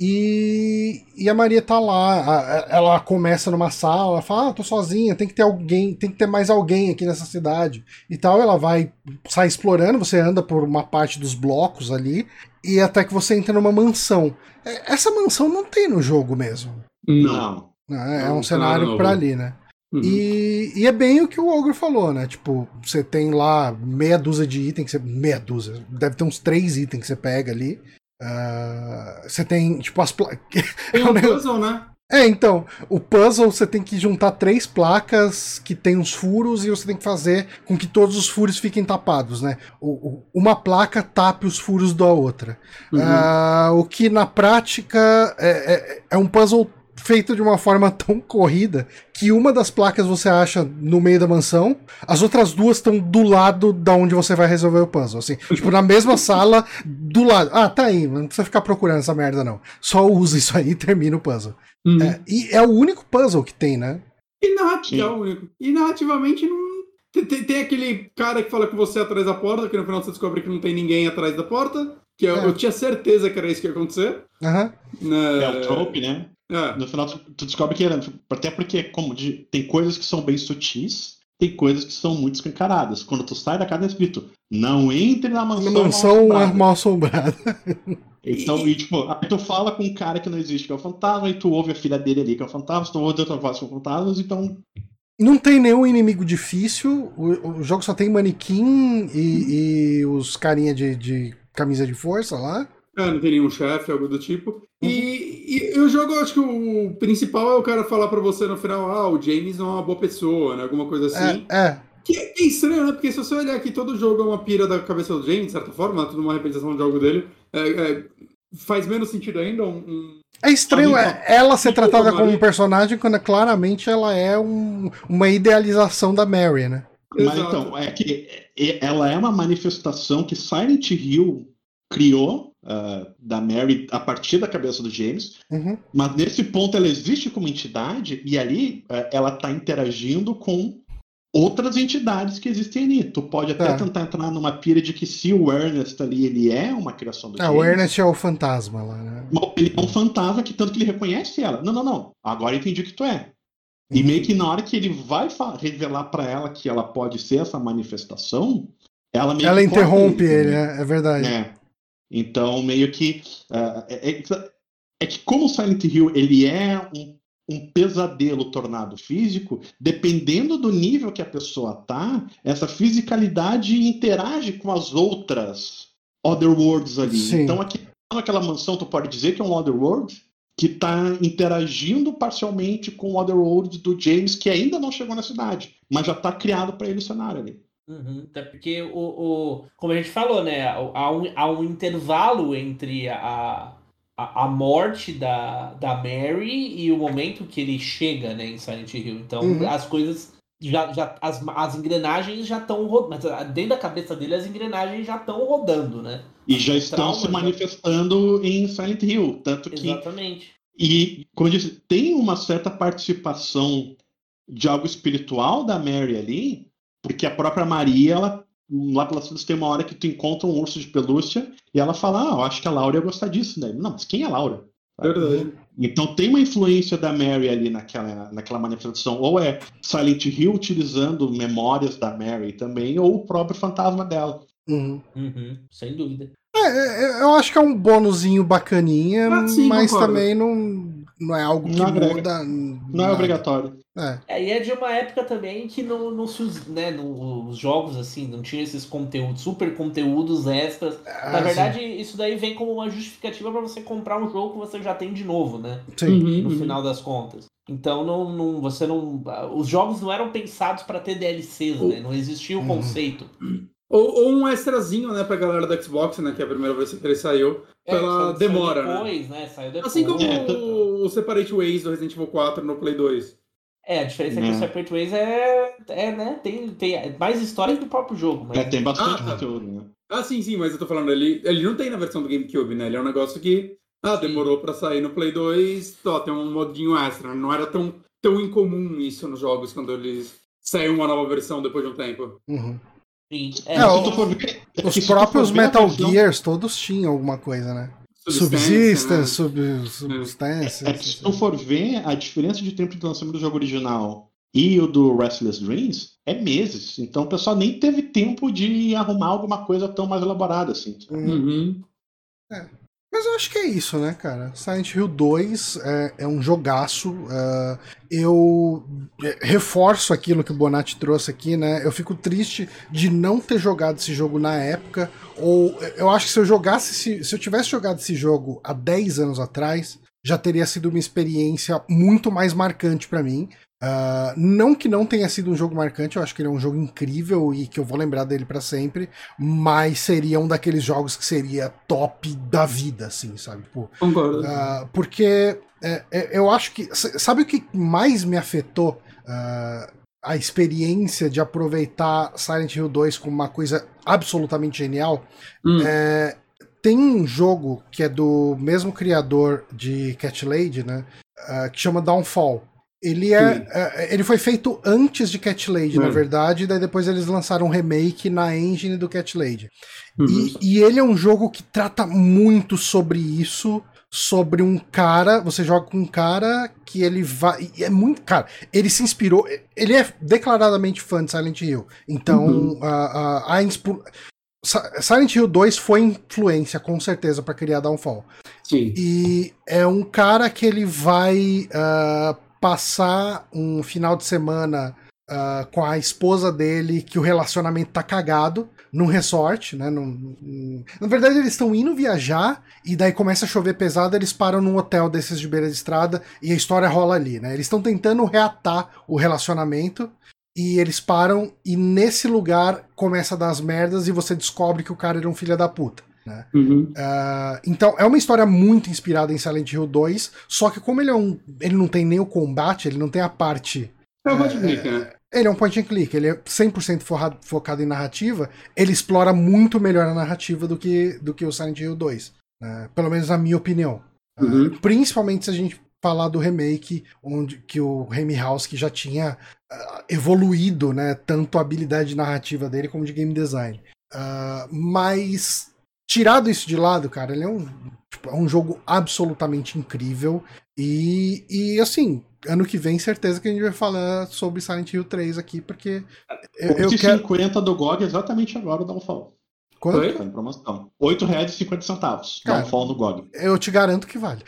e, e a Maria tá lá. ela começa numa sala, ela fala: Ah, tô sozinha, tem que ter alguém, tem que ter mais alguém aqui nessa cidade e tal. Ela vai, sai explorando, você anda por uma parte dos blocos ali e até que você entra numa mansão. É, Essa mansão não tem no jogo mesmo. Não. né? É É um cenário pra ali, né? Uhum. E, e é bem o que o Ogro falou, né? Tipo, você tem lá meia dúzia de itens, você, meia dúzia, deve ter uns três itens que você pega ali. Ah, você tem, tipo, as placas. (laughs) Tem é um um puzzle, né? É, então, o puzzle você tem que juntar três placas que tem uns furos e você tem que fazer com que todos os furos fiquem tapados, né? O, o- uma placa tape os furos da outra. Uhum. Ah, o que na prática é, é- é um puzzle feito de uma forma (laughs) tão corrida que uma das placas você acha no meio da mansão, as outras duas estão do lado da onde você vai resolver o puzzle. Assim, (laughs) tipo, na mesma sala, do lado. Ah, tá aí, não precisa ficar procurando essa merda, não. Só usa isso aí e termina o puzzle. Uhum. É, e é o único puzzle que tem, né? E, é o único. e narrativamente não. Tem, tem- tem aquele cara que fala que você é atrás da porta, que no final você descobre que não tem ninguém atrás da porta. Que eu, É. eu tinha certeza que era isso que ia acontecer. Aham. né? É o trope, né? É. No final, tu, tu descobre que era. Até porque, como de- tem coisas que são bem sutis, tem coisas que são muito escancaradas. Quando tu sai da casa, é escrito: não entre na mansão. Mansão mal-assombrada." mal assombrada. (laughs) Então, e, tipo, aí tu fala com um cara que não existe, que é o fantasma, e tu ouve a filha dele ali, que é o fantasma, tu ouve outra voz que é o fantasma, então. Não tem nenhum inimigo difícil. O, o jogo só tem manequim e, e os carinha de, de camisa de força lá. É, não tem nenhum chefe, algo do tipo. Uhum. E, e o jogo, eu acho que o principal é o cara falar pra você no final, ah, o James não é uma boa pessoa, né? Alguma coisa assim. É, é. Que é, que é estranho, né? Porque se você olhar aqui, todo jogo é uma pira da cabeça do James, de certa forma, né? tudo uma representação do jogo dele. É, é, faz menos sentido ainda um. um- É estranho é, ela ser tratada como um personagem quando claramente ela é um- uma idealização da Mary, né? Mas Exato. então, é que é- ela é uma manifestação que Silent Hill criou ah, da Mary a partir da cabeça do James, Uhum. mas nesse ponto ela existe como entidade e ali ah, ela está interagindo com outras entidades que existem ali. Tu pode até Tá. tentar entrar numa pira de que se o Ernest ali ele é uma criação do É, James, o Ernest é o fantasma lá, né? ele é um fantasma que tanto que ele reconhece ela. Não, não, não. Agora entendi o que tu é. E Uhum. meio que na hora que ele vai revelar pra ela que ela pode ser essa manifestação, ela meio Ela interrompe isso, ele, né? né? É verdade. É. Então, meio que. ah, é, é- é que como o Silent Hill ele é um, um pesadelo tornado físico, dependendo do nível que a pessoa tá, essa fisicalidade interage com as outras Otherworlds ali. Sim. Então, aqui naquela mansão, tu pode dizer que é um Otherworld que está interagindo parcialmente com o Otherworld do James, que ainda não chegou na cidade, mas já está criado para ele o cenário ali. Uhum, até porque o, o. Como a gente falou, né? Há um, há um intervalo entre a, a, a morte da, da Mary e o momento que ele chega, né, em Silent Hill. Então Uhum. as coisas. Já, já, as, as engrenagens já estão rodando. Ah, dentro da cabeça dele as engrenagens já estão rodando, né? E já estão Trauma, se já. manifestando em Silent Hill. Tanto que Exatamente. E, como eu disse, tem uma certa participação de algo espiritual da Mary ali, porque a própria Maria, ela, lá pelas tantas, tem uma hora que tu encontra um urso de pelúcia e ela fala: Ah, eu acho que a Laura ia gostar disso, né? Não, mas quem é a Laura? Verdade. Então tem uma influência da Mary ali naquela, naquela manifestação. Ou é Silent Hill utilizando memórias da Mary também, ou o próprio fantasma dela. Uhum. Uhum, sem dúvida. É, é, eu acho que é um bônusinho bacaninha, Ah, sim, mas concordo. também não, não é algo que Não agrega. muda. Não é obrigatório. É. É, e é de uma época também que não, não se né, os jogos assim, não tinha esses conteúdos, super conteúdos extras. Na Ah, verdade, isso daí vem como uma justificativa para você comprar um jogo que você já tem de novo, né? sim. sim. Uhum, No uhum. final das contas. Então não, não, você não. Os jogos não eram pensados para ter DLCs, né? Não existia o Uhum. conceito. Ou, ou um extrazinho, né, pra galera do Xbox, né, que é a primeira vez que ele saiu. É, Pela saiu- saiu demora, né? depois, né? Saiu depois. Assim como É, o Separate Ways do Resident Evil 4 no Play 2. É, a diferença é que É. o Separate Ways é, é né? Tem, tem mais história que o próprio jogo. Mas... É, tem bastante Ah, conteúdo, né? Ah, sim, sim, mas eu tô falando, ele, ele não tem na versão do GameCube, né? Ele é um negócio que, ah, Sim. demorou pra sair no Play 2, ó, tem um modinho extra. Não era tão, tão incomum isso nos jogos quando eles saíram uma nova versão depois de um tempo. Uhum. Sim, É, é, o- é Os próprios Metal Gears todos tinham alguma coisa, né? Subsistência, né? sub, substância. É que se tu for ver a diferença de tempo de lançamento do jogo original e o do Restless Dreams, é meses. Então o pessoal nem teve tempo de arrumar alguma coisa tão mais elaborada assim. Uhum. Uhum. Mas eu acho que é isso, né, cara? Silent Hill 2 é, é um jogaço. é, eu reforço aquilo que o Bonatti trouxe aqui, né? Eu fico triste de não ter jogado esse jogo na época. Ou eu acho que se eu jogasse, esse- se eu tivesse jogado esse jogo há 10 anos atrás, já teria sido uma experiência muito mais marcante pra mim. Uh, não que não tenha sido um jogo marcante, eu acho que ele é um jogo incrível e que eu vou lembrar dele para sempre, mas seria um daqueles jogos que seria top da vida, assim, sabe? Tipo, Concordo. uh, porque é, é, eu acho que. Sabe o que mais me afetou? Uh, a experiência de aproveitar Silent Hill 2 como uma coisa absolutamente genial. Hum. É, tem um jogo que é do mesmo criador de Cat Lady, né? que chama Downfall. Ele, é, é, ele foi feito antes de Cat Lady, na verdade, e daí depois eles lançaram um remake na engine do Cat Lady. Uhum. E, e, ele é um jogo que trata muito sobre isso, sobre um cara, você joga com um cara que ele vai, é muito, cara, ele se inspirou, ele é declaradamente fã de Silent Hill. Então, Uhum. a, a, a Sa- Silent Hill 2 foi influência, com certeza, para criar Downfall. Sim. E é um cara que ele vai ah, passar um final de semana ah, com a esposa dele, que o relacionamento tá cagado, num resort, né? num- num- Na verdade, eles estão indo viajar e daí começa a chover pesado, eles param num hotel desses de beira de estrada e a história rola ali, né? Eles estão tentando reatar o relacionamento. E eles param, e nesse lugar começa a dar as merdas, e você descobre que o cara era um filho da puta. Uhum. Ah, então, é uma história muito inspirada em Silent Hill 2, só que como ele é um. Ele não tem nem o combate, ele não tem a parte. É o point and click, né? Ele é um point and click, ele é 100% forrado- focado em narrativa, ele explora muito melhor a narrativa do que, do que o Silent Hill 2. né? Pelo menos na minha opinião. Ah, Uhum. Principalmente se a gente falar do remake, onde que o Remy House que já tinha ah, evoluído, né, tanto a habilidade narrativa dele como de game design. Ah, mas tirado isso de lado, cara, ele é um, tipo, é um jogo absolutamente incrível e, e assim, ano que vem certeza que a gente vai falar sobre Silent Hill 3 aqui, porque eu, eu quero 8,50 do GOG exatamente agora o Downfall. Quanto? Oi? Tá em promoção. R$ 8,50. Cara. Downfall no GOG. Eu te garanto que vale.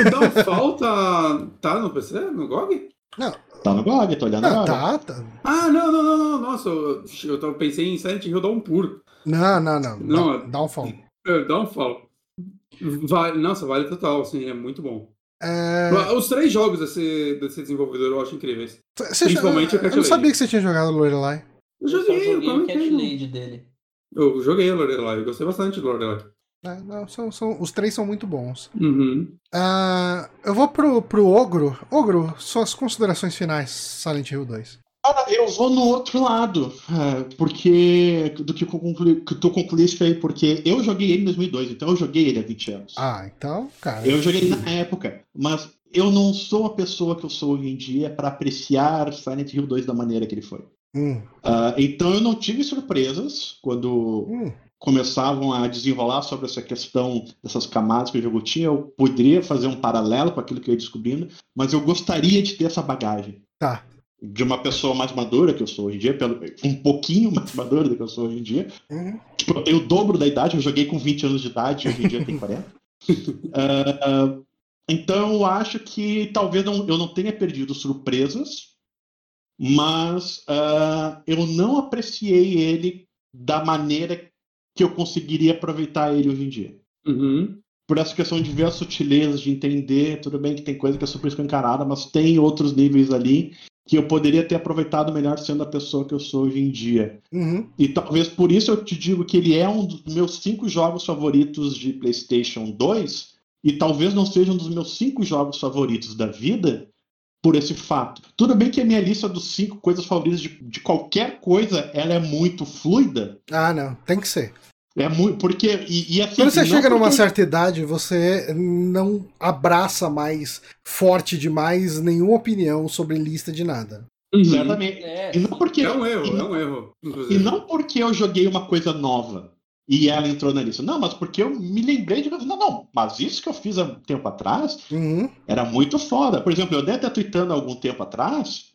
O Downfall tá, tá no PC? No GOG? Tá no GOG, tô olhando Ah, agora. tá, tá. Ah, não, não, não, não. Nossa, eu, eu pensei em Silent Hill Downpour. Não, não, não. Não, Dá- Downfall. É, Downfall. Vale, nossa, vale total, assim, é muito bom. É... Os três jogos desse, desse desenvolvedor eu acho incríveis. Você Principalmente já... o Cat Eu não sabia que você tinha jogado Lorelai. Eu joguei, eu joguei o Cat. Lady dele. Eu joguei a Lorelai, eu gostei bastante de Lorelai. É, não, são, são- os três são muito bons. Uhum. Ah, eu vou pro, pro Ogro. Ogro, suas considerações finais, Silent Hill 2. Cara, eu vou no outro lado, é, porque do que, eu concluí, que tu concluíste aí, porque eu joguei ele em 2002, então eu joguei ele há 20 anos. Ah, então, cara. Eu joguei na época, mas eu não sou a pessoa que eu sou hoje em dia para apreciar Silent Hill 2 da maneira que ele foi. Hum, Ah, então eu não tive surpresas quando hum, começavam a desenrolar sobre essa questão dessas camadas que o jogo tinha. Eu poderia fazer um paralelo com aquilo que eu ia descobrindo, mas eu gostaria de ter essa bagagem. tá. De uma pessoa mais madura que eu sou hoje em dia, pelo, um pouquinho mais madura do que eu sou hoje em dia. Uhum. Tipo, eu tenho o dobro da idade, eu joguei com 20 anos de idade, hoje em dia eu tenho 40. Ah, então eu acho que talvez não- eu não tenha perdido surpresas, mas ah, eu não apreciei ele da maneira que eu conseguiria aproveitar ele hoje em dia. Uhum. Por essa questão de ver as sutilezas, de entender, tudo bem que tem coisa que é super escancarada, mas tem outros níveis ali que eu poderia ter aproveitado melhor sendo a pessoa que eu sou hoje em dia. Uhum. E talvez por isso eu te digo que ele é um dos meus cinco jogos favoritos de PlayStation 2, e talvez não seja um dos meus cinco jogos favoritos da vida por esse fato. Tudo bem que a minha lista dos cinco coisas favoritas de, de qualquer coisa ela é muito fluida. Ah, não. Tem que ser. É muito. Porque. E, e assim, Quando você não chega numa porque- certa idade, você não abraça mais forte demais nenhuma opinião sobre lista de nada. Uhum. Certamente. É, E não porque. É um erro, e, é um erro. e não porque eu joguei uma coisa nova e ela entrou na lista. Não, mas porque eu me lembrei de. Não, não, mas isso que eu fiz há um tempo atrás Uhum. era muito foda. Por exemplo, eu andei até tweetando há algum tempo atrás.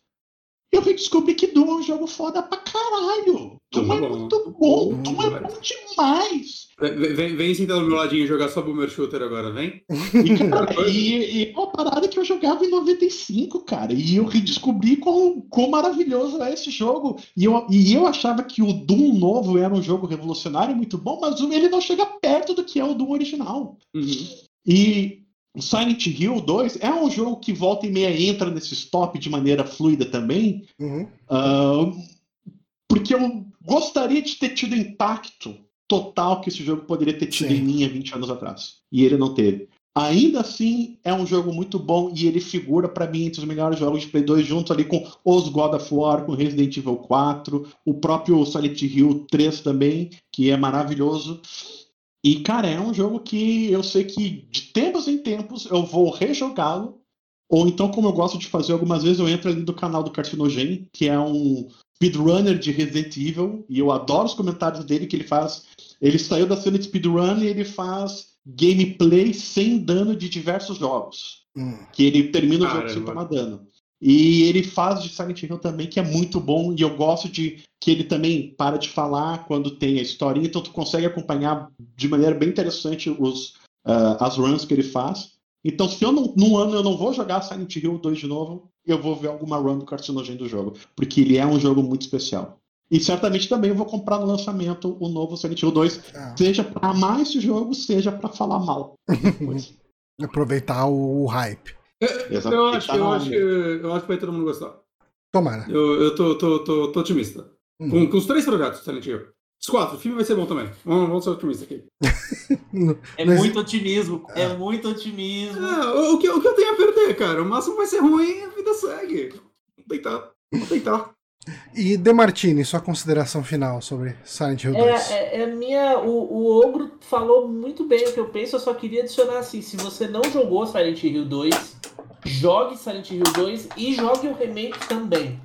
Eu vim descobrir que Doom é um jogo foda pra caralho. Doom Doom é é bom. muito bom. Doom Doom é é bom demais. Vem, vem, vem sentar do meu ladinho e jogar só Boomer Shooter agora, vem? (laughs) E, cara, e, e é uma parada que eu jogava em 95, cara. E eu redescobri quão, quão maravilhoso é esse jogo. E eu, e eu achava que o Doom novo era um jogo revolucionário muito bom, mas ele não chega perto do que é o Doom original. Uhum. E Silent Hill 2 é um jogo que volta e meia entra nesse stop de maneira fluida também, Uhum. porque eu gostaria de ter tido o impacto total que esse jogo poderia ter tido Sim. em mim há 20 anos atrás. E ele não teve. Ainda assim, é um jogo muito bom e ele figura pra mim entre os melhores jogos de Play 2, junto ali com os God of War, com Resident Evil 4, o próprio Silent Hill 3 também, que é maravilhoso. E, cara, é um jogo que eu sei que de tempos em tempos eu vou rejogá-lo. Ou então, como eu gosto de fazer algumas vezes, eu entro ali do canal do Carcinogen, que é um speedrunner de Resident Evil, e eu adoro os comentários dele que ele faz. Ele saiu da cena de speedrun e ele faz gameplay sem dano de diversos jogos. Hum. Que ele termina o jogo Caramba. sem tomar dano. E ele faz de Silent Hill também, que é muito bom, e eu gosto de que ele também para de falar quando tem a historinha, então tu consegue acompanhar de maneira bem interessante os, ah, as runs que ele faz. Então, se eu não, num ano eu não vou jogar Silent Hill 2 de novo, eu vou ver alguma run do Carcinogen do jogo, porque ele é um jogo muito especial. E certamente também eu vou comprar no lançamento o novo Silent Hill 2, Ah, seja pra amar esse jogo, seja pra falar mal. (laughs) aproveitar o hype. Exatamente. Eu acho, Tá eu, acho, que- eu acho que vai todo mundo gostar. Tomara. Eu, eu tô, tô, tô, tô otimista. Hum. Com, com os três projetos, Silent Hill. Os quatro, o filme vai ser bom também. Vamos, vamos ser otimistas aqui. (laughs) É Mas- muito otimismo. É muito otimismo. Ah, o, o que, o que eu tenho a perder, cara? O máximo vai ser ruim e a vida segue. Vou tentar. Vou tentar. E Demartini, sua consideração final sobre Silent Hill 2. É, é, é minha. O, o Ogro falou muito bem o que eu penso, eu só queria adicionar assim: se você não jogou Silent Hill 2, jogue Silent Hill 2 e jogue o remake também.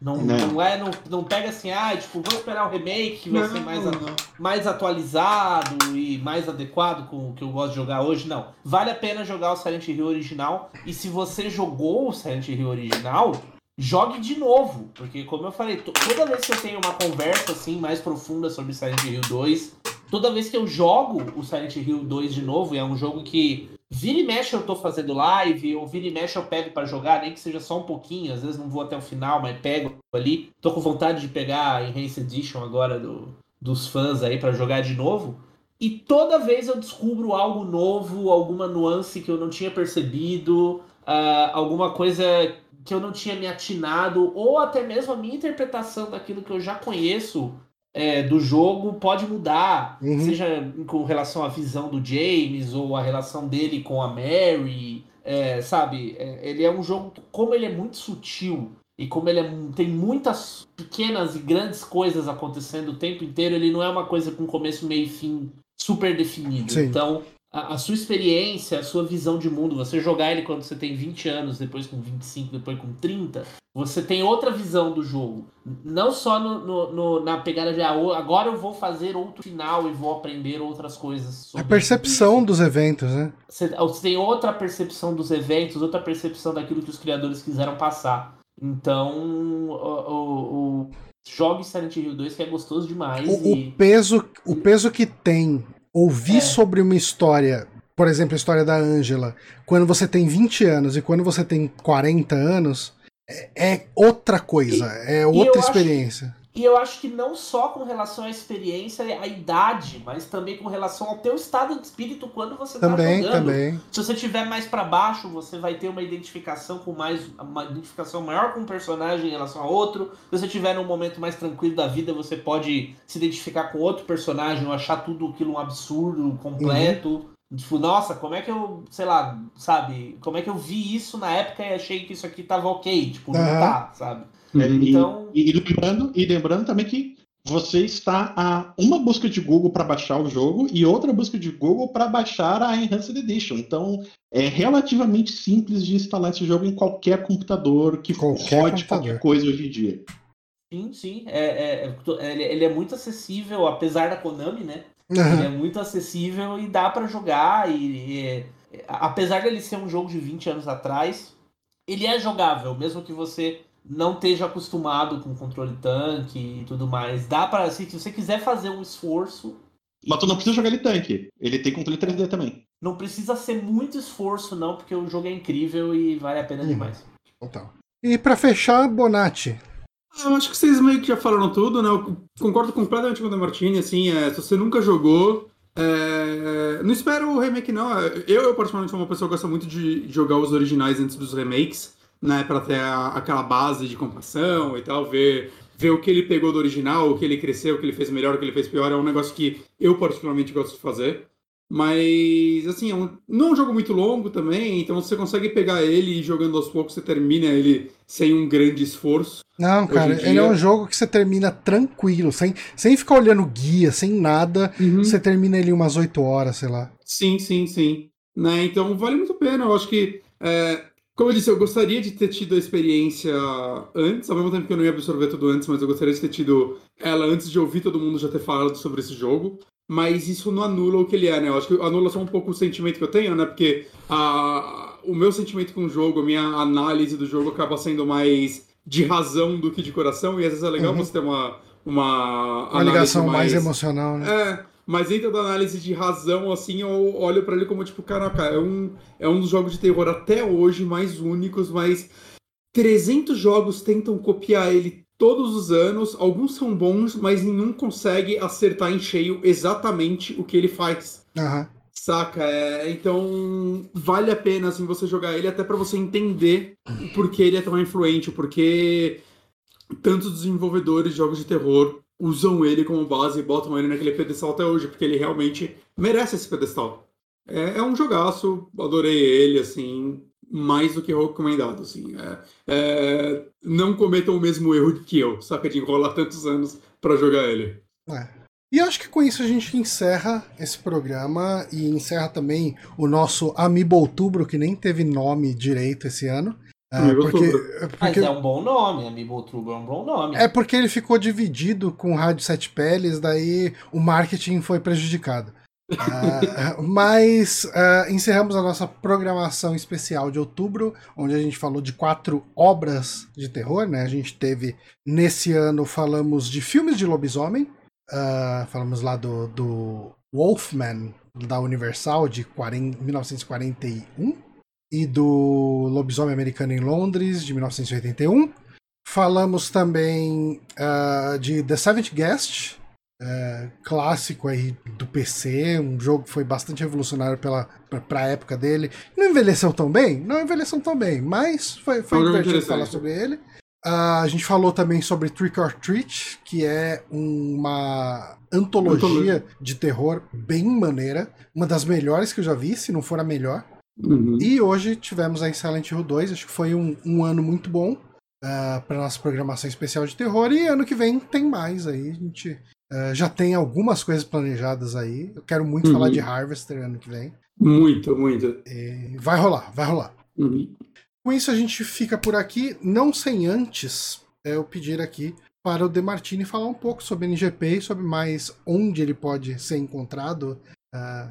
Não, Não. não é, não, não pega assim, ah, tipo, vou esperar o remake que vai ser Não, mais, não. a- mais atualizado e mais adequado com o que eu gosto de jogar hoje. Não. Vale a pena jogar o Silent Hill original. E se você jogou o Silent Hill original, jogue de novo. Porque, como eu falei, to- toda vez que eu tenho uma conversa assim mais profunda sobre Silent Hill 2, toda vez que eu jogo o Silent Hill 2 de novo, e é um jogo que vira e mexe eu tô fazendo live, ou vira e mexe eu pego pra jogar, nem que seja só um pouquinho, às vezes não vou até o final, mas pego ali. Tô com vontade de pegar a Enhanced Edition agora do, dos fãs aí pra jogar de novo. E toda vez eu descubro algo novo, alguma nuance que eu não tinha percebido, ah, alguma coisa que eu não tinha me atinado, ou até mesmo a minha interpretação daquilo que eu já conheço é, do jogo pode mudar, Uhum. seja com relação à visão do James ou a relação dele com a Mary, é, sabe? É, ele é um jogo, como ele é muito sutil e como ele é- tem muitas pequenas e grandes coisas acontecendo o tempo inteiro, ele não é uma coisa com começo, meio e fim super definido. Sim. Então, a, a sua experiência, a sua visão de mundo, você jogar ele quando você tem 20 anos, depois com 25, depois com 30, você tem outra visão do jogo. Não só no, no- no- na pegada de ah, o- agora eu vou fazer outro final e vou aprender outras coisas. A percepção isso. dos eventos, né? Você, você tem outra percepção dos eventos, outra percepção daquilo que os criadores quiseram passar. Então, o, o, o- jogue Silent Hill 2 que é gostoso demais. O, o e... peso, o peso que tem ouvir É. sobre uma história, por exemplo, a história da Ângela, quando você tem 20 anos e quando você tem 40 anos, é, é outra coisa, é eu outra acho- experiência. E eu acho que não só com relação à experiência e à idade, mas também com relação ao teu estado de espírito quando você tá Também, jogando. também. Se você tiver mais pra baixo, você vai ter uma identificação com mais uma identificação maior com um personagem em relação a outro. Se você tiver num momento mais tranquilo da vida, você pode se identificar com outro personagem ou achar tudo aquilo um absurdo completo. Tipo, nossa, como é que eu, sei lá, sabe, como é que eu vi isso na época e achei que isso aqui tava ok, tipo, não Aham. tá, sabe? É, e- Então- e, e lembrando, e lembrando também que você está a uma busca de Google para baixar o jogo e outra busca de Google para baixar a Enhanced Edition. Então é relativamente simples de instalar esse jogo em qualquer computador que Qualquer rode computador. qualquer coisa hoje em dia. Sim, sim. É, é- é- ele, ele é muito acessível, apesar da Konami, né? Ele Aham. é muito acessível e dá pra jogar. E, e- apesar dele ser um jogo de 20 anos atrás, ele é jogável, mesmo que você não esteja acostumado com controle tanque e tudo mais. Dá para se você quiser fazer um esforço, Mas tu não precisa jogar ele tanque. Ele tem controle 3D também. não precisa ser muito esforço não, porque o jogo é incrível e vale a pena Uhum. demais. Então. E pra fechar, Bonatti. Eu acho que vocês meio que já falaram tudo, né? Eu concordo completamente com o Martini, assim, é, se você nunca jogou, É, Não espero o remake, não. Eu, eu, particularmente, sou uma pessoa que gosta muito de jogar os originais antes dos remakes, né? Pra ter a- aquela base de comparação e tal, ver, ver o que ele pegou do original, o que ele cresceu, o que ele fez melhor, o que ele fez pior. É um negócio que eu, particularmente, gosto de fazer. Mas, assim, é um- não é um jogo muito longo também, então você consegue pegar ele e jogando aos poucos, você termina ele sem um grande esforço. Não, cara, ele é um jogo que você termina tranquilo, sem, sem ficar olhando guia, sem nada. Você termina ele umas 8 horas, sei lá. Sim, sim, sim. Né? Então vale muito a pena. Eu acho que, é, como eu disse, eu gostaria de ter tido a experiência antes, ao mesmo tempo que eu não ia absorver tudo antes, mas eu gostaria de ter tido ela antes de ouvir todo mundo já ter falado sobre esse jogo. Mas isso não anula o que ele é, né? Eu acho que anula só um pouco o sentimento que eu tenho, né? Porque a, o meu sentimento com o jogo, a minha análise do jogo acaba sendo mais de razão do que de coração, e às vezes é legal Uhum. você ter uma. Uma, Uma ligação mais emocional, né? é, mas dentro da análise de razão, assim, eu olho pra ele como, tipo, caraca, é um, é um dos jogos de terror até hoje mais únicos, mas 300 jogos tentam copiar ele todos os anos, alguns são bons, mas nenhum consegue acertar em cheio exatamente o que ele faz. Aham. Saca? É, então, vale a pena, assim, você jogar ele até pra você entender o porquê ele é tão influente, o porquê tantos desenvolvedores de jogos de terror usam ele como base e botam ele naquele pedestal até hoje, porque ele realmente merece esse pedestal. É, é um jogaço, adorei ele, assim, mais do que recomendado, assim. É, é, não cometam o mesmo erro que eu, saca? De enrolar tantos anos pra jogar ele. É. E acho que com isso a gente encerra esse programa e encerra também o nosso Amiibo Outubro, que nem teve nome direito esse ano. Amiibo porque. Mas porque, é um bom nome, Amiibo Outubro é um bom nome. é porque ele ficou dividido com o Rádio Sete Peles, daí o marketing foi prejudicado. Ah, (laughs) mas ah, encerramos a nossa programação especial de outubro, onde a gente falou de quatro obras de terror, né? A gente teve nesse ano falamos de filmes de lobisomem, ah, falamos lá do, do Wolfman da Universal de 40, 1941 e do Lobisomem Americano em Londres de 1981. Falamos também ah, de The Seventh Guest, é, clássico aí do PC, um jogo que foi bastante revolucionário pela, pra, pra época dele. Não envelheceu tão bem? Não envelheceu tão bem, mas foi, foi divertido falar sobre ele. Ah, a gente falou também sobre Trick or Treat, que é uma antologia Antologia. de terror bem maneira, uma das melhores que eu já vi, se não for a melhor. Uhum. E hoje tivemos aí Silent Hill 2, acho que foi um, um ano muito bom para nossa programação especial de terror. E ano que vem tem mais aí. A gente ah, já tem algumas coisas planejadas aí. Eu quero muito Uhum. falar de Harvester ano que vem. Muito, muito. E vai rolar, vai rolar. Uhum. Com isso a gente fica por aqui, não sem antes é, eu pedir aqui para o Demartini falar um pouco sobre NGP e sobre mais onde ele pode ser encontrado. Ah,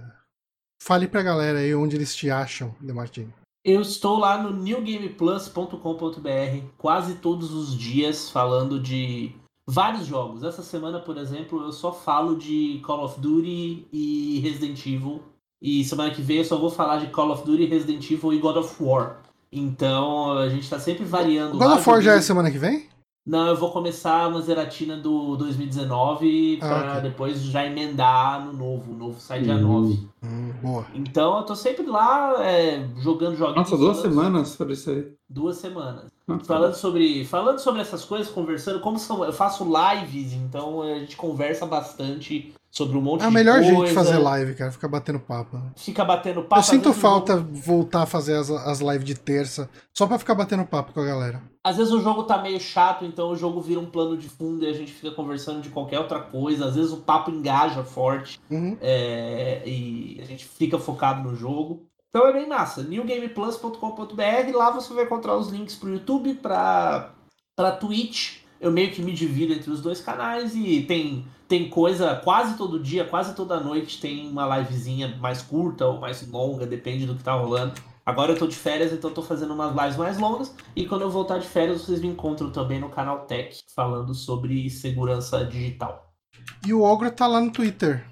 fale pra galera aí onde eles te acham, Demartini. Eu estou lá no newgameplus.com.br quase todos os dias falando de vários jogos. Essa semana, por exemplo, eu só falo de Call of Duty e Resident Evil. E semana que vem eu só vou falar de Call of Duty, Resident Evil e God of War. Então a gente tá sempre variando. God of War já é semana que vem? Não, eu vou começar uma zeratina do 2019 Ah, pra ok. depois já emendar no novo. O novo sai dia Hum. 9. Hum, boa. Então eu tô sempre lá é, jogando joguinhos. Nossa, duas semanas pra isso aí. Duas semanas. Ah, Falando sobre, falando sobre essas coisas, conversando, como são, eu faço lives, então a gente conversa bastante sobre um monte É de melhor coisa. de fazer live, cara, ficar batendo papo. né? Fica batendo papo. Eu sinto falta jogo- voltar a fazer as, as lives de terça, só pra ficar batendo papo com a galera. às vezes o jogo tá meio chato, então o jogo vira um plano de fundo e a gente fica conversando de qualquer outra coisa. Às vezes o papo engaja forte Uhum. é, e a gente fica focado no jogo. Então é bem massa. newgameplus.com.br, lá você vai encontrar os links pro YouTube, pra, pra Twitch. Eu meio que me divido entre os dois canais e tem, tem coisa quase todo dia, quase toda noite tem uma livezinha mais curta ou mais longa, depende do que tá rolando. Agora eu tô de férias, então eu tô fazendo umas lives mais longas. E quando eu voltar de férias, vocês me encontram também no canal Tech, falando sobre segurança digital. E o Ogro tá lá no Twitter.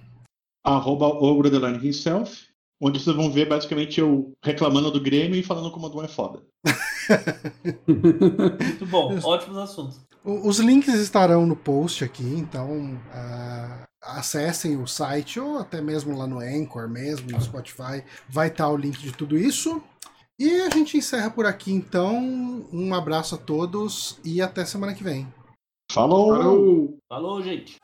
Arroba ogro himself, onde vocês vão ver basicamente eu reclamando do Grêmio e falando como o Adão é foda. (laughs) Muito bom, ótimos assuntos. Os links estarão no post aqui, então uh, acessem o site ou até mesmo lá no Anchor mesmo, no Spotify, vai estar o link de tudo isso. E a gente encerra por aqui então. Um abraço a todos e até semana que vem. Falou! Falou! Falou, gente!